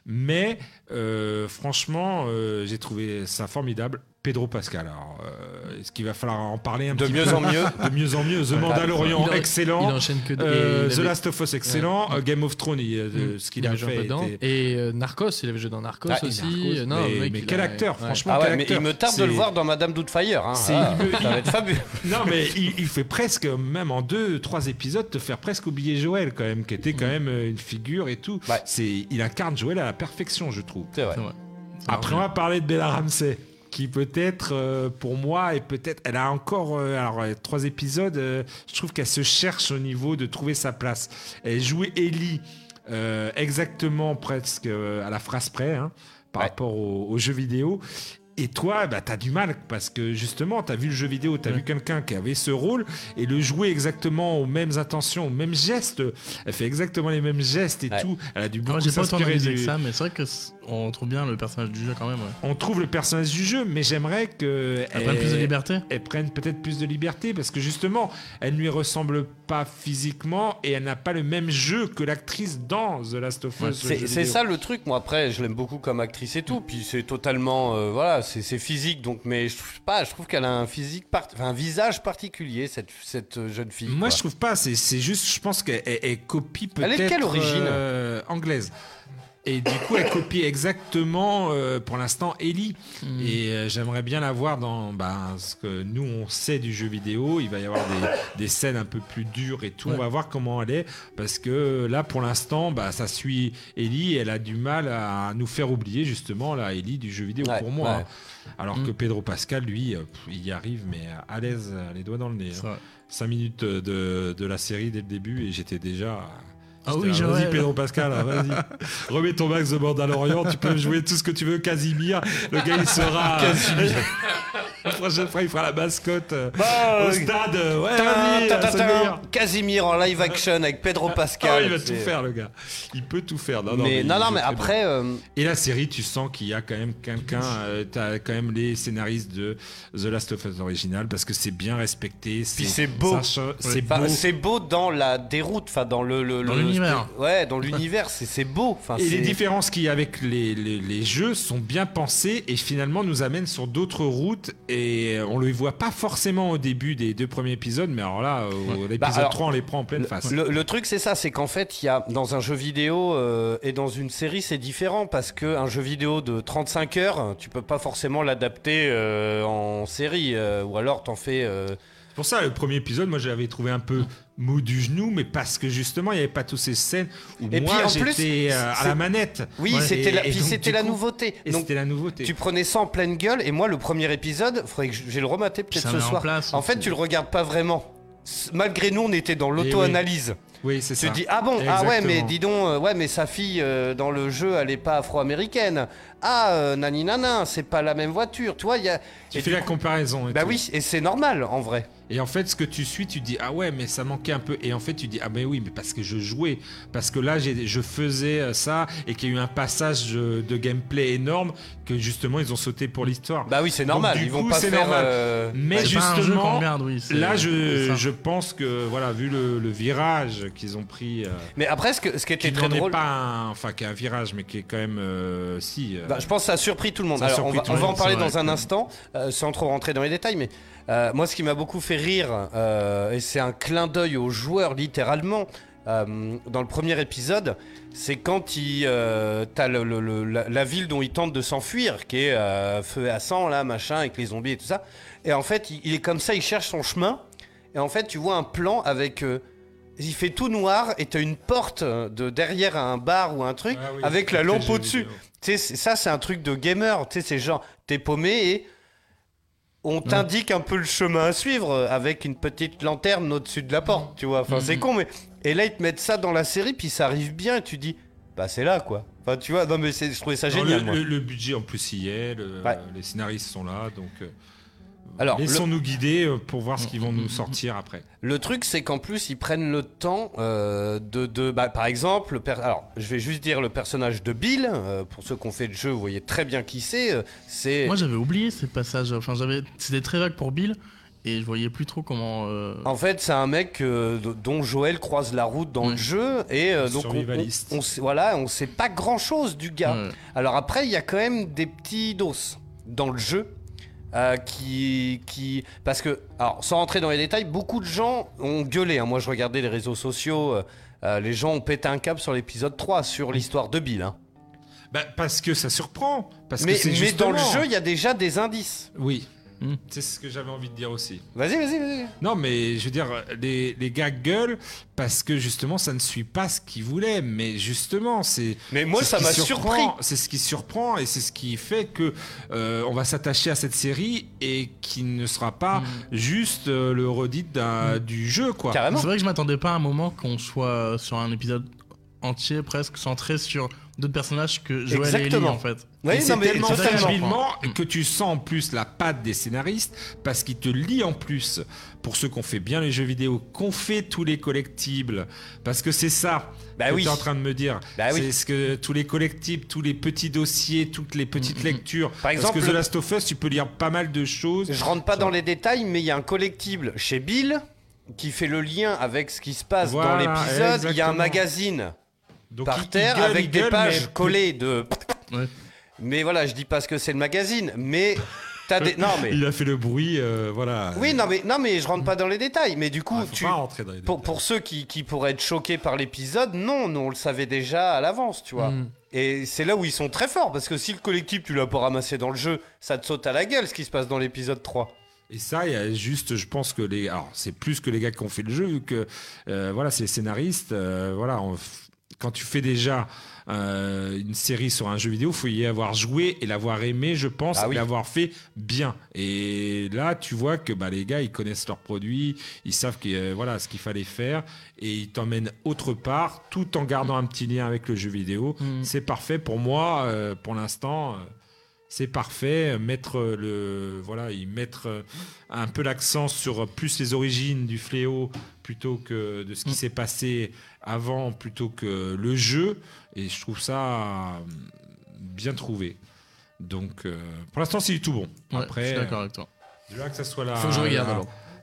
K: Mais euh, franchement, euh, j'ai trouvé ça formidable. Pedro Pascal. Alors, euh, est-ce qu'il va falloir en parler un
I: De
K: petit
I: mieux
K: peu
I: en mieux.
K: De mieux en mieux. The. Mandalorian,
L: Il en-
K: excellent.
L: il enchaîne que
K: Euh, The
L: avait-
K: Last of Us, excellent.
L: Ouais.
K: Euh, Game of Thrones, il- euh,
L: Mm.
K: ce qu'il
L: Il
K: a
L: avait joué un
K: fait.
L: dedans.
K: était-
L: Et euh, Narcos, il avait joué dans Narcos
K: Ah,
L: aussi.
K: Narcos,
L: non,
K: mais-
L: mec,
K: quel
L: a-
K: acteur,
L: ouais.
K: franchement.
I: Ah ouais,
K: quel
I: mais
K: acteur.
I: il me tarde de le voir dans Madame Doubtfire. Hein.
K: C'est-
I: Ah,
K: il
I: ça va être fabuleux.
K: Non, mais il, il fait presque, même en deux, trois épisodes, te faire presque oublier Joël, quand même, qui était quand même euh, une figure et tout. C'est, il incarne Joël à la perfection, je trouve.
I: C'est vrai.
K: Après, on va parler de Bella Ramsey, qui peut-être, euh, pour moi, et peut-être, elle a encore, euh, alors, euh, trois épisodes, euh, je trouve qu'elle se cherche au niveau de trouver sa place. Elle jouait Ellie exactement presque à la phrase près, hein, par rapport au- aux jeux vidéo. Et toi, bah, t'as du mal parce que justement, t'as vu le jeu vidéo, t'as vu quelqu'un qui avait ce rôle et le jouer exactement aux mêmes intentions, aux mêmes gestes. Elle fait exactement les mêmes gestes et tout. Elle a dû
J: Moi,
K: beaucoup
J: j'ai pas autant
K: s'inspirer du-
J: que ça, mais c'est vrai que c- on trouve bien le personnage du jeu quand même. ouais.
K: on trouve le personnage du jeu, mais j'aimerais que
J: Elle prenne plus de liberté?
K: Elle prenne peut-être plus de liberté parce que justement, elle ne lui ressemble pas physiquement et elle n'a pas le même jeu que l'actrice dans The Last of Us.
I: C'est ça le truc. Moi après, je l'aime beaucoup comme actrice et tout. Puis c'est totalement, euh, voilà, c'est physique. Donc, mais je trouve pas. Je trouve qu'elle a un physique, part- enfin, un visage particulier cette cette euh, jeune fille.
K: Moi,
I: quoi.
K: je trouve pas. C'est c'est juste, je pense qu'elle elle- elle copie peut-être.
I: Elle est de quelle origine?
K: euh, Anglaise. Et du coup, elle copie exactement, euh, pour l'instant, Ellie.
I: Hmm.
K: Et euh, j'aimerais bien la voir dans ben, ce que nous, on sait du jeu vidéo. Il va y avoir des, des scènes un peu plus dures et tout.
J: Ouais.
K: On va voir comment elle est. Parce que là, pour l'instant, bah, ça suit Ellie. Elle a du mal à nous faire oublier, justement, la Ellie du jeu vidéo,
I: Ouais,
K: pour moi.
I: ouais.
K: Alors que Pedro Pascal, lui, euh, pff, il y arrive, mais à l'aise, euh, les doigts dans le nez. Hein.
J: vrai.
K: 5 minutes de, de la série dès le début et j'étais déjà.
J: Ah oui.
K: Vas-y, Pedro Pascal, vas-y. Remets ton max de Mandalorian, tu peux jouer tout ce que tu veux, Casimir. Le gars, il sera.
I: Casimir.
K: la prochaine fois, il fera la mascotte euh,
I: Bah,
K: au
I: euh,
K: stade. euh, Ouais, meilleur.
I: Casimir en live action avec Pedro
K: Ah,
I: Pascal.
K: il va tout faire, le gars. Il peut tout faire. Non,
I: Mais-
K: il
I: non, non, mais après, euh,
K: Et la série, tu sens qu'il y a quand même quelqu'un. euh, T'as quand même les scénaristes de The Last of Us original parce que c'est bien respecté.
I: Puis c'est beau.
K: C'est beau.
I: c'est beau dans la déroute, enfin dans le, le-
J: Dans
I: le-
J: l'univers.
I: Ouais, dans l'univers, c'est beau. Enfin,
K: Et les différences qu'il y a avec les, les- les jeux sont bien pensées et finalement nous amènent sur d'autres routes et on ne les voit pas forcément au début des deux premiers épisodes, mais alors là, au- l'épisode
I: Bah, alors,
K: 3, on les prend en pleine face.
I: Le, le truc, c'est ça, c'est qu'en fait, il y a dans un jeu vidéo euh, et dans une série, c'est différent parce que un jeu vidéo de 35 heures, tu peux pas forcément l'adapter euh, en série, euh, ou alors t'en fais. euh,
K: C'est pour ça, le premier épisode, moi, je l'avais trouvé un peu mou du genou, mais parce que justement, il n'y avait pas toutes ces scènes où
I: Et
K: moi,
I: en
K: j'étais euh, à la manette.
I: Oui,
K: Ouais.
I: c'était la, c'était
K: coup-
I: nouveauté.
K: Et c'était la nouveauté.
I: Tu prenais ça en pleine gueule, et moi, le premier épisode, faudrait que vais le remater peut-être ce
J: en
I: soir.
J: place
I: en fait, tu le regardes pas vraiment. Malgré nous, on était dans l'auto-analyse.
K: Oui, c'est
I: Tu
K: ça.
I: te dis ah bon ah ouais mais dis donc euh, ouais mais sa fille euh, dans le jeu elle est pas afro-américaine ah euh, nani c'est pas la même voiture tu vois il y a
K: Tu
I: et
K: fais la
I: coup-
K: comparaison. et
I: bah
K: tout.
I: oui et c'est normal en vrai
K: Et en fait, ce que tu suis, tu dis ah ouais, mais ça manquait un peu. Et en fait, tu dis ah mais oui, mais parce que je jouais, parce que là, je faisais euh, ça et qu'il y a eu un passage euh, de gameplay énorme que justement ils ont sauté pour l'histoire.
I: bah oui c'est
K: Donc,
I: normal
K: du
I: ils vont pas
K: c'est
I: faire
K: normal.
I: euh,
K: Mais
J: C'est pas un jeu qu'on
K: justement,
J: regarde, oui,
K: là, je, je pense que voilà, vu le, le virage qu'ils ont pris, euh,
I: mais après ce, que, ce qui était
K: qui
I: très
K: est
I: drôle
K: pas un, enfin, qui est un virage, mais qui est quand même euh, si. euh,
I: Bah, je pense que ça a surpris tout le monde. Alors, on va, on va en parler dans
J: vrai.
I: un instant, euh, sans trop rentrer dans les détails, mais euh, moi, ce qui m'a beaucoup fait rire, euh, et c'est un clin d'œil aux joueurs littéralement, euh, dans le premier épisode, c'est quand il, euh, t'as le- le- le- la, la ville dont il tente de s'enfuir, qui est euh, feu et à sang, là, machin, avec les zombies et tout ça. Et en fait, il, il est comme ça, il cherche son chemin, et en fait, tu vois un plan avec. euh, il fait tout noir et t'as une porte de derrière un bar ou un truc
K: Ah oui,
I: avec la lampe au-dessus. Tu sais, ça, c'est un truc de gamer. Tu sais, c'est genre, t'es paumé et on t'indique un peu le chemin à suivre euh, avec une petite lanterne au-dessus de la porte, tu vois. Enfin, c'est con, mais. Et là, ils te mettent ça dans la série, puis ça arrive bien, et tu dis, bah, c'est là, quoi. Enfin, tu vois, non, mais c'est- je trouvais ça
K: Non,
I: génial.
K: le,
I: moi.
K: le- le budget en plus y est, le-
I: Ouais.
K: les scénaristes sont là, donc euh,
I: Alors, le-
K: laissons-nous guider euh, pour voir ce qu'ils vont nous sortir après.
I: Le truc, c'est qu'en plus, ils prennent le temps euh, de, de- bah, par exemple, le per- alors, je vais juste dire le personnage de Bill. euh, pour ceux qui ont fait le jeu, vous voyez très bien qui c'est. euh, C'est
J: Moi j'avais oublié ces passages. Enfin, j'avais. C'était très vague pour Bill et je voyais plus trop comment. euh,
I: En fait, c'est un mec euh, dont Joël croise la route dans le jeu et euh, donc on, on, on sait- voilà, on sait pas grand chose du gars.
J: Ouais.
I: Alors après, il y a quand même des petits dos dans le jeu. Euh, qui, qui, parce que, alors, sans rentrer dans les détails, beaucoup de gens ont gueulé. hein. Moi, je regardais les réseaux sociaux. euh, euh, les gens ont pété un câble sur l'épisode 3 sur l'histoire de Bill. hein.
K: Bah, parce que ça surprend. Parce
I: mais
K: que
I: mais dans le jeu, il y a déjà des indices.
K: Oui.
J: Hmm.
K: C'est ce que j'avais envie de dire aussi.
I: Vas-y, vas-y, vas-y.
K: Non, mais je veux dire, les, les gars gueulent parce que justement, ça ne suit pas ce qu'ils voulaient. Mais justement, c'est.
I: Mais moi, ça
K: qui
I: m'a
K: surprend,
I: surpris.
K: C'est ce qui surprend et c'est ce qui fait que euh, on va s'attacher à cette série et qui ne sera pas
J: Hmm.
K: juste euh, le redit d'un- du jeu, quoi.
J: C'est vrai que je m'attendais pas à un moment qu'on soit sur un épisode entier presque centré sur d'autres personnages que Joël et Ellie
K: Exactement.
J: en fait.
K: Et c'est tellement
J: que
K: tu sens en plus la patte des scénaristes parce qu'ils te lient en plus pour ceux qui ont fait bien les jeux vidéo, qu'on fait tous les collectibles parce que c'est ça
I: Bah
K: que
I: oui.
K: tu es en train de me dire.
I: Bah oui.
K: c'est ce que tous les collectibles, tous les petits dossiers, toutes les petites lectures.
I: Par exemple,
K: parce que The Last of Us, tu peux lire pas mal de choses.
I: Je rentre pas dans les détails, mais il y a un collectible chez Bill qui fait le lien avec ce qui se passe
K: Voilà,
I: dans l'épisode. Il y a un
K: exactement.
I: magazine
K: Donc,
I: par
K: il- il
I: terre
K: gueule,
I: avec des
K: gueule,
I: pages
K: mais-
I: collées de. Mais voilà, je dis pas ce que c'est le magazine, mais t'as des. Non mais.
K: Il a fait le bruit, euh, voilà.
I: Oui, non mais, non, mais je rentre pas dans les détails. Mais du coup,
K: faut
I: tu,
K: pas rentrer dans les
I: pour, pour ceux qui, qui pourraient être choqués par l'épisode, non, nous on le savait déjà à l'avance, tu vois.
L: Mm.
I: Et c'est là où ils sont très forts, parce que si le collectif, tu l'as pas ramassé dans le jeu, ça te saute à la gueule ce qui se passe dans l'épisode 3.
K: Et ça, il y a juste, je pense que les, alors c'est plus que les gars qui ont fait le jeu, vu que euh, voilà, c'est les scénaristes. euh, voilà, on quand tu fais déjà euh, une série sur un jeu vidéo, faut y avoir joué et l'avoir aimé, je pense,
I: Ah
K: et l'avoir fait bien. Et là, tu vois que bah, les gars, ils connaissent leurs produits, ils savent que, euh, voilà ce qu'il fallait faire, et ils t'emmènent autre part, tout en gardant un petit lien avec le jeu vidéo.
J: Mm.
K: C'est parfait pour moi, euh, pour l'instant. Euh, c'est parfait. Mettre le, voilà, y mettre euh, un peu l'accent sur plus les origines du fléau plutôt que de ce qui
J: Mm.
K: s'est passé avant, plutôt que le jeu. Et je trouve ça euh, bien trouvé. Donc, euh, pour l'instant, c'est du tout bon.
J: Ouais,
K: Après,
J: je suis d'accord avec toi.
K: Je veux que ça soit la,
L: Faut que je regarde,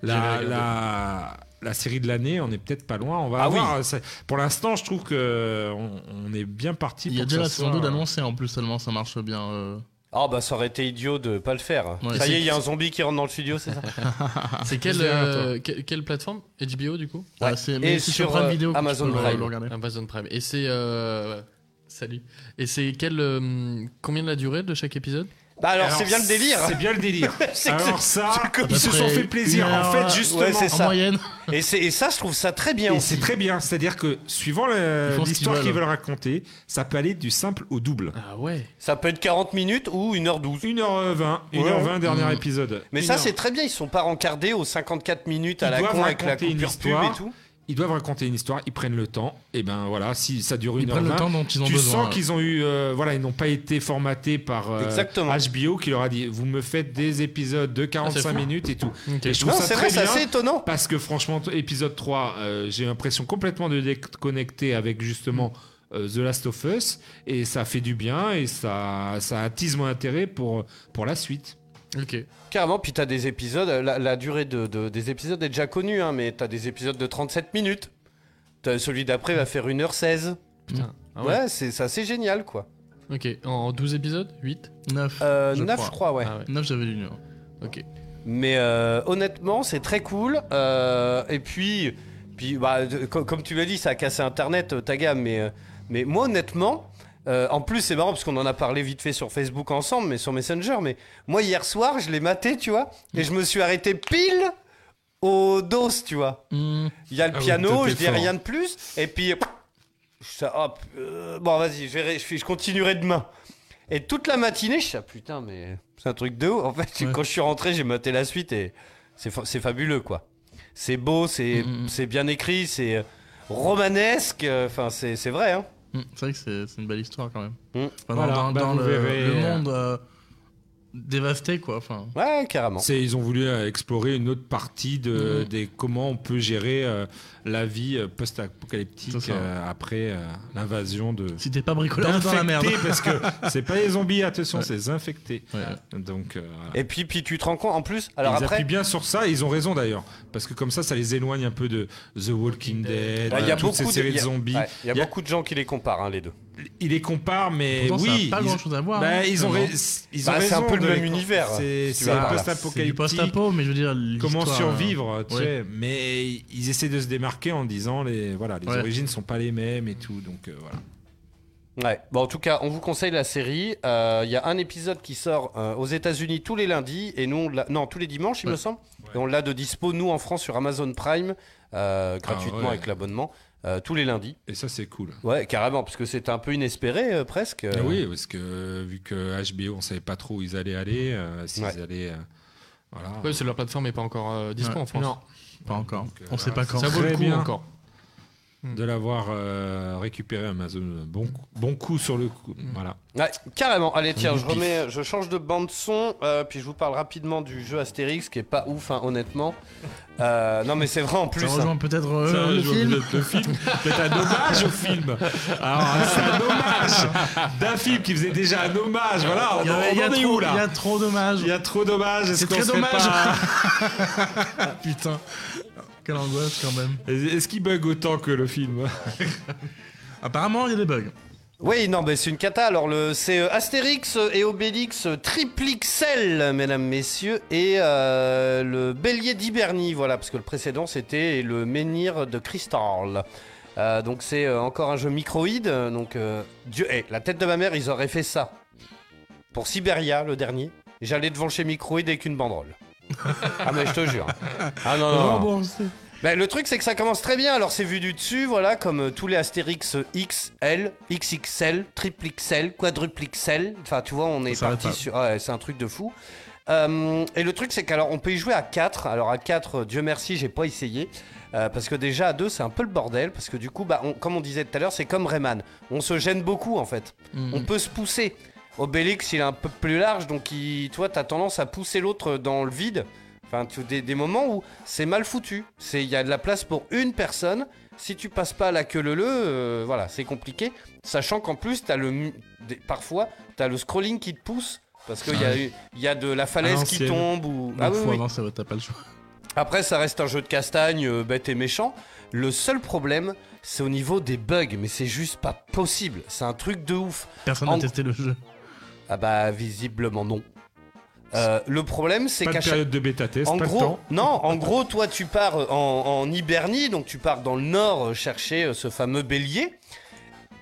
K: la,
L: alors.
K: la, la- la série de l'année. On est peut-être pas loin. On va
I: Ah
K: avoir. ça- Pour l'instant, je trouve que on, on est bien parti.
J: Il y a déjà la saison
K: soit-
J: 2 d'annoncer en plus tellement ça marche bien. euh.
I: Ah bah ça aurait été idiot de pas le faire.
J: Ouais,
I: ça y
J: c'est-
I: est, il y a un zombie qui rentre dans le studio, c'est ça
L: C'est quelle, euh, que- quelle plateforme? HBO du coup?
J: Ah, c'est- mais
I: Et sur,
J: sur Prime
I: euh,
J: Video
I: Amazon Prime.
J: le.
L: Amazon Prime. Et c'est. euh, Salut. Et c'est quelle. euh, combien de la durée de chaque épisode?
I: Bah alors, c'est bien le délire.
K: C'est bien le délire.
I: C'est que
K: Alors ça, ils se sont fait plaisir. En fait, justement,
I: Ouais, c'est
J: en
I: ça.
J: moyenne.
I: Et, c'est- et ça, je trouve ça très bien
K: Et
I: aussi.
K: c'est très bien, c'est-à-dire que suivant l'histoire
J: qu'ils veulent.
K: raconter, ça peut aller du simple au double.
L: Ah ouais.
I: Ça peut être 40 minutes ou 1h12.
K: 1h20,
I: Ouais.
K: 1h20, dernier
J: Mmh.
K: épisode.
I: Mais
K: Une
I: ça,
K: heure.
I: c'est très bien. Ils sont pas rencardés aux 54 minutes à
K: Ils
I: la con avec la coupure pub et tout.
K: Ils doivent raconter une histoire, ils prennent le temps, et ben voilà, si ça dure
J: Ils
K: 1h20,
J: prennent le temps dont ils ont
K: tu
J: besoin.
K: sens qu'ils ont eu, euh, voilà, ils n'ont pas été formatés par euh,
I: Exactement.
K: HBO qui leur a dit, vous me faites des épisodes de 45
L: fou.
K: minutes et tout.
L: Ok.
K: Et je trouve
I: Non,
K: ça
I: c'est
K: très
I: vrai, c'est
K: bien.
I: assez étonnant.
K: Parce que franchement, épisode 3, euh, j'ai l'impression complètement de déconnecter avec justement euh, The Last of Us. Et ça fait du bien et ça, ça attise mon intérêt pour, pour la suite.
L: Ok.
I: Carrément, puis t'as des épisodes, la, la durée de, de- des épisodes est déjà connue, hein, mais t'as des épisodes de 37 minutes. T'as- celui d'après va faire 1h16.
L: Putain. Ah
I: ouais,
L: ouais.
I: c'est c'est assez génial, quoi.
L: Ok. En 12 épisodes? 8
J: 9.
I: Euh,
J: je
I: 9,
J: crois.
I: je crois, ouais.
L: Ah ouais.
J: 9, j'avais lu. non.
L: Ok.
I: Mais euh, honnêtement, c'est très cool. Euh, et puis, puis bah, de- co- comme tu l'as dit, ça a cassé Internet, euh, ta gamme. Mais, euh, mais moi, honnêtement, euh, en plus, c'est marrant parce qu'on en a parlé vite fait sur Facebook ensemble, mais sur Messenger. Mais moi, hier soir, je l'ai maté, tu vois, et je me suis arrêté pile au dos, tu vois.
J: Hmm.
I: Il y a le
K: Ah oui,
I: piano,
K: t'étais
I: je dis
K: fort.
I: rien de plus. Et puis, ça, hop, euh, bon, vas-y, je, verrai- je, fais- je continuerai demain. Et toute la matinée, je suis ah, putain, mais c'est un truc de ouf. En fait,
J: Ouais.
I: quand je suis rentré, j'ai maté la suite et c'est fa- c'est fabuleux, quoi. C'est beau, c'est
J: Mm, mm.
I: c'est bien écrit, c'est euh, romanesque. euh, Enfin, c'est c'est vrai, hein.
J: C'est vrai que c'est une belle histoire quand même.
I: Mm.
J: Enfin, dans
K: Voilà,
J: dans-
K: bah,
J: dans
K: vous
J: le,
K: verrez,
J: le
K: euh,
J: monde euh, dévasté, quoi. Enfin,
I: Ouais, carrément.
K: C'est, ils ont voulu euh, explorer une autre partie de
J: Mhm.
K: des comment on peut gérer euh, la vie euh, post-apocalyptique euh, après euh, l'invasion de.
J: si t'es pas bricoleur dans la merde.
K: parce que c'est pas les zombies, attention,
J: Ouais.
K: c'est les infectés.
J: Ouais.
K: Donc euh, voilà.
I: Et puis, puis tu te rends compte, en plus, alors
K: ils
I: après,
K: appuient bien sur ça, et ils ont raison d'ailleurs, parce que comme ça, ça les éloigne un peu de The Walking Dead,
I: il y a beaucoup
K: ces
I: de,
K: séries de zombies.
I: ouais, il y a
K: Il y a-
I: beaucoup de gens qui les comparent, hein, les deux.
K: Ils les comparent, mais
J: Pourtant, ça a
K: oui,
J: pas
K: ils-
J: grand-chose à voir,
K: bah,
J: hein,
K: ils ont, ils ont
I: Bah, c'est un peu le même univers,
K: C'est
I: tu
K: c'est
I: vas voir, là.
J: C'est du
K: post-apocalyptique.
J: post-apo, mais je veux dire.
K: comment
J: l'histoire,
K: survivre, tu
J: ouais.
K: sais. Mais ils essaient de se démarquer en disant les voilà, les
J: Ouais.
K: origines sont pas les mêmes et tout, donc euh, voilà.
I: Ouais. Bon, en tout cas, on vous conseille la série. Euh, Il y a un épisode qui sort euh, aux États-Unis tous les lundis et nous, on non, tous les dimanches, il
J: Ouais.
I: me semble. Et on l'a de dispo nous en France sur Amazon Prime euh, gratuitement
K: Ah ouais.
I: avec l'abonnement euh, tous les lundis.
K: Et ça c'est cool.
I: Ouais, carrément, parce que c'était un peu inespéré euh, presque.
K: Ah oui, parce que euh, vu que HBO, on savait pas trop où ils allaient aller, euh, s'ils
I: Ouais.
K: allaient, euh, voilà.
L: Ouais, c'est leur plateforme n'est pas encore euh, dispo
J: Ouais.
L: en France.
K: Non.
J: Pas encore.
K: Donc, euh,
J: On sait
K: voilà,
J: pas quand.
L: Ça vaut le coup
K: bien.
L: encore.
K: De l'avoir euh, récupéré Amazon. Bon, coup- bon coup sur le coup.
L: Mm.
K: Voilà.
I: Ouais, carrément. Allez, tiens, je remets, je change de bande son, euh, puis je vous parle rapidement du jeu Astérix, qui est pas ouf, hein, honnêtement. Euh, non, mais c'est vrai en plus.
J: Ça
I: hein.
J: rejoint peut-être euh, le
K: rejoint
J: film.
K: peut-être le film. Peut-être un hommage au film. Alors, c'est un hommage d'un film qui faisait déjà un hommage. Voilà, on,
J: Il y, a,
K: on
J: il y a
K: en est
J: trop,
K: où là
J: il y a trop d'hommages.
K: Il y a trop d'hommages. Est-ce
J: C'est
K: qu'on
J: très dommage.
K: pas-
J: Putain. Quelle angoisse quand même.
K: Est-ce qu'il bug autant que le film?
J: Apparemment, il y a des bugs.
I: Oui, non, mais c'est une cata. Alors, le, c'est euh, Astérix et Obélix triple XL, mesdames, messieurs, et euh, le Bélier d'Hibernie, voilà, parce que le précédent, c'était le Menhir de Cristal. Euh, donc, c'est encore un jeu microïde. Donc, euh, Dieu, eh, la tête de ma mère, ils auraient fait ça. Pour Siberia, le dernier, j'allais devant chez Microïd avec une banderole. Ah, mais je te jure. Ah non, non. non.
J: Remboursé.
I: Ben, le truc, c'est que ça commence très bien. Alors, c'est vu du dessus, voilà, comme euh, tous les Astérix euh, XL, XXL, triple XL, quadruple XL. Enfin, tu vois, on est
J: Ça s'arrête
I: parti
J: pas.
I: sur. Ouais, c'est un truc de fou. Euh, et le truc, c'est qu'alors, on peut y jouer à 4. Alors, à 4, euh, Dieu merci, j'ai pas essayé. Euh, parce que déjà, à 2, c'est un peu le bordel. Parce que du coup, bah, on- comme on disait tout à l'heure, c'est comme Rayman. On se gêne beaucoup, en fait.
J: Mhm.
I: On peut se pousser. Obélix, il est un peu plus large, donc il, toi, t'as tendance à pousser l'autre dans le vide. Enfin, tu, des, des moments où c'est mal foutu. Il y a de la place pour une personne. Si tu passes pas à la queue leu leu, euh, voilà, c'est compliqué. Sachant qu'en plus, as le, des- parfois, tu as le scrolling qui te pousse. Parce qu'il y, a
J: Ah
I: il y a de la falaise qui
J: l'ancienne.
I: tombe. Ou... Ah oui, oui.
J: avancer, ouais, t'as pas le choix.
I: Après, ça reste un jeu de castagne, euh, bête et méchant. Le seul problème, c'est au niveau des bugs. Mais c'est juste pas possible. C'est un truc de ouf.
J: Personne
I: En-
J: n'a testé le jeu.
I: Ah bah, visiblement non. Euh, le problème, c'est qu'à chaque
K: période de bêta test,
I: en
K: pas
I: gros,
K: temps.
I: non, en gros, toi, tu pars euh, en, en Hibernie, donc tu pars dans le nord euh, chercher ce fameux bélier.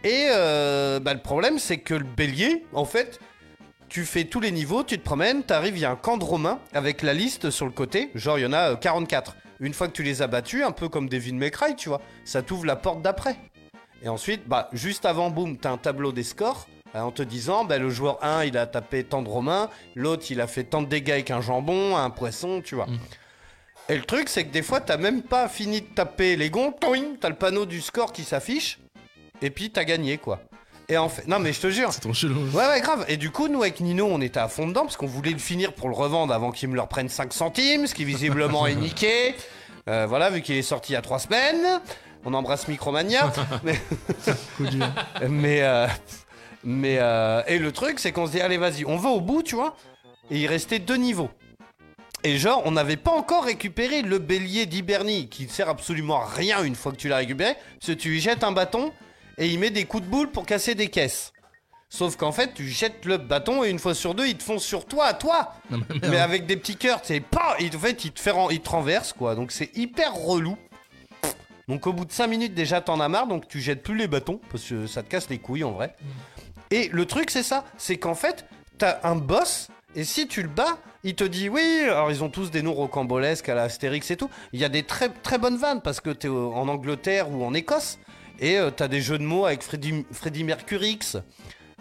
I: Et euh, bah, le problème, c'est que le bélier, en fait, tu fais tous les niveaux, tu te promènes, t'arrives, il y a un camp de Romains avec la liste sur le côté. Genre, il y en a euh, 44. Une fois que tu les as battus, un peu comme Devil May Cry, tu vois, ça t'ouvre la porte d'après. Et ensuite, bah, juste avant, boum, t'as un tableau des scores. Euh, En te disant, bah, le joueur 1, il a tapé tant de romains, l'autre, il a fait tant de dégâts avec un jambon, un poisson, tu vois. Et le truc, c'est que des fois, t'as même pas fini de taper les gonds, t'as le panneau du score qui s'affiche, et puis t'as gagné, quoi. Et en fait, non mais je te jure.
J: C'est trop chelou.
I: Ouais, ouais, grave. Et du coup, nous, avec Nino, on était à fond dedans parce qu'on voulait le finir pour le revendre avant qu'il me le reprenne 5 centimes, ce qui visiblement est niqué. Euh, voilà, vu qu'il est sorti il y a 3 semaines. On embrasse Micromania. mais, mais, euh, mais euh, et le truc, c'est qu'on se dit, allez, vas-y, on va au bout, tu vois. Et il restait deux niveaux. Et genre, on n'avait pas encore récupéré le bélier d'Hibernie, qui ne sert absolument à rien une fois que tu l'as récupéré, parce que tu lui jettes un bâton et il met des coups de boule pour casser des caisses. Sauf qu'en fait, tu jettes le bâton et une fois sur deux, il te fonce sur toi, à toi.
J: Non, mais
I: avec des petits cœurs, c'est pas. Et en fait, il te, fait ren- il te renverse, quoi. Donc c'est hyper relou. Donc au bout de 5 minutes, déjà, t'en as marre, donc tu jettes plus les bâtons, parce que ça te casse les couilles en vrai. Et le truc, c'est ça c'est qu'en fait, t'as un boss, et si tu le bats, il te dit oui. Alors ils ont tous des noms rocambolesques à la Astérix et tout. Il y a des très, très bonnes vannes, parce que t'es en Angleterre ou en Écosse, et euh, t'as des jeux de mots avec Freddy, Freddy Mercurix.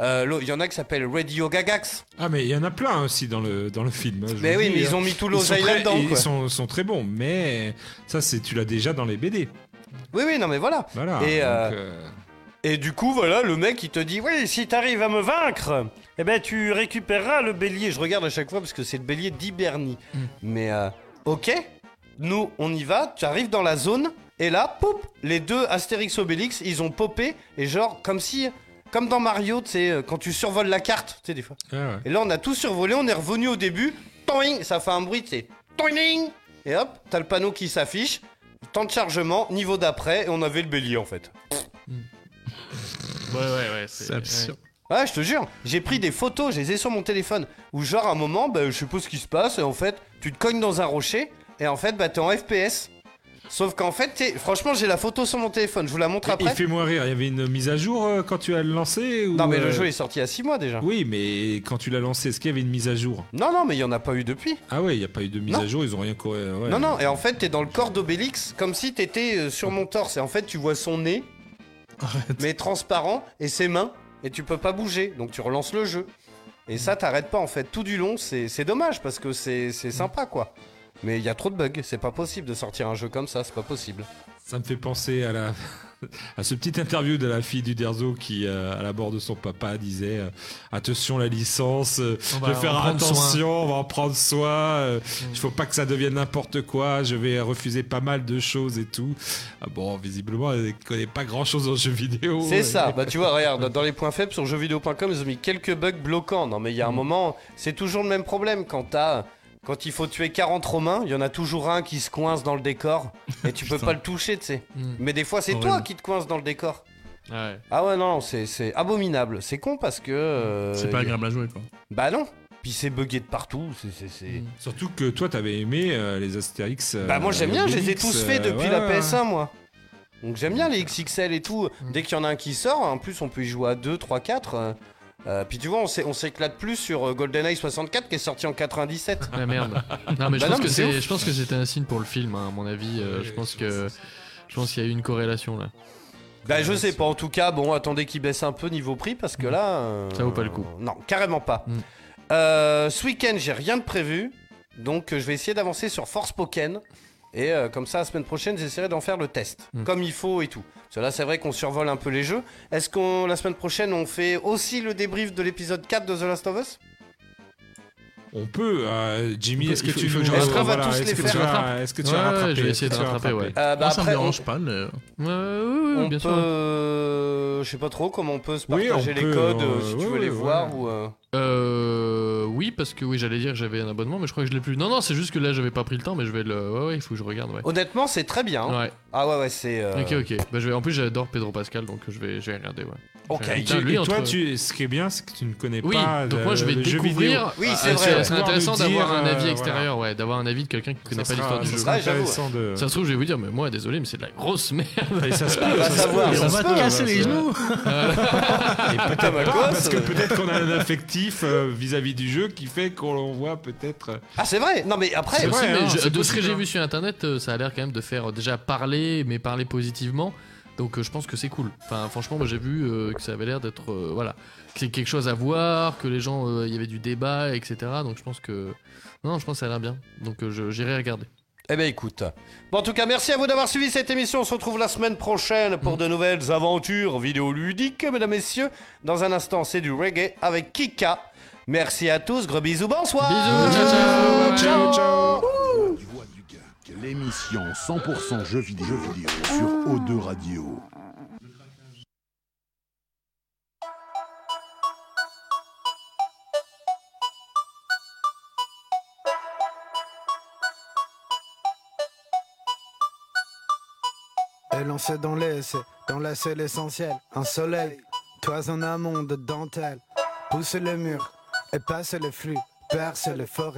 I: Euh, Il y en a qui s'appelle Radio Gagax.
K: Ah mais il y en a plein aussi dans le dans le film. je
I: Mais oui,
K: dis,
I: mais ils
K: hein.
I: ont mis tout
K: sont très-
I: là-dedans,
K: Ils sont, sont très bons, mais ça c'est tu l'as déjà dans les BD.
I: Oui, oui, non, mais voilà.
K: Voilà.
I: Et,
K: donc,
I: euh,
K: euh,
I: Et du coup, voilà, le mec il te dit Oui, si t'arrives à me vaincre, eh ben tu récupéreras le bélier. Je regarde à chaque fois parce que c'est le bélier d'Hibernie. Mais euh, ok, nous on y va, tu arrives dans la zone, et là, poup, les deux Astérix Obélix, ils ont popé, et genre, comme si. Comme dans Mario, tu sais, euh, quand tu survoles la carte, tu sais, des fois. Et là, on a tout survolé, on est revenu au début, toing, ça fait un bruit, tu sais, toing, et hop, t'as le panneau qui s'affiche, temps de chargement, niveau d'après, et on avait le bélier en fait.
L: Ouais, ouais, ouais. C'est
J: absurde.
I: Ouais, je te jure, j'ai pris des photos, je les ai sur mon téléphone, où genre à un moment, bah, je sais pas ce qui se passe, et en fait, tu te cognes dans un rocher, et en fait, bah, t'es en FPS. Sauf qu'en fait, t'es- franchement, j'ai la photo sur mon téléphone, je vous la montre
K: Il
I: après.
K: fait moins rire. Il y avait une mise à jour euh, quand tu as lancé ou,
I: Non, mais le
K: euh,
I: jeu est sorti il y a 6 mois déjà.
K: Oui, mais quand tu l'as lancé, est-ce qu'il y avait une mise à jour?
I: Non, non, mais il y en a pas eu depuis.
K: Ah ouais, il n'y a pas eu de mise
I: Non.
K: à jour, ils ont rien coré. ouais.
I: Non, non, et en fait, t'es dans le corps d'Obélix, comme si t'étais euh, sur mon torse, et en fait, tu vois son nez, mais transparent, et ses mains, et tu peux pas bouger, donc tu relances le jeu. Et ça, t'arrêtes pas en fait tout du long, c'est c'est dommage parce que c'est c'est sympa quoi. Mais il y a trop de bugs, c'est pas possible de sortir un jeu comme ça, c'est pas possible.
K: Ça me fait penser à la à ce petit interview de la fille du Derzo qui, euh, à la mort de son papa, disait euh, attention la licence, euh, je
L: va
K: vais faire attention, on va en prendre soin. euh, Il faut pas que ça devienne n'importe quoi. Je vais refuser pas mal de choses et tout. Ah bon, visiblement, elle connaît pas grand chose en jeux vidéo.
I: C'est ça, bah tu vois, regarde, dans les points faibles sur jeuxvideo.com, ils ont mis quelques bugs bloquants. Non, mais il y a
K: Mm.
I: un moment, c'est toujours le même problème quand t'as. Quand il faut tuer 40 Romains, il y en a toujours un qui se coince dans le décor et tu peux pas le toucher, tu sais.
L: Mm.
I: Mais des fois, c'est toi qui te coince dans le décor.
L: Ouais.
I: Ah ouais, non, c'est c'est abominable. C'est con parce que. euh,
J: C'est pas agréable à jouer, quoi.
I: Bah non. Puis c'est bugué de partout. c'est- c'est- c'est-
L: Mm.
K: Surtout que toi, t'avais aimé euh, les Astérix. euh,
I: Bah moi j'aime bien, je les ai tous faits depuis
K: ouais,
I: la
K: ouais.
I: PS1 moi. Donc j'aime bien les XXL et tout.
L: Mm.
I: Dès qu'il y en a un qui sort, en plus on peut y jouer à 2, 3, 4. Euh, euh, puis tu vois, on s'éclate plus sur euh, GoldenEye 64 qui est sorti en 97.
L: Ah merde. Non mais je
I: Bah
L: pense
I: non, mais
L: je pense que c'était un signe pour le film, hein, à mon avis. euh, je pense que, je pense qu'il y a eu une corrélation là.
I: Bah je sais pas, en tout cas, bon, attendez qu'il baisse un peu niveau prix parce que là... euh,
L: Ça vaut pas le coup.
I: Non, carrément pas.
L: Mm.
I: Euh, ce week-end, j'ai rien de prévu. Donc euh, je vais essayer d'avancer sur Force Pokémon. Et euh, comme ça, la semaine prochaine, j'essaierai d'en faire le test.
L: Mm.
I: Comme il faut et tout. Parce que là, c'est vrai qu'on survole un peu les jeux. Est-ce qu'on, la semaine prochaine, on fait aussi le débrief de l'épisode 4 de The Last of Us?
K: On peut, euh, Jimmy, est-ce que tu nous-
L: que je
I: Est-ce qu'on va
K: voilà,
I: tous
K: est-ce
I: les
K: que
I: faire
K: tu vas- Est-ce que tu
L: Ouais,
K: vas
L: ouais,
K: rattraper
L: je vais essayer de rattraper, ouais.
I: Euh, bah,
J: Moi, ça me
I: après, on-
J: dérange pas. mais-
L: ouais,
I: on
L: bien
I: peut,
L: sûr.
I: euh, je sais pas trop comment on peut se
K: Oui,
I: partager les
K: peut,
I: codes euh,
K: euh,
I: si tu
K: ouais,
I: veux les voir
K: ouais.
I: ou. Euh,
L: Euh, oui, parce que oui, j'allais dire que j'avais un abonnement, mais je crois que je l'ai plus. Non, non, c'est juste que là, j'avais pas pris le temps, mais je vais le. Ouais, ouais, il faut que je regarde. Ouais.
I: Honnêtement, c'est très bien. hein.
L: Ouais.
I: Ah ouais, ouais, c'est. euh,
L: Ok, ok. Bah, je vais... En plus, j'adore Pedro Pascal, donc je vais, je vais regarder. Ouais.
I: Ok.
L: Vais
K: Et, tu-
L: Putain, lui,
K: et toi,
L: entre-
K: tu, ce qui est bien, c'est que tu ne connais
L: Oui,
K: pas.
L: donc
K: le-
L: moi je vais
K: le jeu
L: découvrir.
I: Oui,
L: Ah,
I: c'est vrai.
L: C'est
K: Pouvoir
L: intéressant d'avoir
K: dire,
L: un avis
K: euh,
L: extérieur, ouais, d'avoir un avis de quelqu'un qui connaît
K: Ça
L: pas l'histoire du
K: ça
L: jeu.
K: sera
I: Ouais, j'avoue.
K: intéressant de.
L: Ça se trouve, je vais vous dire, mais moi, désolé, mais c'est de la grosse merde.
K: Et ça se peut, ça se
I: savoir,
K: peut,
I: ça
J: on
I: se
J: va
I: peut,
J: te casser
K: ouais,
J: les
K: ça-
J: genoux
K: Et peut-être parce que
I: euh.
K: peut-être qu'on a un affectif euh, vis-à-vis du jeu qui fait qu'on voit peut-être. euh,
I: Ah, c'est vrai. Non, mais après.
L: C'est
K: vrai,
L: possible,
K: hein,
L: je- de ce que j'ai
K: hein.
L: vu sur internet, euh, ça a l'air quand même de faire euh, déjà parler, mais parler positivement. Donc euh, je pense que c'est cool. Enfin, franchement, moi j'ai vu euh, que ça avait l'air d'être euh, voilà, que c'est quelque chose à voir, que les gens, euh, il y avait du débat, etc. Donc je pense que non, je pense que ça a l'air bien. Donc euh, j'irai regarder.
I: Eh ben écoute. Bon, en tout cas, merci à vous d'avoir suivi cette émission. On se retrouve la semaine prochaine pour de nouvelles aventures vidéoludiques, mesdames, messieurs. Dans un instant, c'est du reggae avec Kika. Merci à tous. Gros bisous. Bonsoir.
L: Bisous, ciao, ciao,
K: Ciao,
H: l'émission 100% jeux vidéo, jeux vidéo sur O2 Radio.
M: Et lancé dans l'essai, dans la seule essentielle, un soleil, toison amont de dentelle, pousse le mur et passe les flux, perce les forêts.